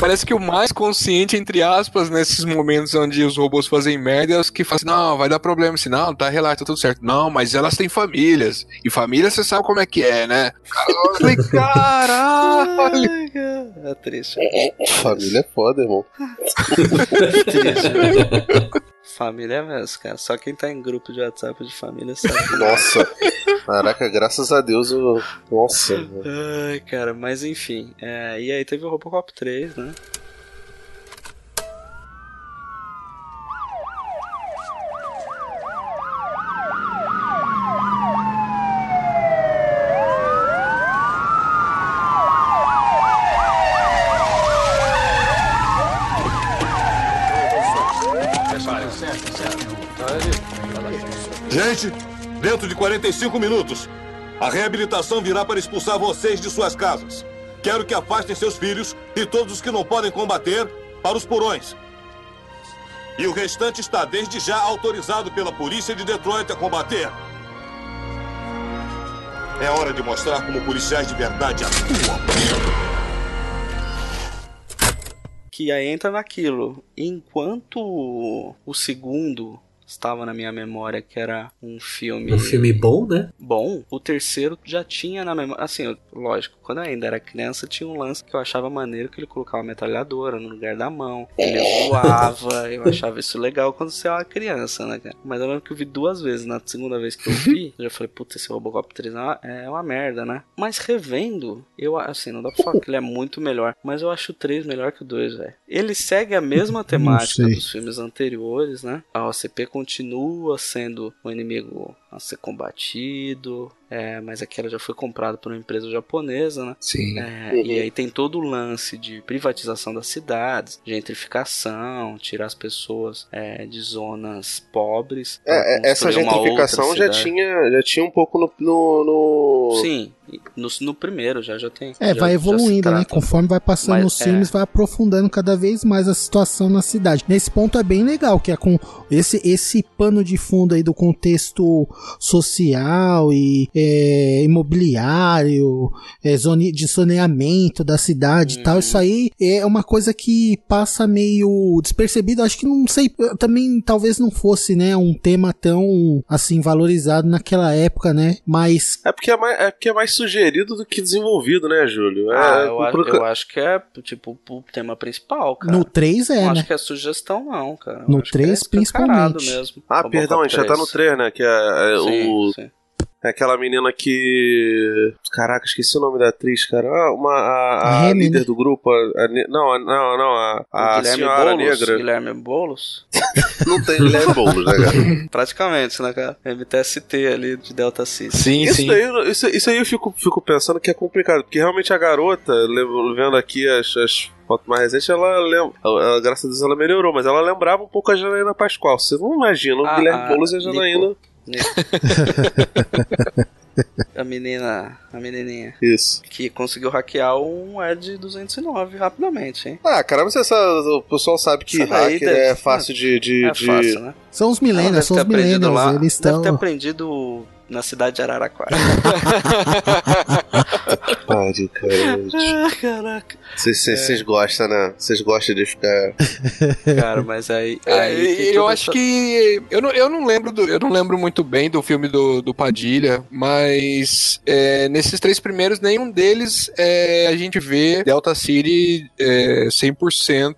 Parece que o mais consciente, entre aspas, nesses momentos onde os robôs fazem merda, é os que falam assim, não, vai dar problema, assim, não, tá, relaxa, tá tudo certo. Não, mas elas têm famílias. E família, você sabe como é que é, né? Eu falei, caralho! É triste. Família é foda, irmão. Família é mesmo, cara. Só quem tá em grupo de WhatsApp de família sabe. Nossa. Caraca, graças a Deus eu. Nossa. Ai, cara, mas enfim. é, e aí teve o Robocop 3, né? Gente, dentro de 45 minutos, a reabilitação virá para expulsar vocês de suas casas. Quero que afastem seus filhos e todos os que não podem combater para os porões. E o restante está desde já autorizado pela polícia de Detroit a combater. É hora de mostrar como policiais de verdade atuam. Que entra naquilo. Enquanto o segundo estava na minha memória que era um filme. Um filme bom, né? Bom. O terceiro já tinha na memória. Assim, lógico, quando eu ainda era criança, tinha um lance que eu achava maneiro que ele colocava uma metralhadora no lugar da mão. Ele voava. eu achava isso legal quando você é uma criança, né, cara? Mas eu lembro que eu vi duas vezes. Na segunda vez que eu vi, eu já falei, puta, esse Robocop 3 é uma, é uma merda, né? Mas revendo, eu assim, não dá pra falar que ele é muito melhor. Mas eu acho o 3 melhor que o 2, velho. Ele segue a mesma temática dos filmes anteriores, né? A OCP continua sendo um inimigo a ser combatido, é, mas aquela já foi comprada por uma empresa japonesa, né? Sim. É, E aí tem todo o lance de privatização das cidades, gentrificação, tirar as pessoas é, de zonas pobres. É, é, essa gentrificação já tinha, já tinha um pouco no. no, no- Sim, no, no primeiro já, já tem. É, já- vai evoluindo, né? Conforme vai passando Mas, os é. filmes, vai aprofundando cada vez mais a situação na cidade. Nesse ponto é bem legal, que é com esse, esse pano de fundo aí do contexto social e é, imobiliário, é, zone, de zoneamento da cidade e tal. Isso aí é uma coisa que passa meio despercebido. Acho que não sei, também talvez não fosse, né, um tema tão assim valorizado naquela época, né? Mas É porque é, mais, é porque é mais sugerido do que desenvolvido, né, Júlio? Ah, é, eu, acho, pro- eu acho que é, tipo, o tema principal, cara. No 3 é, Não né? acho que é sugestão, não, cara. Eu No acho que é 3 escancarado principalmente. mesmo. Ah, perdão, a gente já tá no 3, né? Que é, é Sim, o. sim. É aquela menina que. Caraca, esqueci o nome da atriz, cara. Ah, uma, a, a Remy, líder né? do grupo. a- a não, a- não, não, a, a senhora Boulos, negra. Guilherme Boulos? Não tem Guilherme Boulos, né, cara? Praticamente, né, cara? MTST ali de Delta City. Sim, Isso, daí, isso, isso aí eu fico, fico pensando que é complicado, porque realmente a garota, vendo aqui as, as fotos mais recentes, ela lembra. ela- Graças a Deus ela melhorou, mas ela lembrava um pouco a Janaína Pascoal. Você não imagina o Ah, Guilherme ah, Boulos e a Nico. A menina, a menininha. Isso. Que conseguiu hackear um Ed 209 rapidamente, hein? Ah, caramba, você sabe, o pessoal sabe que daí hacker deve- é fácil de. de, É de- fácil, né? São os Ela deve são ter os aprendido millennials, lá, eles Deve estão... ter aprendido na cidade de Araraquara. Pare, cara. ah, caraca. Vocês É. gostam, né? Vocês gostam de ficar. Cara, mas aí. É, aí que eu acho essa- que eu não, eu não lembro do, eu não lembro muito bem do filme do, do Padilha, mas é, nesses três primeiros nenhum deles é, a gente vê Delta City é, 100%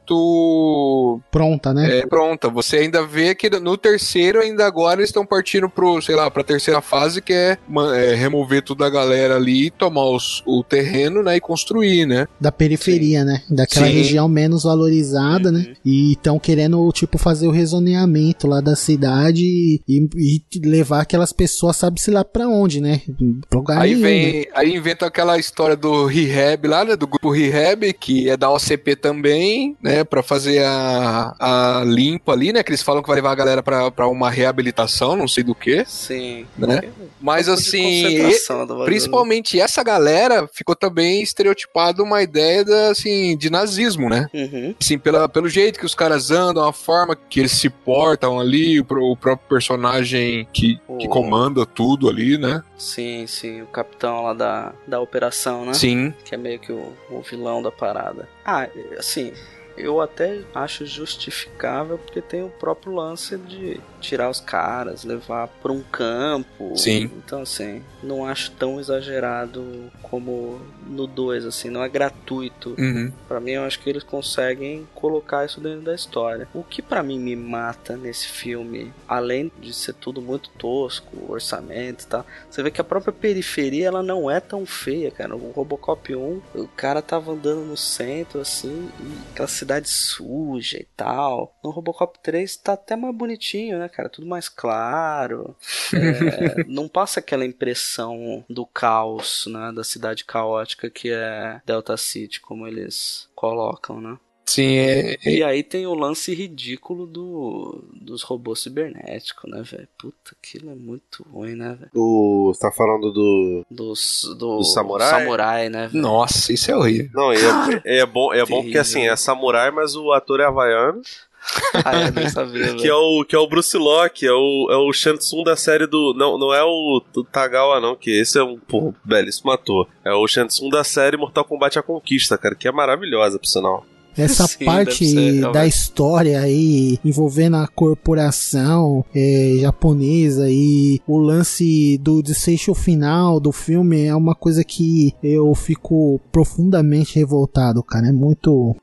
Pronta, né? é, pronta. Você ainda vê que no terceiro ainda agora eles estão partindo pro, sei lá, pra terceira fase que é, é, remover toda a galera ali, tomar os- o terreno, né, e construir, né? Da periferia, né? Daquela Sim. região menos valorizada, Uhum. né? E estão querendo, tipo, fazer o rezoneamento lá da cidade e, e levar aquelas pessoas, sabe-se lá pra onde, né? Pra lugar Aí nenhum, vem, né? aí inventa aquela história do Rehab lá, né, do grupo Rehab, que é da OCP também, né, Pra fazer a, a limpa ali, né, que eles falam que vai levar a galera pra, pra uma reabilitação, não sei do que, Sim. né? Mas assim, e- principalmente essa galera ficou também estereotipada uma ideia da, assim, de nazismo, né? Uhum. Assim, pela, pelo jeito que os caras andam, a forma que eles se portam ali, o, o próprio personagem que, que comanda tudo ali, né? Sim, sim, o capitão lá da, da operação, né? Sim. Que é meio que o, o vilão da parada. Ah, assim, eu até acho justificável porque tem o próprio lance de tirar os caras, levar pra um campo. Sim. Então, assim, não acho tão exagerado como no 2, assim, não é gratuito. Uhum. Pra mim, eu acho que eles conseguem colocar isso dentro da história. O que pra mim me mata nesse filme, além de ser tudo muito tosco, orçamento e tal, você vê que a própria periferia ela não é tão feia, cara. O Robocop 1, o cara tava andando no centro assim, e aquela cidade suja e tal. No Robocop 3 tá até mais bonitinho, né, cara? Tudo mais claro. É, não passa aquela impressão do caos, né? Da cidade caótica que é Delta City, como eles colocam, né? Sim, é, é- E aí tem o lance ridículo do, dos robôs cibernéticos, né, velho? Puta, aquilo é muito ruim, né, velho? O, você tá falando do. Dos, do, Do samurai? samurai, né, velho? Nossa, isso é horrível. Não, e é, é bom, é bom porque assim, é samurai, mas o ator é havaiano. Ah, eu nem sabia, Que é o, que é o Bruce Locke, é o, é o Shansung da série do. Não, não é o, Tagawa, não, que esse é um pô, belíssimo ator. É o Shansung da série Mortal Kombat A Conquista, cara, que é maravilhosa, por sinal. Essa Sim, parte ser, da realmente. história aí envolvendo a corporação é, japonesa e o lance do desfecho final do filme é uma coisa que eu fico profundamente revoltado, cara. É muito.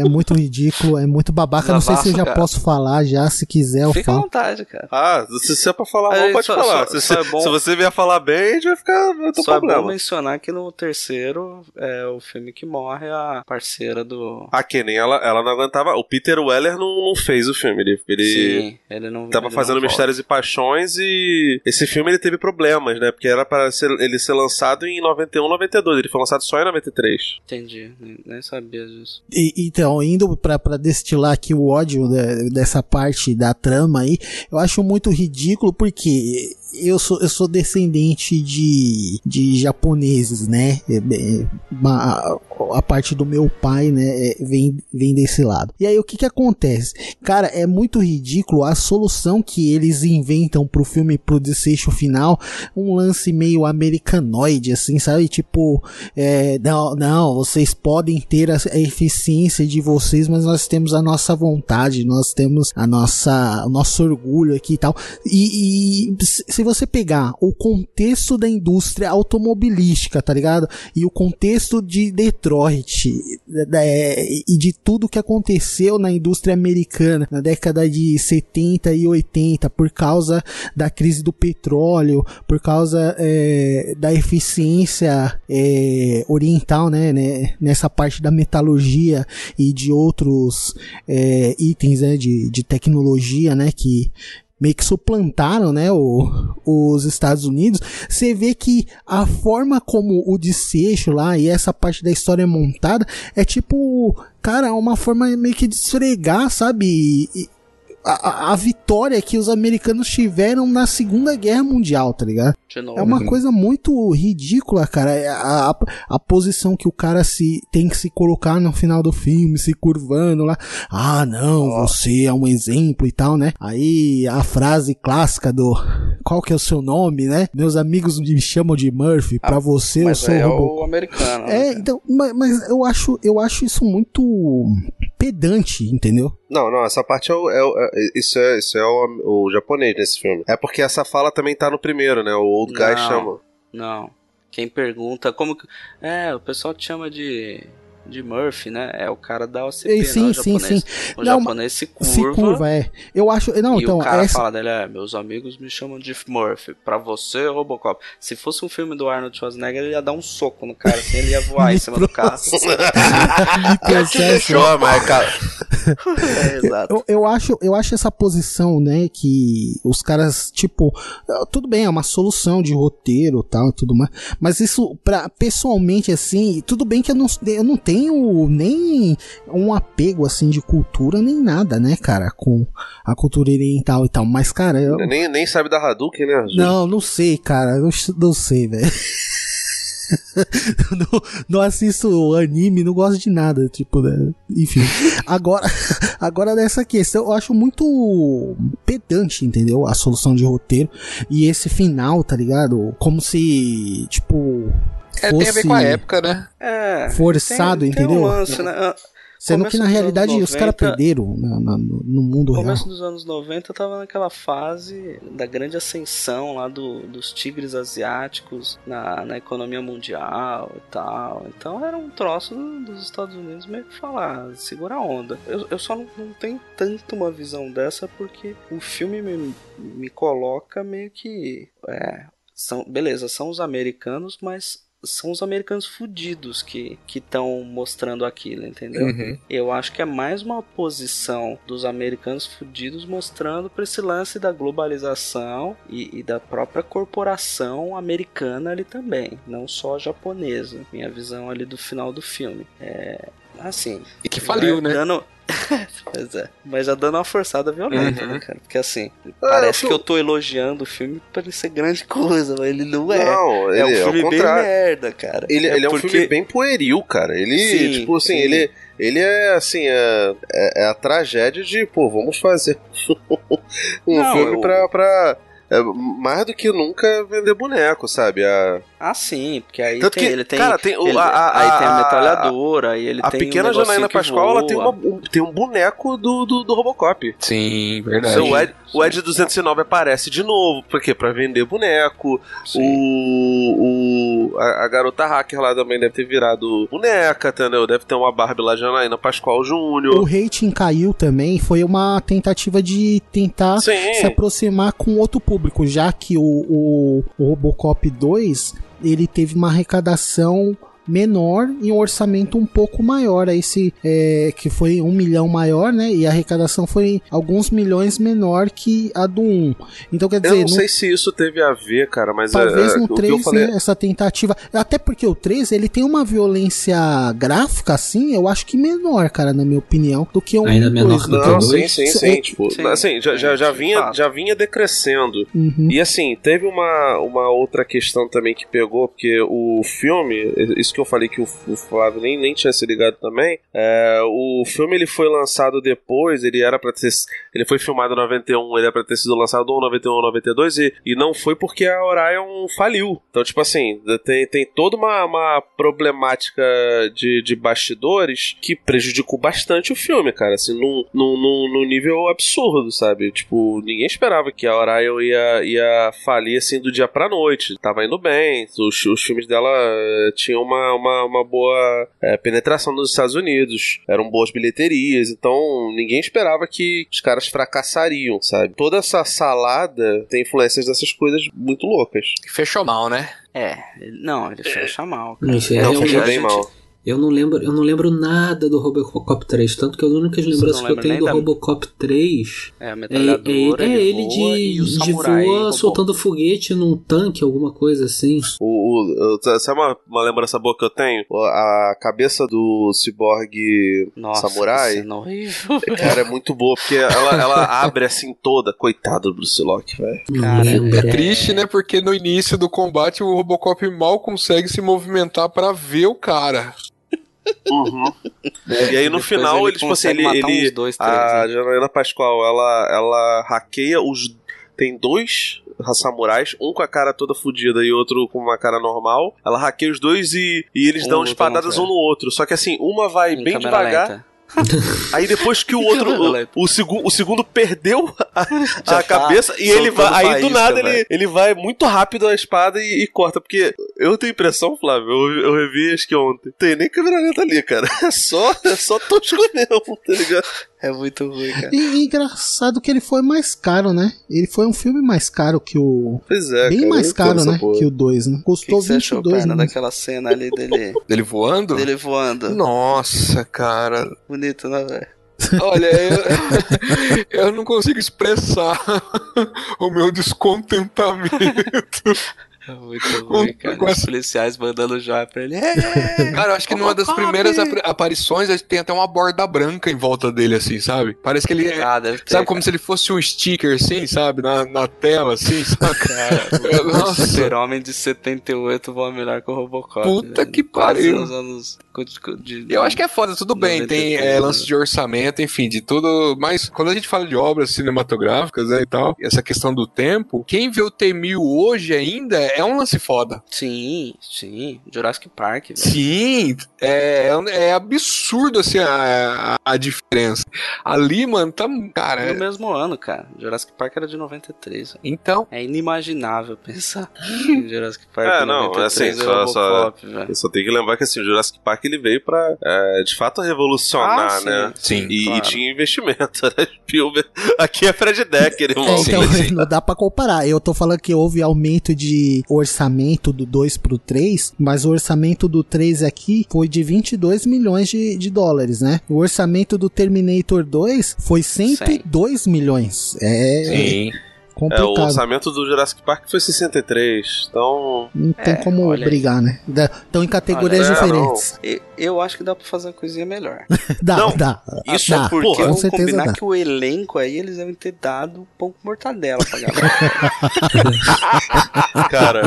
É muito ridículo, é muito babaca. Não sei se eu já cara. posso falar já, se quiser eu Fica à falo. vontade, cara. Ah, se você é pra falar mal, Aí, pode só- falar. só- se, só se- é bom- se você vier falar bem, a gente vai ficar. Não Só é problema. bom mencionar que no terceiro é o filme que morre a parceira do. A Kennen, ela, ela não aguentava. O Peter Weller não, não fez o filme. Ele, ele Sim, ele não. tava ele fazendo não volta. Mistérios e Paixões e esse filme ele teve problemas, né? Porque era para ser, ele ser lançado em 91, 92. Ele foi lançado só em 93. Entendi, nem, nem sabia disso. E- então, indo pra, pra destilar aqui o ódio de- dessa parte da trama aí, eu acho muito ridículo porque eu sou, eu sou descendente de, de japoneses, né? É, ma- a parte do meu pai, né, é, vem, vem desse lado. E aí o que que acontece? Cara, é muito ridículo a solução que eles inventam pro filme, pro desfecho final, um lance meio americanoide, assim, sabe? Tipo, é, não, não, vocês podem ter a, a eficiência de vocês, mas nós temos a nossa vontade, nós temos a nossa, o nosso orgulho aqui e tal. E, e se você pegar o contexto da indústria automobilística, tá ligado? E o contexto de Detroit da- é, e de tudo que aconteceu na indústria americana na década de 70 e 80 por causa da crise do petróleo, por causa é, da eficiência é, oriental, né, né, nessa parte da metalurgia e de outros é, itens né, de, de tecnologia, né, que meio que suplantaram, né, o, os Estados Unidos, você vê que a forma como o desfecho lá e essa parte da história é montada é tipo, cara, uma forma meio que de esfregar, sabe, e- a, a- vitória que os americanos tiveram na Segunda Guerra Mundial, tá ligado? É uma Uhum. coisa muito ridícula, cara. É A, a, a posição que o cara se tem que se colocar no final do filme, se curvando lá. Ah, não, você é um exemplo e tal, né? Aí a frase clássica do qual que é o seu nome, né? Meus amigos me chamam de Murphy. Pra você eu sou é Robocop. o americano. né, É, então, mas, mas eu acho, eu acho isso muito pedante, entendeu? Não, não, essa parte é o. é o- é- isso é, isso é o, o japonês nesse filme. É porque essa fala também tá no primeiro, né? O Old Guy Não. chama. Não. Quem pergunta como que. É, o pessoal te chama de. De Murphy, né? É o cara da OCP, Ei, não, sim, o sim, japonês. sim. O Não, japonês se curva. Se curva, é. Eu acho. Não, e então, o cara essa, fala dele, é, meus amigos me chamam de Murphy. Pra você, Robocop. Se fosse um filme do Arnold Schwarzenegger, ele ia dar um soco no cara, assim, ele ia voar em cima do carro. processo. Deixou, mas, cara. É, exato. Eu, eu acho, eu acho essa posição, né, que os caras, tipo, tudo bem, é uma solução de roteiro tal e tudo mais, mas isso, pra, pessoalmente, assim, tudo bem que eu não, eu não tenho nem um apego, assim, de cultura, nem nada, né, cara, com a cultura oriental e tal, mas, cara, eu... Nem, nem sabe da Hadouken, né? Não, não sei, cara, eu não sei, velho. não, não assisto anime, não gosto de nada, tipo, né? Enfim. Agora, agora dessa questão, eu acho muito pedante, entendeu? A solução de roteiro e esse final, tá ligado? Como se, tipo, É, tem a ver com a época, né? É, Forçado, tem, entendeu? Tem um lance, né? Sendo começo que na realidade anos os caras 90 perderam na- na- no, no mundo No real. começo dos anos 90 tava naquela fase da grande ascensão lá do, dos tigres asiáticos na, na economia mundial e tal. Então era um troço do- dos Estados Unidos meio que falar, segura a onda. Eu, eu só não, não tenho tanto uma visão dessa porque o filme me, me coloca meio que. É, são, beleza, são os americanos, mas são os americanos fudidos que estão mostrando aquilo, entendeu? Uhum. Eu acho que é mais uma posição dos americanos fudidos mostrando para esse lance da globalização e, e da própria corporação americana ali também, não só japonesa. Minha visão ali do final do filme. É, Assim. E que faliu, né? Dando... pois é. Mas já dando uma forçada violenta, Uhum. né, cara? Porque assim, Ah, parece eu que eu tô elogiando o filme pra ele ser grande coisa, mas ele não é. Não, é um ele é ao filme bem contrário. merda, cara. Ele, ele é um porque- filme bem pueril, cara. Ele, Sim, tipo assim, sim. ele. Ele é assim, é, é- é a tragédia de, pô, vamos fazer um Não, filme eu- pra, pra é, mais do que nunca vender boneco, sabe? A, Ah, sim, porque aí Tanto tem, que, ele tem. cara, tem o- ele- a- a- aí tem a a- metralhadora, aí ele a tem pequena um Janaína que Pascoal, ela tem, uma, um, tem um boneco do, do, do Robocop. Sim, verdade. O Ed, o Ed 209 aparece de novo, por quê? Pra vender boneco. O, o a, a garota hacker lá também deve ter virado boneca, entendeu? Deve ter uma Barbie lá, Janaína Pascoal O Júnior. rating caiu também, foi uma tentativa de tentar Sim. se aproximar com outro público, já que o, o, o Robocop 2 ele teve uma arrecadação menor e um orçamento um pouco maior. Esse é, que foi um milhão maior, né? E a arrecadação foi alguns milhões menor que a do 1. Então quer Eu dizer, não sei se isso teve a ver, cara, mas Talvez é, no o que eu 3, falei. né, essa tentativa. Até porque o 3 ele tem uma violência gráfica, assim, eu acho que menor, cara, na minha opinião, do que um. Ainda menor do que Não, o sim, dois? sim, sim. É, tipo, sim, assim, já, já, já, sim, vinha, já vinha decrescendo. Uhum. E assim, teve uma, uma outra questão também que pegou, porque o filme, isso que eu falei que o, o Flávio nem, nem tinha se ligado também, é, o filme ele foi lançado depois, ele era para ter. Ele foi filmado em 91, ele era pra ter sido lançado ou 91 ou 92, e, e não foi porque a Orion faliu. Então, tipo assim, tem, tem toda uma, uma problemática de, de bastidores que prejudicou bastante o filme, cara, assim, num, num, num, num nível absurdo, sabe? Tipo, ninguém esperava que a Orion ia, ia falir assim do dia pra noite. Tava indo bem, os, os filmes dela eh, tinham uma, uma, uma boa eh, penetração nos Estados Unidos, eram boas bilheterias, então ninguém esperava que os caras fracassariam, sabe? Toda essa salada tem influências dessas coisas muito loucas. Fechou mal, né? É, não, ele fecha mal. cara. É Não, fechou bem mal. Eu não lembro, eu não lembro nada do Robocop 3, tanto que as únicas lembranças não que eu tenho do da- Robocop 3 É, a é, é, metralhadora, é ele voa de, de samurai voa soltando foguete num tanque, alguma coisa assim. O, o- o- sabe uma, uma lembrança boa que eu tenho? A cabeça do ciborgue Nossa, samurai. cena horrível. Cara, é muito boa, porque ela, ela abre assim toda. Coitado do Bruce Locke, velho. Não. É triste, né? Porque no início do combate o Robocop mal consegue se movimentar pra ver o cara. Uhum. E aí no final ele ele, tipo assim, ele. ele dois, três, a né? Janaína Pascoal, ela, ela hackeia os. Tem dois samurais, um com a cara toda fodida e outro com uma cara normal. Ela hackeia os dois e, e eles Um dão espadadas um no outro. Só que assim, uma vai Em bem devagar. lenta. Aí depois que o outro, o, o, segu, o segundo perdeu a, a tá cabeça e ele vai. Aí do nada ele, velho. ele vai muito rápido a espada e, e corta. Porque eu tenho impressão, Flávio, eu, eu revi acho que ontem. Tem nem câmera lenta ali, cara. É só, é só tosco mesmo, tá ligado? É muito ruim, cara. E, e engraçado que ele foi mais caro, né? Ele foi um filme mais caro que o. Pois é, Bem cara, mais caro, né? porra. Que o 2, né? Que, Custou que você achou, 22 perna, né? daquela cena ali dele, Dele voando? dele voando? Nossa, cara. Bonito, né, velho? Olha, eu, eu não consigo expressar o meu descontentamento. É muito ruim, cara. Com Os policiais mandando joia pra ele. Cara, eu acho que numa das primeiras ap- aparições tem até uma borda branca em volta dele, assim, sabe? Parece que ele é. Ah, deve ter, sabe, como cara. se ele fosse um sticker, assim, sabe? Na, na tela, assim, sabe? Cara, Nossa. Super-Homem de 78 voa melhor que o Robocop. Puta velho. que pariu. nos anos de- de- Eu acho que é foda, tudo bem, tem 93, é, né? lance de orçamento, enfim, de tudo. Mas quando a gente fala de obras cinematográficas né, e tal, essa questão do tempo, quem vê o T-1000 hoje ainda é um lance foda. Sim, sim. Jurassic Park, velho. Sim, é, é absurdo assim a, a, a diferença. Ali, mano, tá. Cara, No mesmo ano, cara. Jurassic Park era de 93. velho. então. É inimaginável pensar em Jurassic Park É, não, é assim, 93 é só, só, Robocop, velho. eu só tenho que lembrar que assim, o Jurassic Park ele veio pra, é, de fato, revolucionar, Ah, sim. né? Sim, E, claro. e tinha investimento, né? Spielberg. Aqui é Fred Decker, irmão. É, então, não dá pra comparar. Eu tô falando que houve aumento de orçamento do 2 pro 3, mas o orçamento do 3 aqui foi de 22 milhões de, de dólares, né? O orçamento do Terminator 2 foi 102 milhões. É. Sim. É, o complicado. orçamento do Jurassic Park foi 63, então. Não tem É, como olha aí. brigar, né? Estão em categorias Olha, é, diferentes. E- Eu acho que dá pra fazer uma coisinha melhor. Dá, Não, dá. Isso dá. é porque com vamos certeza combinar dá. que o elenco aí, eles devem ter dado pão com mortadela pra galera. Cara,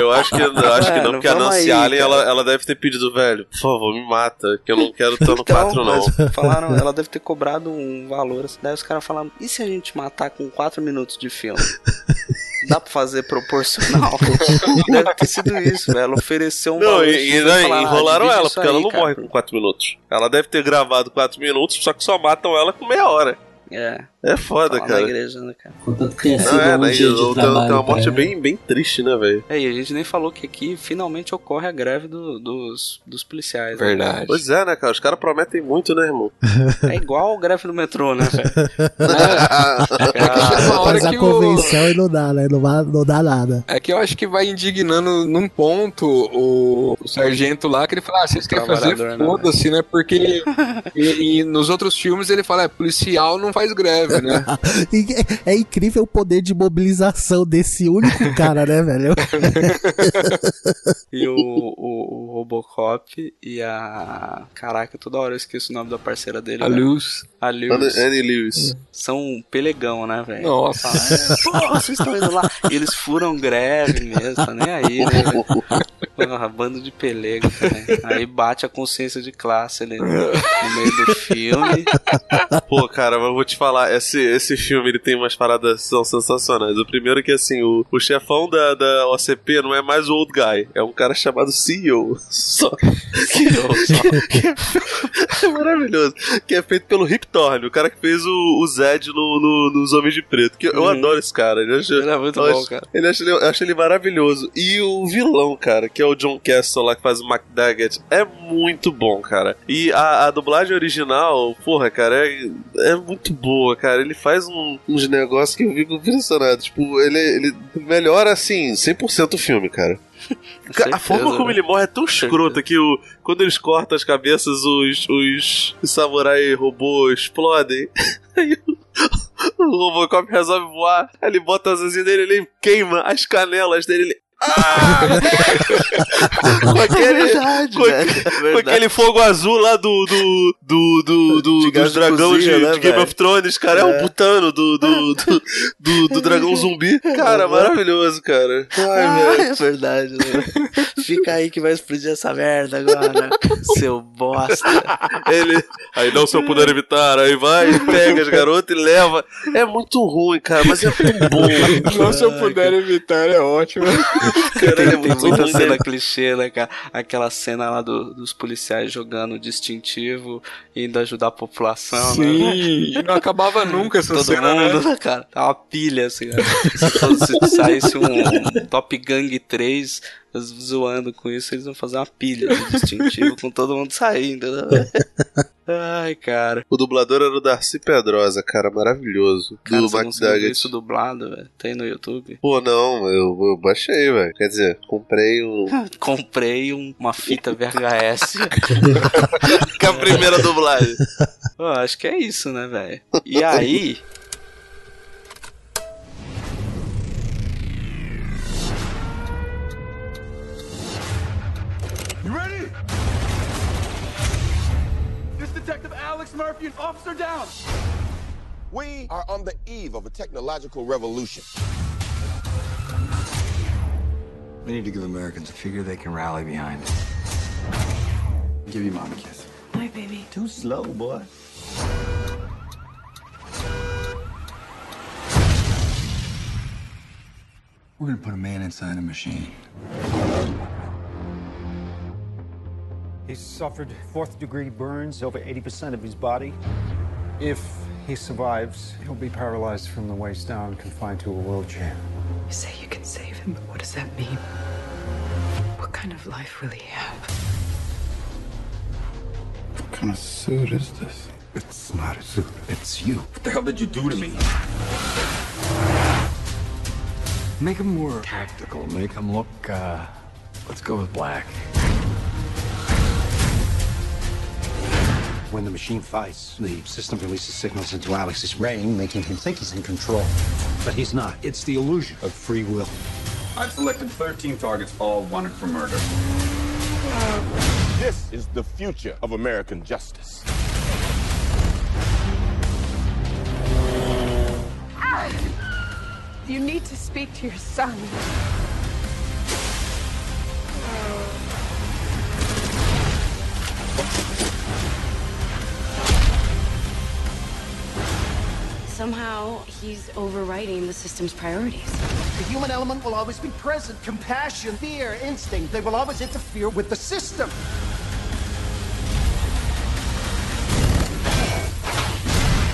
eu acho que, eu acho que não, porque a Nancy aí, Allen, ela, ela deve ter pedido, velho, por favor, me mata, que eu não quero estar no 4, não. Então, mas falaram, ela deve ter cobrado um valor assim. Daí os caras falaram, e se a gente matar com 4 minutos de filme? Dá pra fazer proporcional? deve ter sido isso, velho. Ela ofereceu um Não, e, e, né, falaram, ah, enrolaram ela, porque ela aí, não cara. morre com 4 minutos. Ela deve ter gravado 4 minutos, só que só matam ela com meia hora. É. É foda, lá cara. na igreja, né, cara? Não, é, né, dia de tem, trabalho. tem uma morte ela. bem, bem triste, né, velho? É, e a gente nem falou que aqui finalmente ocorre a greve do- dos, dos policiais. né? Verdade. Pois é, né, cara? Os caras prometem muito, né, irmão? É igual a greve do metrô, né, velho? É uma hora Faz a que o, convenção e não dá, né? Não, vai- não dá nada. É que eu acho que vai indignando num ponto o, o sargento lá, que ele fala, ah, vocês querem fazer, né, foda-se, né? Porque e, e nos outros filmes ele fala, é, policial não faz greve, né? É- é incrível o poder de mobilização desse único cara, né, velho? E o, o, o Robocop e a. Caraca, toda hora eu esqueço o nome da parceira dele. A velho. Luz. A Lewis. Annie Lewis. São um pelegão, né, velho? Nossa. Fala, "É, Pô, vocês estão indo lá. E eles furam greve mesmo, tá nem aí, né? Porra, bando de pelego, velho. Aí bate a consciência de classe ali no, no meio do filme. Pô, cara, mas eu vou te falar, esse, esse filme ele tem umas paradas que são sensacionais. O primeiro é que assim, o, o chefão da, da OCP não é mais o old guy, é um cara chamado CEO. Só. CEO, só. Que é, é maravilhoso. Que é feito pelo Rip Torn, o cara que fez o, o Zed no, no- nos Homens de Preto. Que eu Uhum. adoro esse cara. Ele, acha, Ele é muito bom, acho- cara. Ele acha, ele- eu acho ele maravilhoso. E o vilão, cara, que é o John Castle lá que faz o McDaggett, é muito bom, cara. E a, a dublagem original, porra, cara, é, é muito boa, cara. Ele faz um- uns negócios que eu fico impressionado. Tipo, ele, ele melhora, assim, 100% o filme, cara. Ca- a forma como né? ele morre é tão escrota que o, quando eles cortam as cabeças, os, os, samurai robô explodem. Aí o, o Robocop resolve voar. Aí ele bota as asinhas dele, ele queima as canelas dele. Ele... Ah! com aquele, verdade, com, velho, é com aquele fogo azul lá do do do do, do, De dos de dragão cozinha, de, né, de Game velho? of Thrones, cara, é, um É. putano do do, do, do, do dragão zumbi. Cara, maravilhoso, cara. Ai, Ah, velho. é verdade, né? Fica aí que vai explodir essa merda agora, seu bosta. Ele. Aí não, se eu puder evitar, aí vai, pega as garotas e leva. É muito ruim, cara, mas é tão bom. Não, se eu puder evitar, é ótimo. Cara, Tem, é tem muito muita cena né? clichê, né, cara? Aquela cena lá do- dos policiais jogando distintivo, indo ajudar a população, Sim, né? e não acabava nunca essa Todo cena, mundo, né? né, cara? Tá uma pilha, assim, né? Se, fosse- se saísse um, um Top Gang 3 zoando com isso, eles vão fazer uma pilha de distintivo com todo mundo saindo, né? Ai, cara. O dublador era o Darcy Pedrosa, cara, maravilhoso. Cara, do você não viu McDuggett. isso dublado, velho? Tem no YouTube? Pô, não, eu, eu baixei, velho. Quer dizer, comprei um. Comprei um- uma fita VHS. Com a primeira dublagem. Pô, acho que é isso, né, velho? E aí. Detective Alex Murphy and Officer Down. We are on the eve of a technological revolution. We need to give Americans a figure they can rally behind. Give your mom a kiss. Hi, baby. Too slow, boy. We're gonna put a man inside a machine. He suffered fourth degree burns over 80% of his body. If he survives, he'll be paralyzed from the waist down, confined to a wheelchair. You say you can save him, but what does that mean? What kind of life will he have? What kind of suit is this? It's not a suit. It's you. What the hell did you do to me? Make him more tactical. Make him look, uh, let's go with black. When the machine fights, the system releases signals into Alex's brain, making him think he's in control. But he's not. It's the illusion of free will. I've selected 13 targets, all wanted for murder. This is the future of American justice. You need to speak to your son. Oh. Somehow, he's overriding the system's priorities. The human element will always be present. Compassion, fear, instinct, they will always interfere with the system.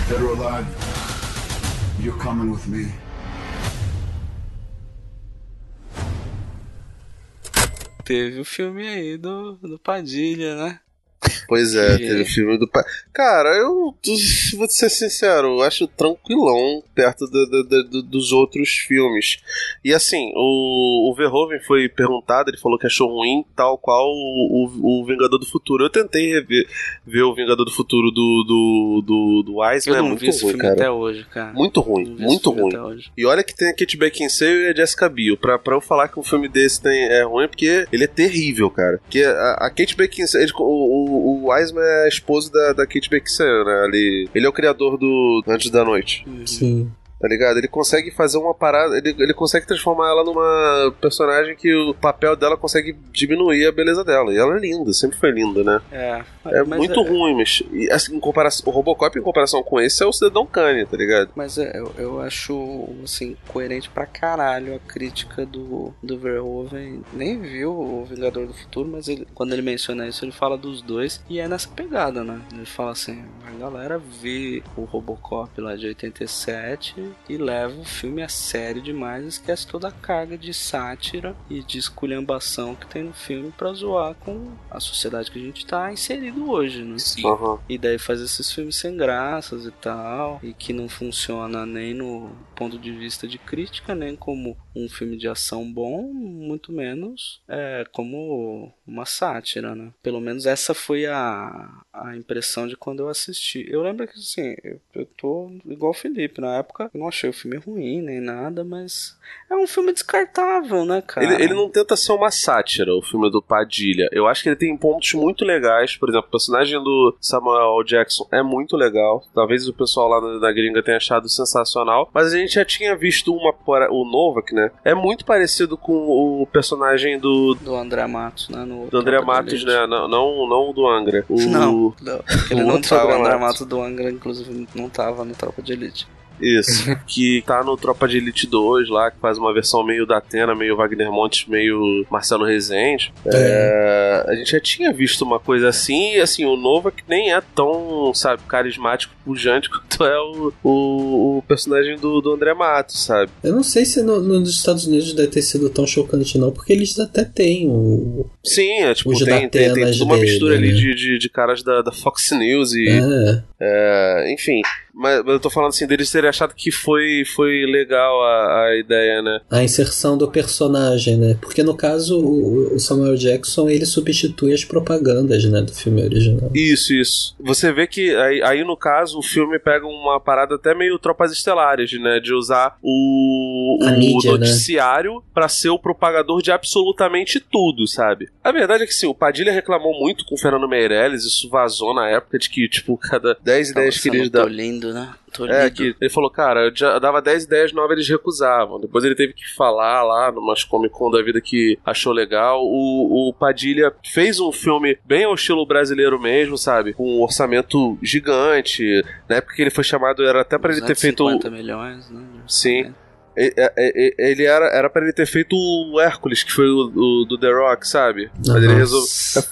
Dead or alive, you're coming with me. Teve o filme aí do, do Padilha, né? Pois é, teve o filme do pai. Cara, eu vou ser sincero, eu acho tranquilão perto do- do- do- do- dos outros filmes. E assim, o, o Verhoeven foi perguntado, ele falou que achou ruim, tal qual o, o, o Vingador do Futuro. Eu tentei rever ver o Vingador do Futuro do, do, do, do Wiseman, Eu é não muito vi esse ruim, filme cara. até hoje, cara. Muito ruim, muito ruim. E olha que tem a Kate Beckinsale e a Jessica Biel. Pra, pra eu falar que um filme desse tem, é ruim, é porque ele é terrível, cara. Porque a, a Kate Beckinsale, ele- o, o, o Wiseman é a esposa da, da Kate Beckinsale, né? Ele, ele é o criador do Antes da Noite. Sim. Tá ligado? Ele consegue fazer uma parada. Ele, ele consegue transformar ela numa personagem que o papel dela consegue diminuir a beleza dela. E ela é linda, sempre foi linda, né? É, É muito ruim, mas. E, assim, em comparação, o Robocop, em comparação com esse, é o Cidadão Kane, tá ligado? Mas é, eu, eu acho, assim, coerente pra caralho a crítica do, do Verhoeven. Nem viu o Vingador do Futuro, mas ele, quando ele menciona isso, ele fala dos dois. E é nessa pegada, né? Ele fala assim: a galera vê o Robocop lá de 87 e leva o filme a sério demais e esquece toda a carga de sátira e de esculhambação que tem no filme pra zoar com a sociedade que a gente tá inserido hoje, né? Aham. E daí faz esses filmes sem graças e tal, e que não funciona nem no ponto de vista de crítica, nem como um filme de ação bom, muito menos é, como uma sátira, né? Pelo menos essa foi a, a impressão de quando eu assisti. Eu lembro que, assim, eu, eu tô igual o Felipe, na época eu não achei o filme ruim nem nada, mas é um filme descartável, né, cara? Ele, ele não tenta ser uma sátira, o filme do Padilha. Eu acho que ele tem pontos muito legais. Por exemplo, o personagem do Samuel Jackson é muito legal. Talvez o pessoal lá na, gringa tenha achado sensacional. Mas a gente já tinha visto uma, o Novak, né? É muito parecido com o personagem do. Do André Matos, né? No Do André Matos, né? Não, não, não o do Angra. O, Não, não. Ele não tava, o André. Matos do Angra, inclusive, não tava no Tropa de Elite. Isso. que tá no Tropa de Elite 2 lá, que faz uma versão meio da Atena, meio Wagner Montes, meio Marcelo Rezende. É, a gente já tinha visto uma coisa assim, e assim, o Nova que nem é tão, sabe, carismático, pujante quanto é o, o, o personagem do, do André Matos, sabe? Eu não sei se no- nos Estados Unidos deve ter sido tão chocante, não, porque eles até têm o. Sim, é tipo, tem, tem, tem toda uma dele, mistura ali né? de, de, de caras da, da Fox News e. É. É, enfim, mas mas eu tô falando assim, deles terem achado que foi, foi legal a, a ideia, né? A inserção do personagem, né? Porque no caso, o, o Samuel Jackson ele substitui as propagandas, né, do filme original. Isso, isso. Você vê que aí, aí, no caso o filme pega uma parada até meio tropas estelares, né? De usar o, o mídia, né? noticiário pra ser o propagador de absolutamente tudo, sabe? A verdade é que sim, o Padilha reclamou muito com o Fernando Meirelles, isso vazou na época de que, tipo, cada 10 ideias que eles Tô davam. lindo, né? Tô É, lindo. que ele falou, cara, eu já dava 10 ideias novas, eles recusavam. Depois ele teve que falar lá numas Comic Con da vida que achou legal. O, o Padilha fez um filme bem ao estilo brasileiro mesmo, sabe? Com um orçamento gigante. Na época que ele foi chamado, era até pra ele ter feito. 250 milhões, né? Sim. E- e- e- Ele era, era pra ele ter feito o Hércules, que foi o, o do The Rock, sabe? Mas ele resolveu.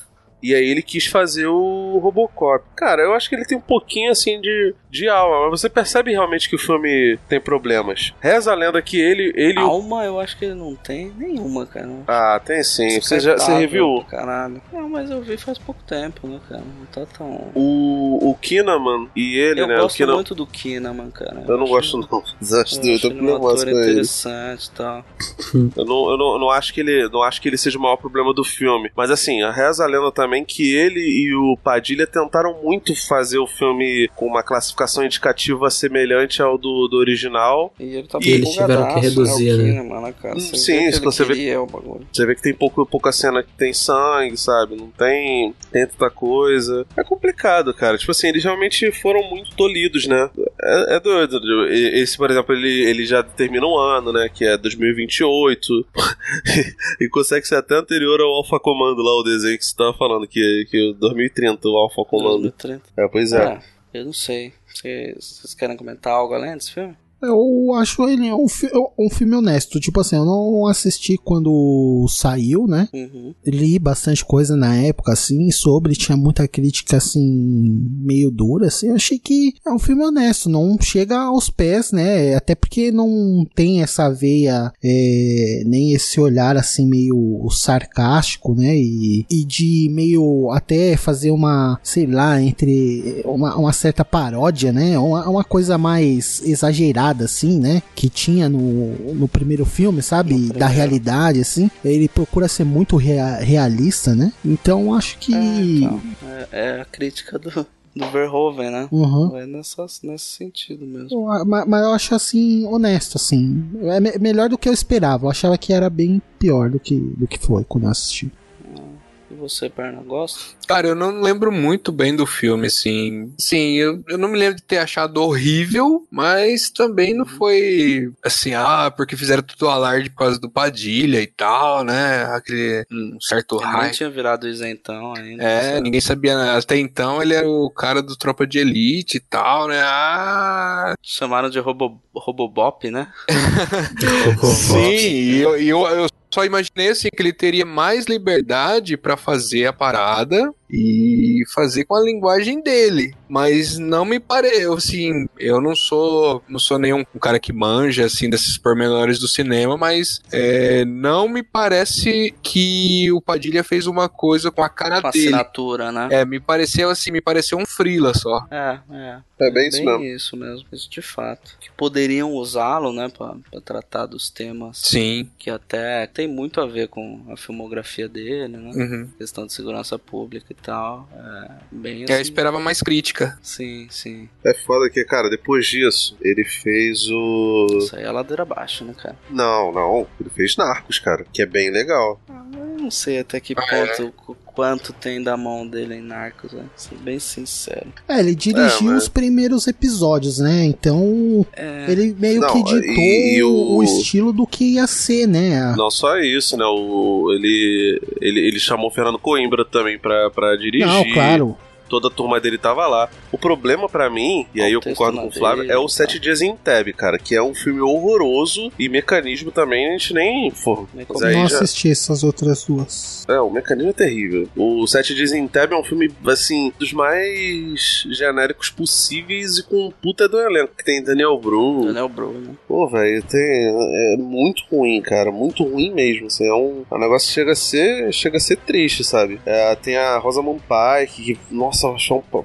E aí ele quis fazer o Robocop. Cara, eu acho que ele tem um pouquinho assim de, de alma, mas você percebe realmente que o filme tem problemas. Reza a lenda que ele. ele Alma, eu acho que ele não tem nenhuma, cara. Ah, tem sim. Você já você reviu? Caralho. Não, mas eu vi faz pouco tempo, né, cara? Não tá tão. O, o Kinnaman e ele, eu né? gosto o Kinnaman... muito do Kinnaman, cara. Eu não gosto, não. Acho Eu eu tô um com ele. interessante e tal. Eu não, eu, não, eu não acho que ele não acho que ele seja o maior problema do filme. Mas assim, a reza a lenda também que ele e o Padilha tentaram muito fazer o filme com uma classificação indicativa semelhante ao do, do original. E ele tá E eles tiveram que reduzir, né? o né? Kinnaman, né, cara? Você sim, vê que isso você vê- o bagulho. Você vê que tem pouco, pouca cena que tem sangue, sabe? Não tem, tem tanta coisa. É complicado, cara. Tipo assim, eles realmente foram muito tolidos, né? É, é doido. Esse, por exemplo, ele, ele já termina um ano, né? Que é 2028. e consegue ser até anterior ao Alpha Comando lá, o desenho que você tava falando, que, que é 2030, o Alpha Comando. 2030. É, pois é. É, eu não sei. Vocês querem comentar algo além desse filme? Eu acho ele um, fi- um filme honesto. Tipo assim, eu não assisti quando saiu, né? Uhum. Li bastante coisa na época, assim, sobre. Tinha muita crítica, assim, meio dura, assim. Eu achei que é um filme honesto. Não chega aos pés, né? Até porque não tem essa veia, é, nem esse olhar, assim, meio sarcástico, né? E, e de meio até fazer uma, sei lá, entre uma, uma certa paródia, né? Uma, uma coisa mais exagerada, assim, né? Que tinha no, no primeiro filme, sabe? Da realidade, assim. Ele procura ser muito rea- realista, né? Então acho que. Então, é, é a crítica do, do Verhoeven, né? Uhum. Vai nessa, nesse sentido mesmo. Mas, mas eu acho assim, honesto, assim. É me- melhor do que eu esperava. Eu achava que era bem pior do que, do que foi quando eu assisti. Você, Perna, gosta? Cara, eu não lembro muito bem do filme, assim. Sim, eu, eu não me lembro de ter achado horrível, mas também não foi assim, ah, porque fizeram tudo alarde por causa do Padilha e tal, né? Aquele um certo Ele nem raio. tinha virado isentão ainda. É, ninguém sabia. né? Até então ele era o cara do Tropa de Elite e tal, né? Ah, Chamaram de Robo, Robobop, né? Sim, e eu, eu, eu só imaginei assim que ele teria mais liberdade pra fazer a parada e fazer com a linguagem dele, mas não me pareceu assim, eu não sou não sou nenhum cara que manja assim desses pormenores do cinema, mas é, não me parece que o Padilha fez uma coisa com a cara Com dele. assinatura, né? É, me pareceu assim, me pareceu um frila só. É, é. É bem isso mesmo. isso mesmo, isso de fato. Que poderiam usá-lo, né, pra, pra tratar dos temas. Sim. Que até tem muito a ver com a filmografia dele, né? Uhum. Questão de segurança pública e tal. É bem Eu assim. esperava mais crítica. Sim, sim. É foda que, cara, depois disso, ele fez o. Isso aí é ladeira abaixo, né, cara? Não, não. Ele fez Narcos, cara, que é bem legal. Eu não sei até que ponto, qu- quanto tem da mão dele em Narcos, né? Ser bem sincero. É, ele dirigiu É, mas- os primeiros episódios, né? Então. É. Ele meio Não, que ditou e- e o... o- estilo do que ia ser, né? Não só isso, né? O, ele, ele, ele chamou o Fernando Coimbra também pra, pra dirigir. Não, claro. Toda a turma dele tava lá. O problema pra mim, e aí eu concordo com o Flávio, dele, é o Sete Dias em Teb, cara, que é um filme horroroso e mecanismo também a gente nem. Aí não já- assisti essas outras duas. É, o mecanismo é terrível. O Sete Dias em Teb é um filme, assim, dos mais genéricos possíveis e com um puta do elenco. Que tem Daniel Bru. Daniel Bru, né? Pô, velho, tem. É muito ruim, cara. Muito ruim mesmo. Assim, é um, o negócio que chega a ser. Chega a ser triste, sabe? É, tem a Rosamund Pike, que, nossa,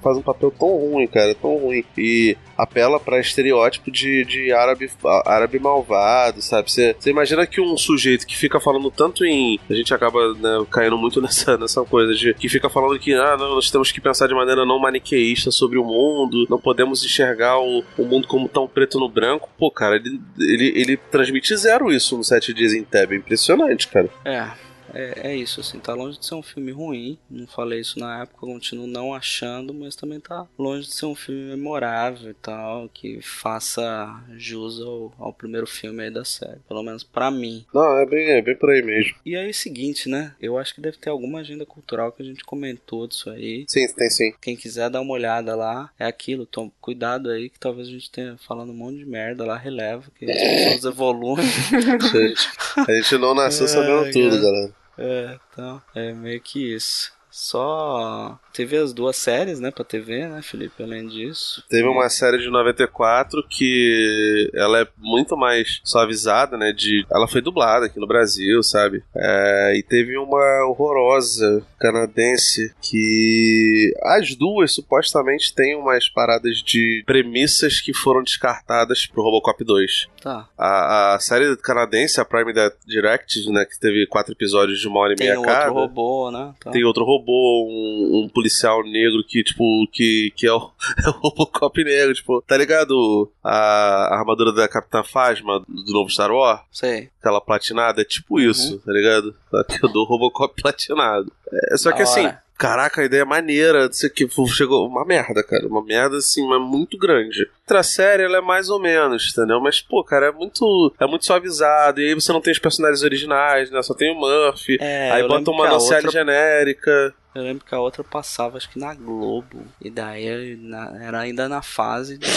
faz um papel tão ruim, cara. Tão ruim. E apela pra estereótipo de, de árabe, árabe malvado, sabe? Você imagina que um sujeito que fica falando tanto em. A gente acaba né, caindo muito nessa, nessa coisa de que fica falando que ah, não, nós temos que pensar de maneira não maniqueísta sobre o mundo, não podemos enxergar o, o mundo como tão preto no branco. Pô, cara, ele, ele, ele transmite zero isso no Sete Dias em Teb. É impressionante, cara. É, é, é isso, assim, tá longe de ser um filme ruim. Não falei isso na época, continuo não achando, mas também tá longe de ser um filme memorável e tal, que faça jus ao, ao primeiro filme aí da série. Pelo menos pra mim. Não, é bem, é bem por aí mesmo. E aí, é o seguinte, né? Eu acho que deve ter alguma agenda cultural que a gente comentou disso aí. Sim, tem sim. Quem quiser dar uma olhada lá, é aquilo. Tom, cuidado aí, que talvez a gente tenha falando um monte de merda lá, releva, que as pessoas evoluem. A gente, a gente não nasceu sabendo É, tudo, cara. galera. É, então, é meio que isso. Só teve as duas séries, né, pra TV, né, Felipe? Além disso. Teve uma série de 94 que ela é muito mais suavizada, né? De, ela foi dublada aqui no Brasil, sabe? É, e teve uma horrorosa canadense que as duas supostamente têm umas paradas de premissas que foram descartadas pro Robocop 2. Tá. A, a série canadense, a Prime Direct, né, que teve quatro episódios de uma hora e Tem meia outro cada. robô, né? Tá. Tem outro robô, um, um policial negro que, tipo, que, que é, o, é o Robocop negro, tipo, tá ligado? A, a armadura da Capitã Phasma do novo Star Wars? Sei. Aquela platinada, é tipo isso, tá ligado? Eu dou Robocop platinado. É, só que assim. Caraca, a ideia é maneira, não sei o que, chegou uma merda, cara, uma merda assim, mas muito grande. Outra série, ela é mais ou menos, entendeu? Mas, pô, cara, é muito, é muito suavizado, e aí você não tem os personagens originais, né? Só tem o Murphy, É, aí bota uma outra- genérica. Eu lembro que a outra passava, acho que na Globo. E daí na- era ainda na fase de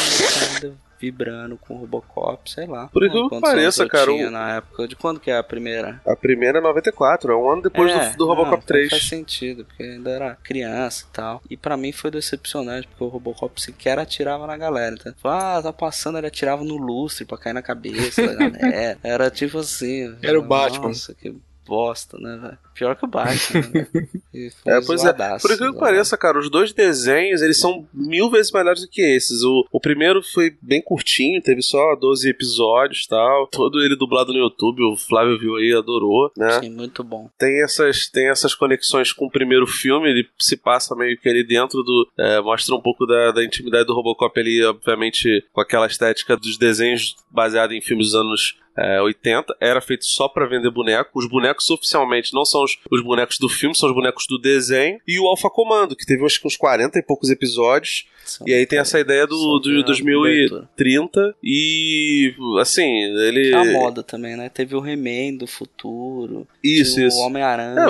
vibrando com o Robocop, sei lá. Por incrível que pareça, cara, tinha o- na época. De quando que é a primeira? A primeira é 94, é um ano depois É, do, do Robocop não, 3. Faz sentido, porque ainda era criança e tal. E pra mim foi decepcionante, porque o Robocop sequer atirava na galera. Então, ah, tá passando, ele atirava no lustre pra cair na cabeça da galera. Era tipo assim. Era o Batman. Nossa, que bosta, né, velho? Pior que o Batman, né? É, pois é. Por incrível que pareça, cara, os dois desenhos, eles são mil vezes melhores do que esses. O, o primeiro foi bem curtinho, teve só 12 episódios e tal. Todo ele dublado no YouTube, o Flávio viu aí, adorou, né? Sim, muito bom. Tem essas, tem essas conexões com o primeiro filme, ele se passa meio que ali dentro do. é, mostra um pouco da, da intimidade do Robocop ali, obviamente, com aquela estética dos desenhos baseados em filmes dos anos é, 80. Era feito só pra vender boneco. Os bonecos oficialmente não são os, os bonecos do filme, são os bonecos do desenho. E o Alpha Comando, que teve acho que uns 40 e poucos episódios. e aí tem essa ideia do, do 2030. E assim, ele. A moda também, né? Teve o He-Man do futuro. Isso, isso. O Homem-Aranha. É,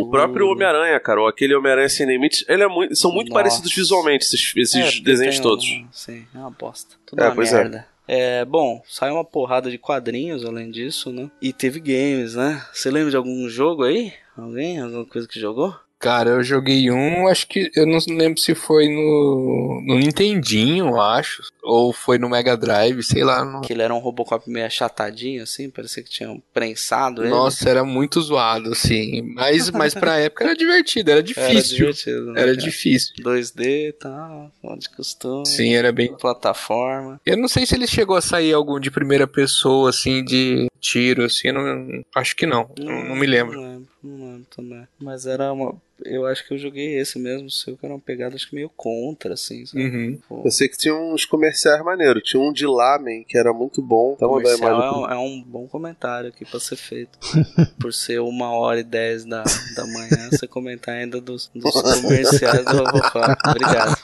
o próprio Homem-Aranha, cara, aquele Homem-Aranha Sem Limites, ele é muito, são muito Nossa. parecidos visualmente, esses, esses É, desenhos todos. um- sim, é uma bosta. Tudo É, uma pois é. É, bom, saiu uma porrada de quadrinhos além disso, né? E teve games, né? Você lembra de algum jogo aí? Alguém? Alguma coisa que jogou? Cara, eu joguei um, acho que. Eu não lembro se foi no. No Nintendinho, eu acho. Ou foi no Mega Drive, sei lá. no- Que ele era um Robocop meio achatadinho, assim, parecia que tinham prensado ele. Nossa, era muito zoado, assim. Mas, mas pra época era divertido, era difícil. Era divertido, né, Era cara? difícil. 2D e tal, de costume. Sim, era bem. Plataforma. Eu não sei se ele chegou a sair algum de primeira pessoa, assim, de tiro, assim. Não, acho que não. Não, não me lembro. Não lembro, não lembro também. Mas era uma. Eu acho que eu joguei esse mesmo, o seu, que era uma pegada acho que meio contra, assim, sabe? Uhum. Eu sei que tinha uns comerciais maneiros, tinha um de lamen que era muito bom. Tá imagem é, um, é um bom comentário aqui pra ser feito. Por ser uma hora e dez da, da manhã, você comentar ainda dos, dos comerciais do Robocop. Obrigado.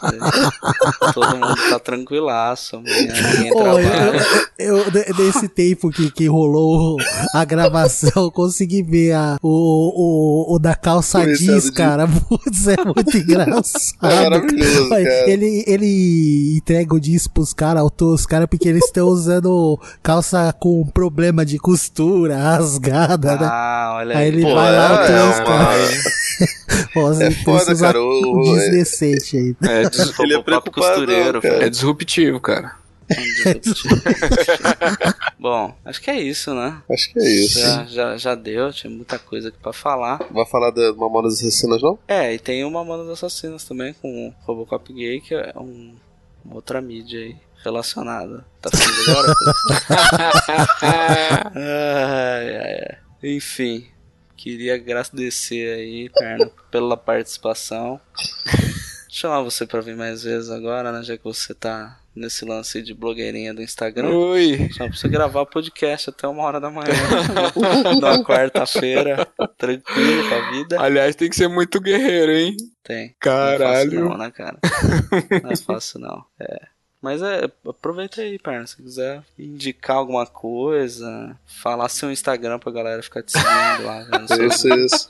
Todo mundo tá tranquilaço. Amanhã ninguém Pô, trabalha. eu, eu- de- desse tempo que, que rolou a gravação, eu consegui ver a, o, o, o da calça do cara. Putz, é muito engraçado. É maravilhoso, cara. Ele, ele entrega o jeans pros caras, os caras, porque eles estão usando calça com problema de costura, rasgada, né? Ah, olha Aí aí. ele Pô, vai lá, é, o trans, é cara. Pô, É foda, cara, o- um jeans decente aí. É, des- Ele é Robocop preocupado, costureiro, cara. é disruptivo, cara. Bom, acho que é isso, né? Acho que é isso. Já, já, já deu, tinha muita coisa aqui pra falar. Vai falar da Mamonas Assassinas, não? É, e tem uma Mamonas Assassinas também com o Robocop Gay, que é um, uma outra mídia aí relacionada. Tá ficando agora? ai, ai, ai. Enfim, queria agradecer aí, Perna, pela participação. Chamar você pra vir mais vezes agora, né? Já que você tá nesse lance de blogueirinha do Instagram. Oi. Só pra você gravar podcast até uma hora da manhã. na quarta-feira. Tranquilo com a vida. Aliás, tem que ser muito guerreiro, hein? Tem. Caralho. Não é fácil não, né, cara? Não é fácil não. É. Mas é, aproveita aí, perna. Se quiser indicar alguma coisa, falar seu Instagram pra galera ficar te seguindo lá. Isso, isso.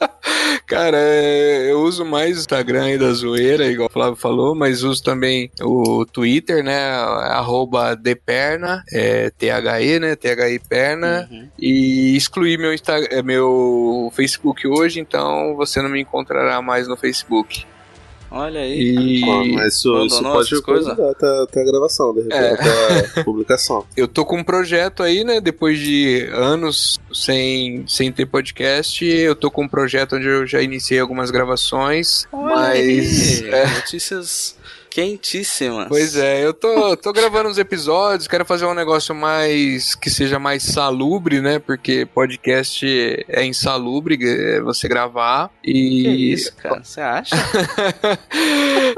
Cara, é, eu uso mais o Instagram aí da zoeira, igual o Flávio falou, mas uso também o Twitter, né? Arroba Deperna, é, T-H-E, né? T-H-I Perna. Uhum. E excluí meu, Insta é, meu Facebook hoje, então você não me encontrará mais no Facebook. Olha aí. E... Pô, mas isso, isso pode coisas? até, até, até a gravação, de repente, É. até a publicação. Eu tô com um projeto aí, né? Depois de anos sem, sem ter podcast, eu tô com um projeto onde eu já iniciei algumas gravações, Olha mas. aí, é, Notícias quentíssimas. Pois é, eu tô, tô gravando uns episódios, quero fazer um negócio mais que seja mais salubre, né? Porque podcast é insalubre é você gravar. E Que isso, cara? Você acha?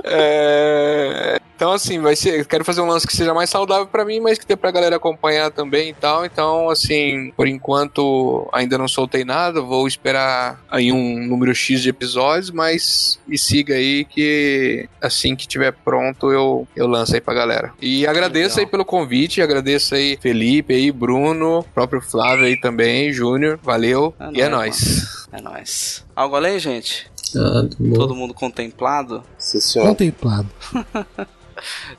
É, Então, assim, vai ser. eu Quero fazer um lance que seja mais saudável pra mim, mas que dê pra galera acompanhar também e tal. Então, assim, por enquanto ainda não soltei nada. Vou esperar aí um número X de episódios, mas me siga aí que assim que tiver pronto eu, eu lanço aí pra galera. E agradeço aí pelo convite, agradeço aí Felipe aí, Bruno, próprio Flávio aí também, Júnior. Valeu. e é nóis. É nóis. Algo além, gente? Ah, bom. Todo mundo contemplado? Sim, senhor. Contemplado.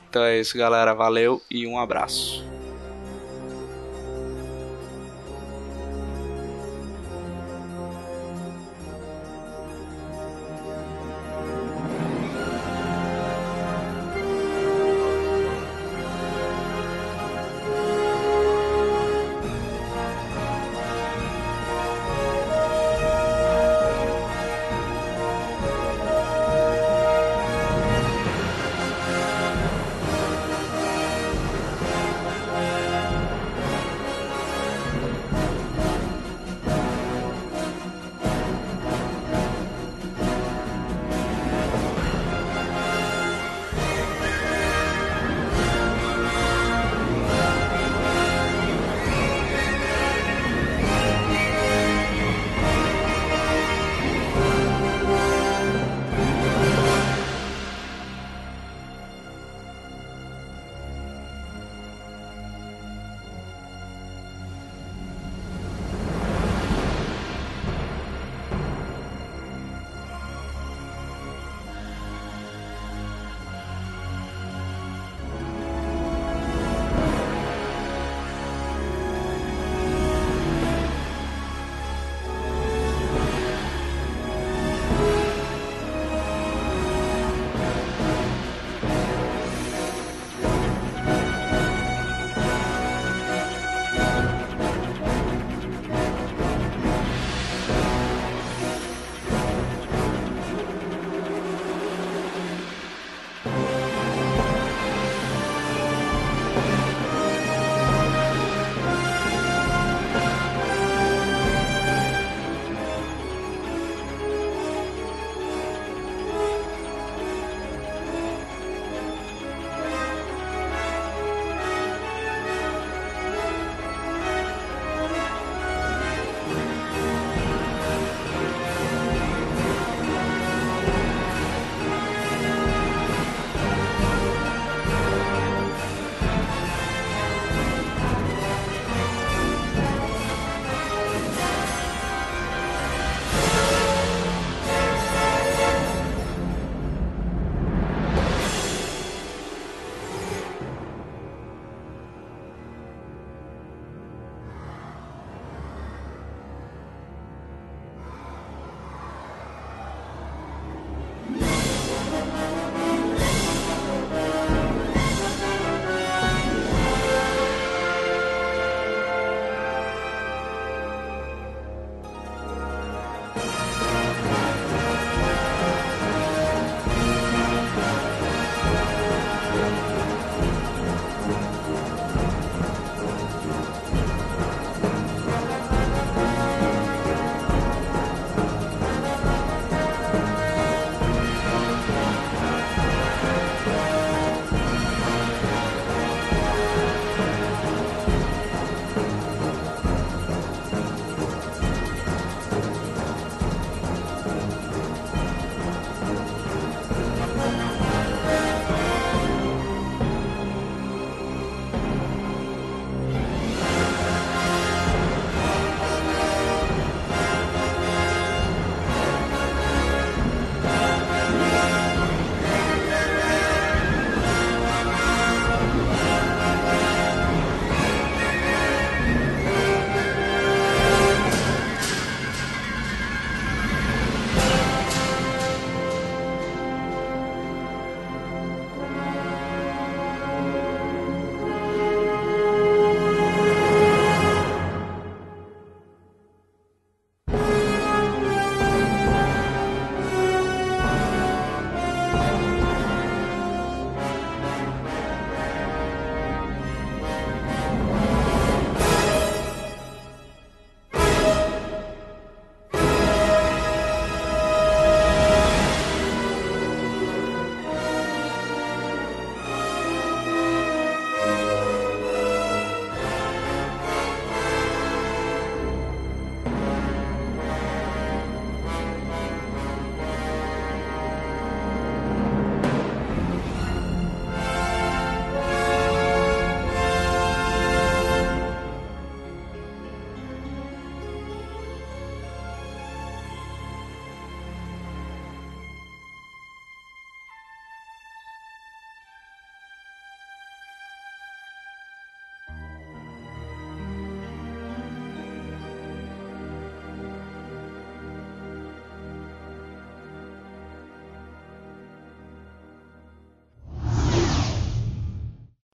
Então é isso, galera. Valeu e um abraço.